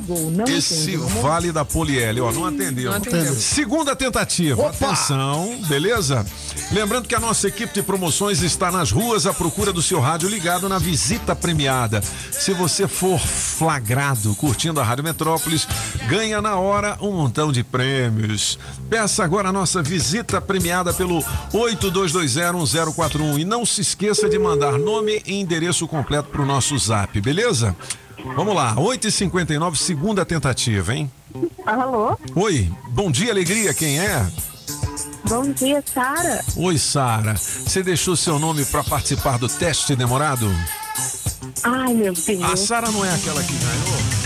esse vale da Poliele. Ó, não atendeu. Não atendeu. Segunda tentativa. Atenção, beleza? Lembrando que a nossa equipe de promoções está nas ruas à procura do seu rádio ligado na visita premiada. Se você for flagrado curtindo a Rádio Metrópolis, ganha na hora um montão de prêmios. Peça agora a nossa visita premiada pelo 82201041 e não se esqueça de mandar nome e endereço completo para o nosso zap, beleza? Vamos lá, 8h59, segunda tentativa, hein? Alô? Oi, bom dia, alegria, quem é? Bom dia, Sara. Oi, Sara. Você deixou seu nome para participar do teste demorado? Ai, meu Deus. A Sara não é aquela que ganhou?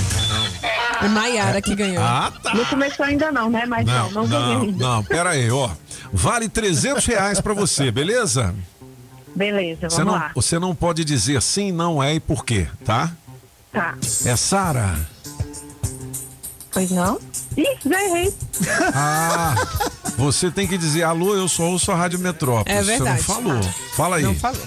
É Maiara que ganhou. Ah, tá. Não começou ainda não, né? Mas não, não, ganhei não, ainda. não, pera aí, ó. Vale 300 reais para você, beleza? Beleza, Você vamos não, lá. você não pode dizer sim, não é e por quê, tá? Tá. É Sara. Pois não? Ih, já errei. Ah, você tem que dizer alô, eu só ouço a Rádio Metrópolis. É verdade. Você não falou. Fala aí. Não falou.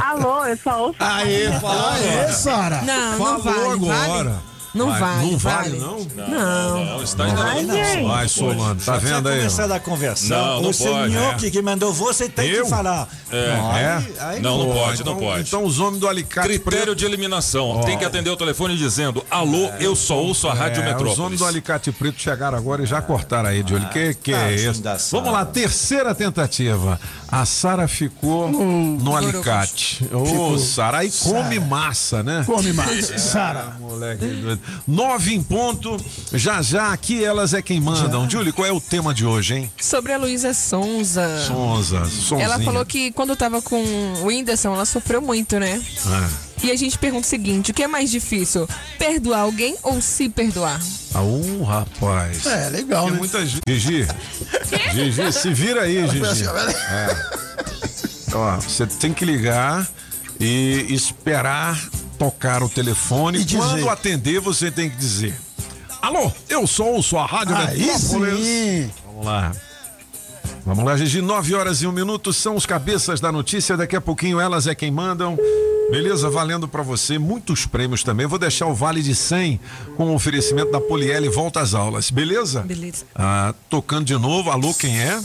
Alô, eu só ouço. Aê, falou Aê, Sara. Não, Falou não vale. agora. Vale? Não Vai, vale. Não vale, não? Não. Não, está ainda Ai, gente. Vai, Solano, tá vendo aí? começado a conversar. Não, não o senhor pode, que, mandou você tem Eu? que falar. É. Não, É? aí- aí Não, não pode, então- não pode. Então os homens do alicate Critério preto. de eliminação. Tem que atender o telefone dizendo: Alô, eu só ouço a Rádio É, os Metrópolis. homens do alicate preto chegaram agora e já cortaram aí de olho. Que que tá, é isso? Vamos lá, terceira tentativa. A Sara ficou no alicate. Ô, Sara, aí come massa, né? Come massa. [LAUGHS] Sara. Moleque doido. Nove em ponto. Já já aqui elas é quem mandam. Julie, qual é o tema de hoje, hein? Sobre a Luísa Sonza. Sonza, sonzinha. Ela falou que quando tava com o Whindersson, ela sofreu muito, né? Ah, E a gente pergunta o seguinte: o que é mais difícil? Perdoar alguém ou se perdoar? Ah, um rapaz. É, legal, Tem né? muita gente. Gigi. Gigi, se vira aí, Gigi. É. Ó, você tem que ligar e esperar tocar o telefone. E dizer. Quando atender, você tem que dizer: Alô, eu sou sua Rádio Aí Metrópolis. sim. Vamos lá. Vamos lá, Gigi. 9 horas e um minuto são os cabeças da notícia. Daqui a pouquinho elas é quem mandam. Beleza? Valendo pra você muitos prêmios também. Vou deixar o vale de 100 com o oferecimento da Poliele volta às aulas. Beleza? Beleza. Ah, tocando de novo. Alô, quem é?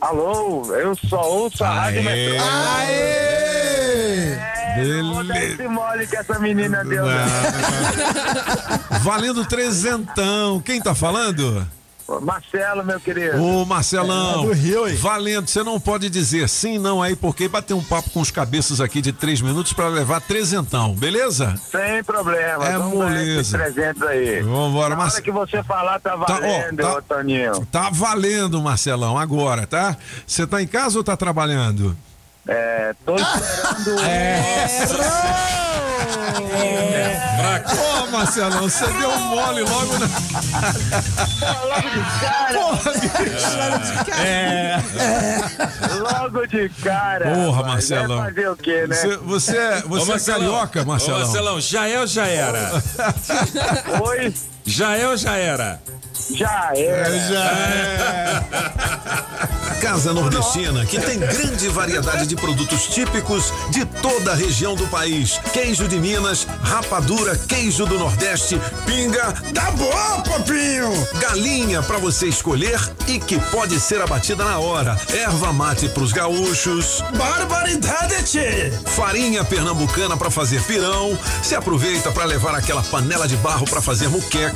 Alô, eu só ouço a Rádio Aê. Metrópolis. Vou dar esse mole que essa menina deu. Valendo trezentão. Quem tá falando? Marcelo, meu querido. Ô, Marcelão. É, do Rio, hein? Valendo. Você não pode dizer sim, não aí, porque bater um papo com os cabeças aqui de três minutos pra levar trezentão. Beleza? Sem problema. É moleza. 300 aí. Vambora, Na Marce- hora que você falar, tá Tá, ó, valendo, tá- Toninho. Tá valendo, Marcelão, agora, tá? Você tá em casa ou tá trabalhando? É, tô esperando. Ô, Marcelão, você deu um mole logo na. Logo de cara. É. Logo de cara. Porra. Marcelão. Vai fazer o quê, né? Você, você, é- Ô, você é Marcelão. carioca, Marcelão? Ô, Marcelão, já é ou já era? Oi, Já é ou já era? já é. Já é. [LAUGHS] Casa Nordestina, que tem grande variedade de produtos típicos de toda a região do país. Queijo de Minas, rapadura, queijo do Nordeste, pinga, Tá bom, papinho. galinha para você escolher e que pode ser abatida na hora. Erva mate pros gaúchos, Barbaridade, tchê. farinha pernambucana para fazer pirão. Se aproveita para levar aquela panela de barro para fazer muqueca,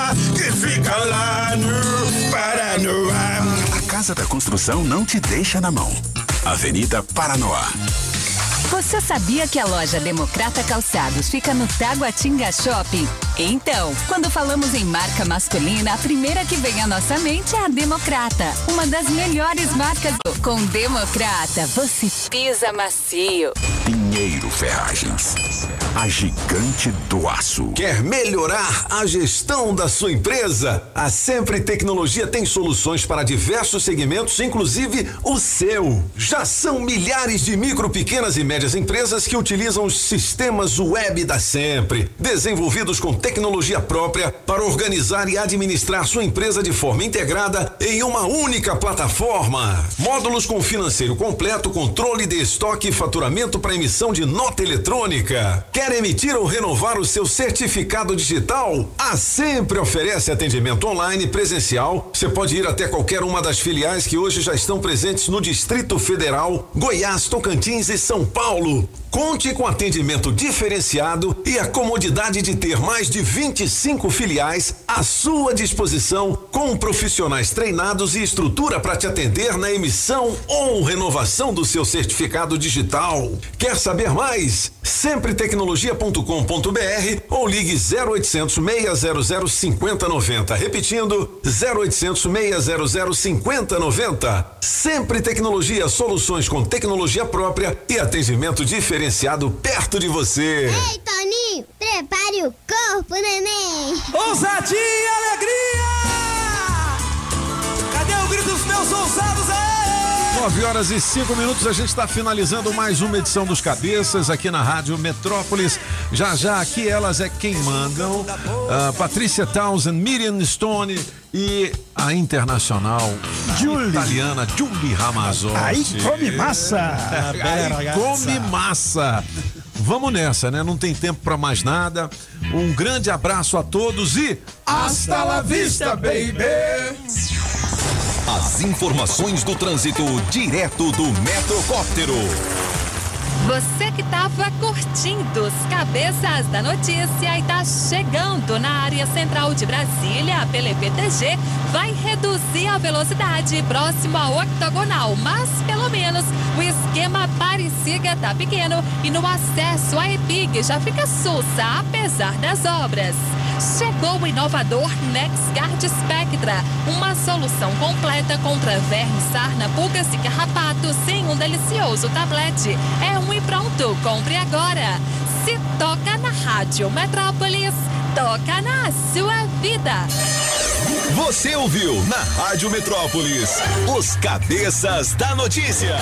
A Casa da Construção não te deixa na mão. Avenida Paranoá. Você sabia que a loja Democrata Calçados fica no Taguatinga Shopping? Então, quando falamos em marca masculina, a primeira que vem à nossa mente é a Democrata, uma das melhores marcas. Com Democrata, você pisa macio. Pinheiro Ferragens, a gigante do aço. Quer melhorar a gestão da sua empresa? A Sempre Tecnologia tem soluções para diversos segmentos, inclusive o seu. Já são milhares de micro, pequenas e médias empresas que utilizam os sistemas web da Sempre, desenvolvidos com tecnologia própria para organizar e administrar sua empresa de forma integrada em uma única plataforma. Módulos com financeiro completo, controle de estoque e faturamento para emissão de nota eletrônica. Quer emitir ou renovar o seu certificado digital? A Sempre oferece atendimento online presencial. Você pode ir até qualquer uma das filiais que hoje já estão presentes no Distrito Federal, Goiás, Tocantins e São Paulo. Conte com atendimento diferenciado e a comodidade de ter mais de 25 filiais à sua disposição, com profissionais treinados e estrutura para te atender na emissão ou renovação do seu certificado digital. Quer saber mais? Sempretecnologia.com.br ou ligue 0800 600 5090. Repetindo, 0800 600 5090. Sempre Tecnologia, soluções com tecnologia própria e atendimento diferenciado perto de você. Ei, Toninho, prepare o corpo, neném. Ousadia e alegria! Cadê o grito dos meus ousados? 9 horas e 5 minutos, a gente está finalizando mais uma edição dos Cabeças aqui na Rádio Metrópolis. Já já aqui elas é quem mandam. Ah, Patrícia Townsend, Miriam Stone e a internacional Julie. italiana Julie Ramazotti. Aí come massa. Aí come massa. Vamos nessa, né? Não tem tempo para mais nada. Um grande abraço a todos e Hasta la vista, baby! As informações do trânsito direto do Metrocóptero. Você que estava curtindo os cabeças da notícia e está chegando na área central de Brasília pela EPTG, vai reduzir a velocidade próximo à octogonal, mas pelo menos o esquema Parisiga tá pequeno e no acesso à EPIG já fica sussa, apesar das obras. Chegou o inovador NexGuard Spectra, uma solução completa contra vermes, sarna, pulgas e carrapatos sem um delicioso tablete. É um e pronto, compre agora. Se toca na Rádio Metrópolis, toca na sua vida. Você ouviu na Rádio Metrópolis os Cabeças da Notícia.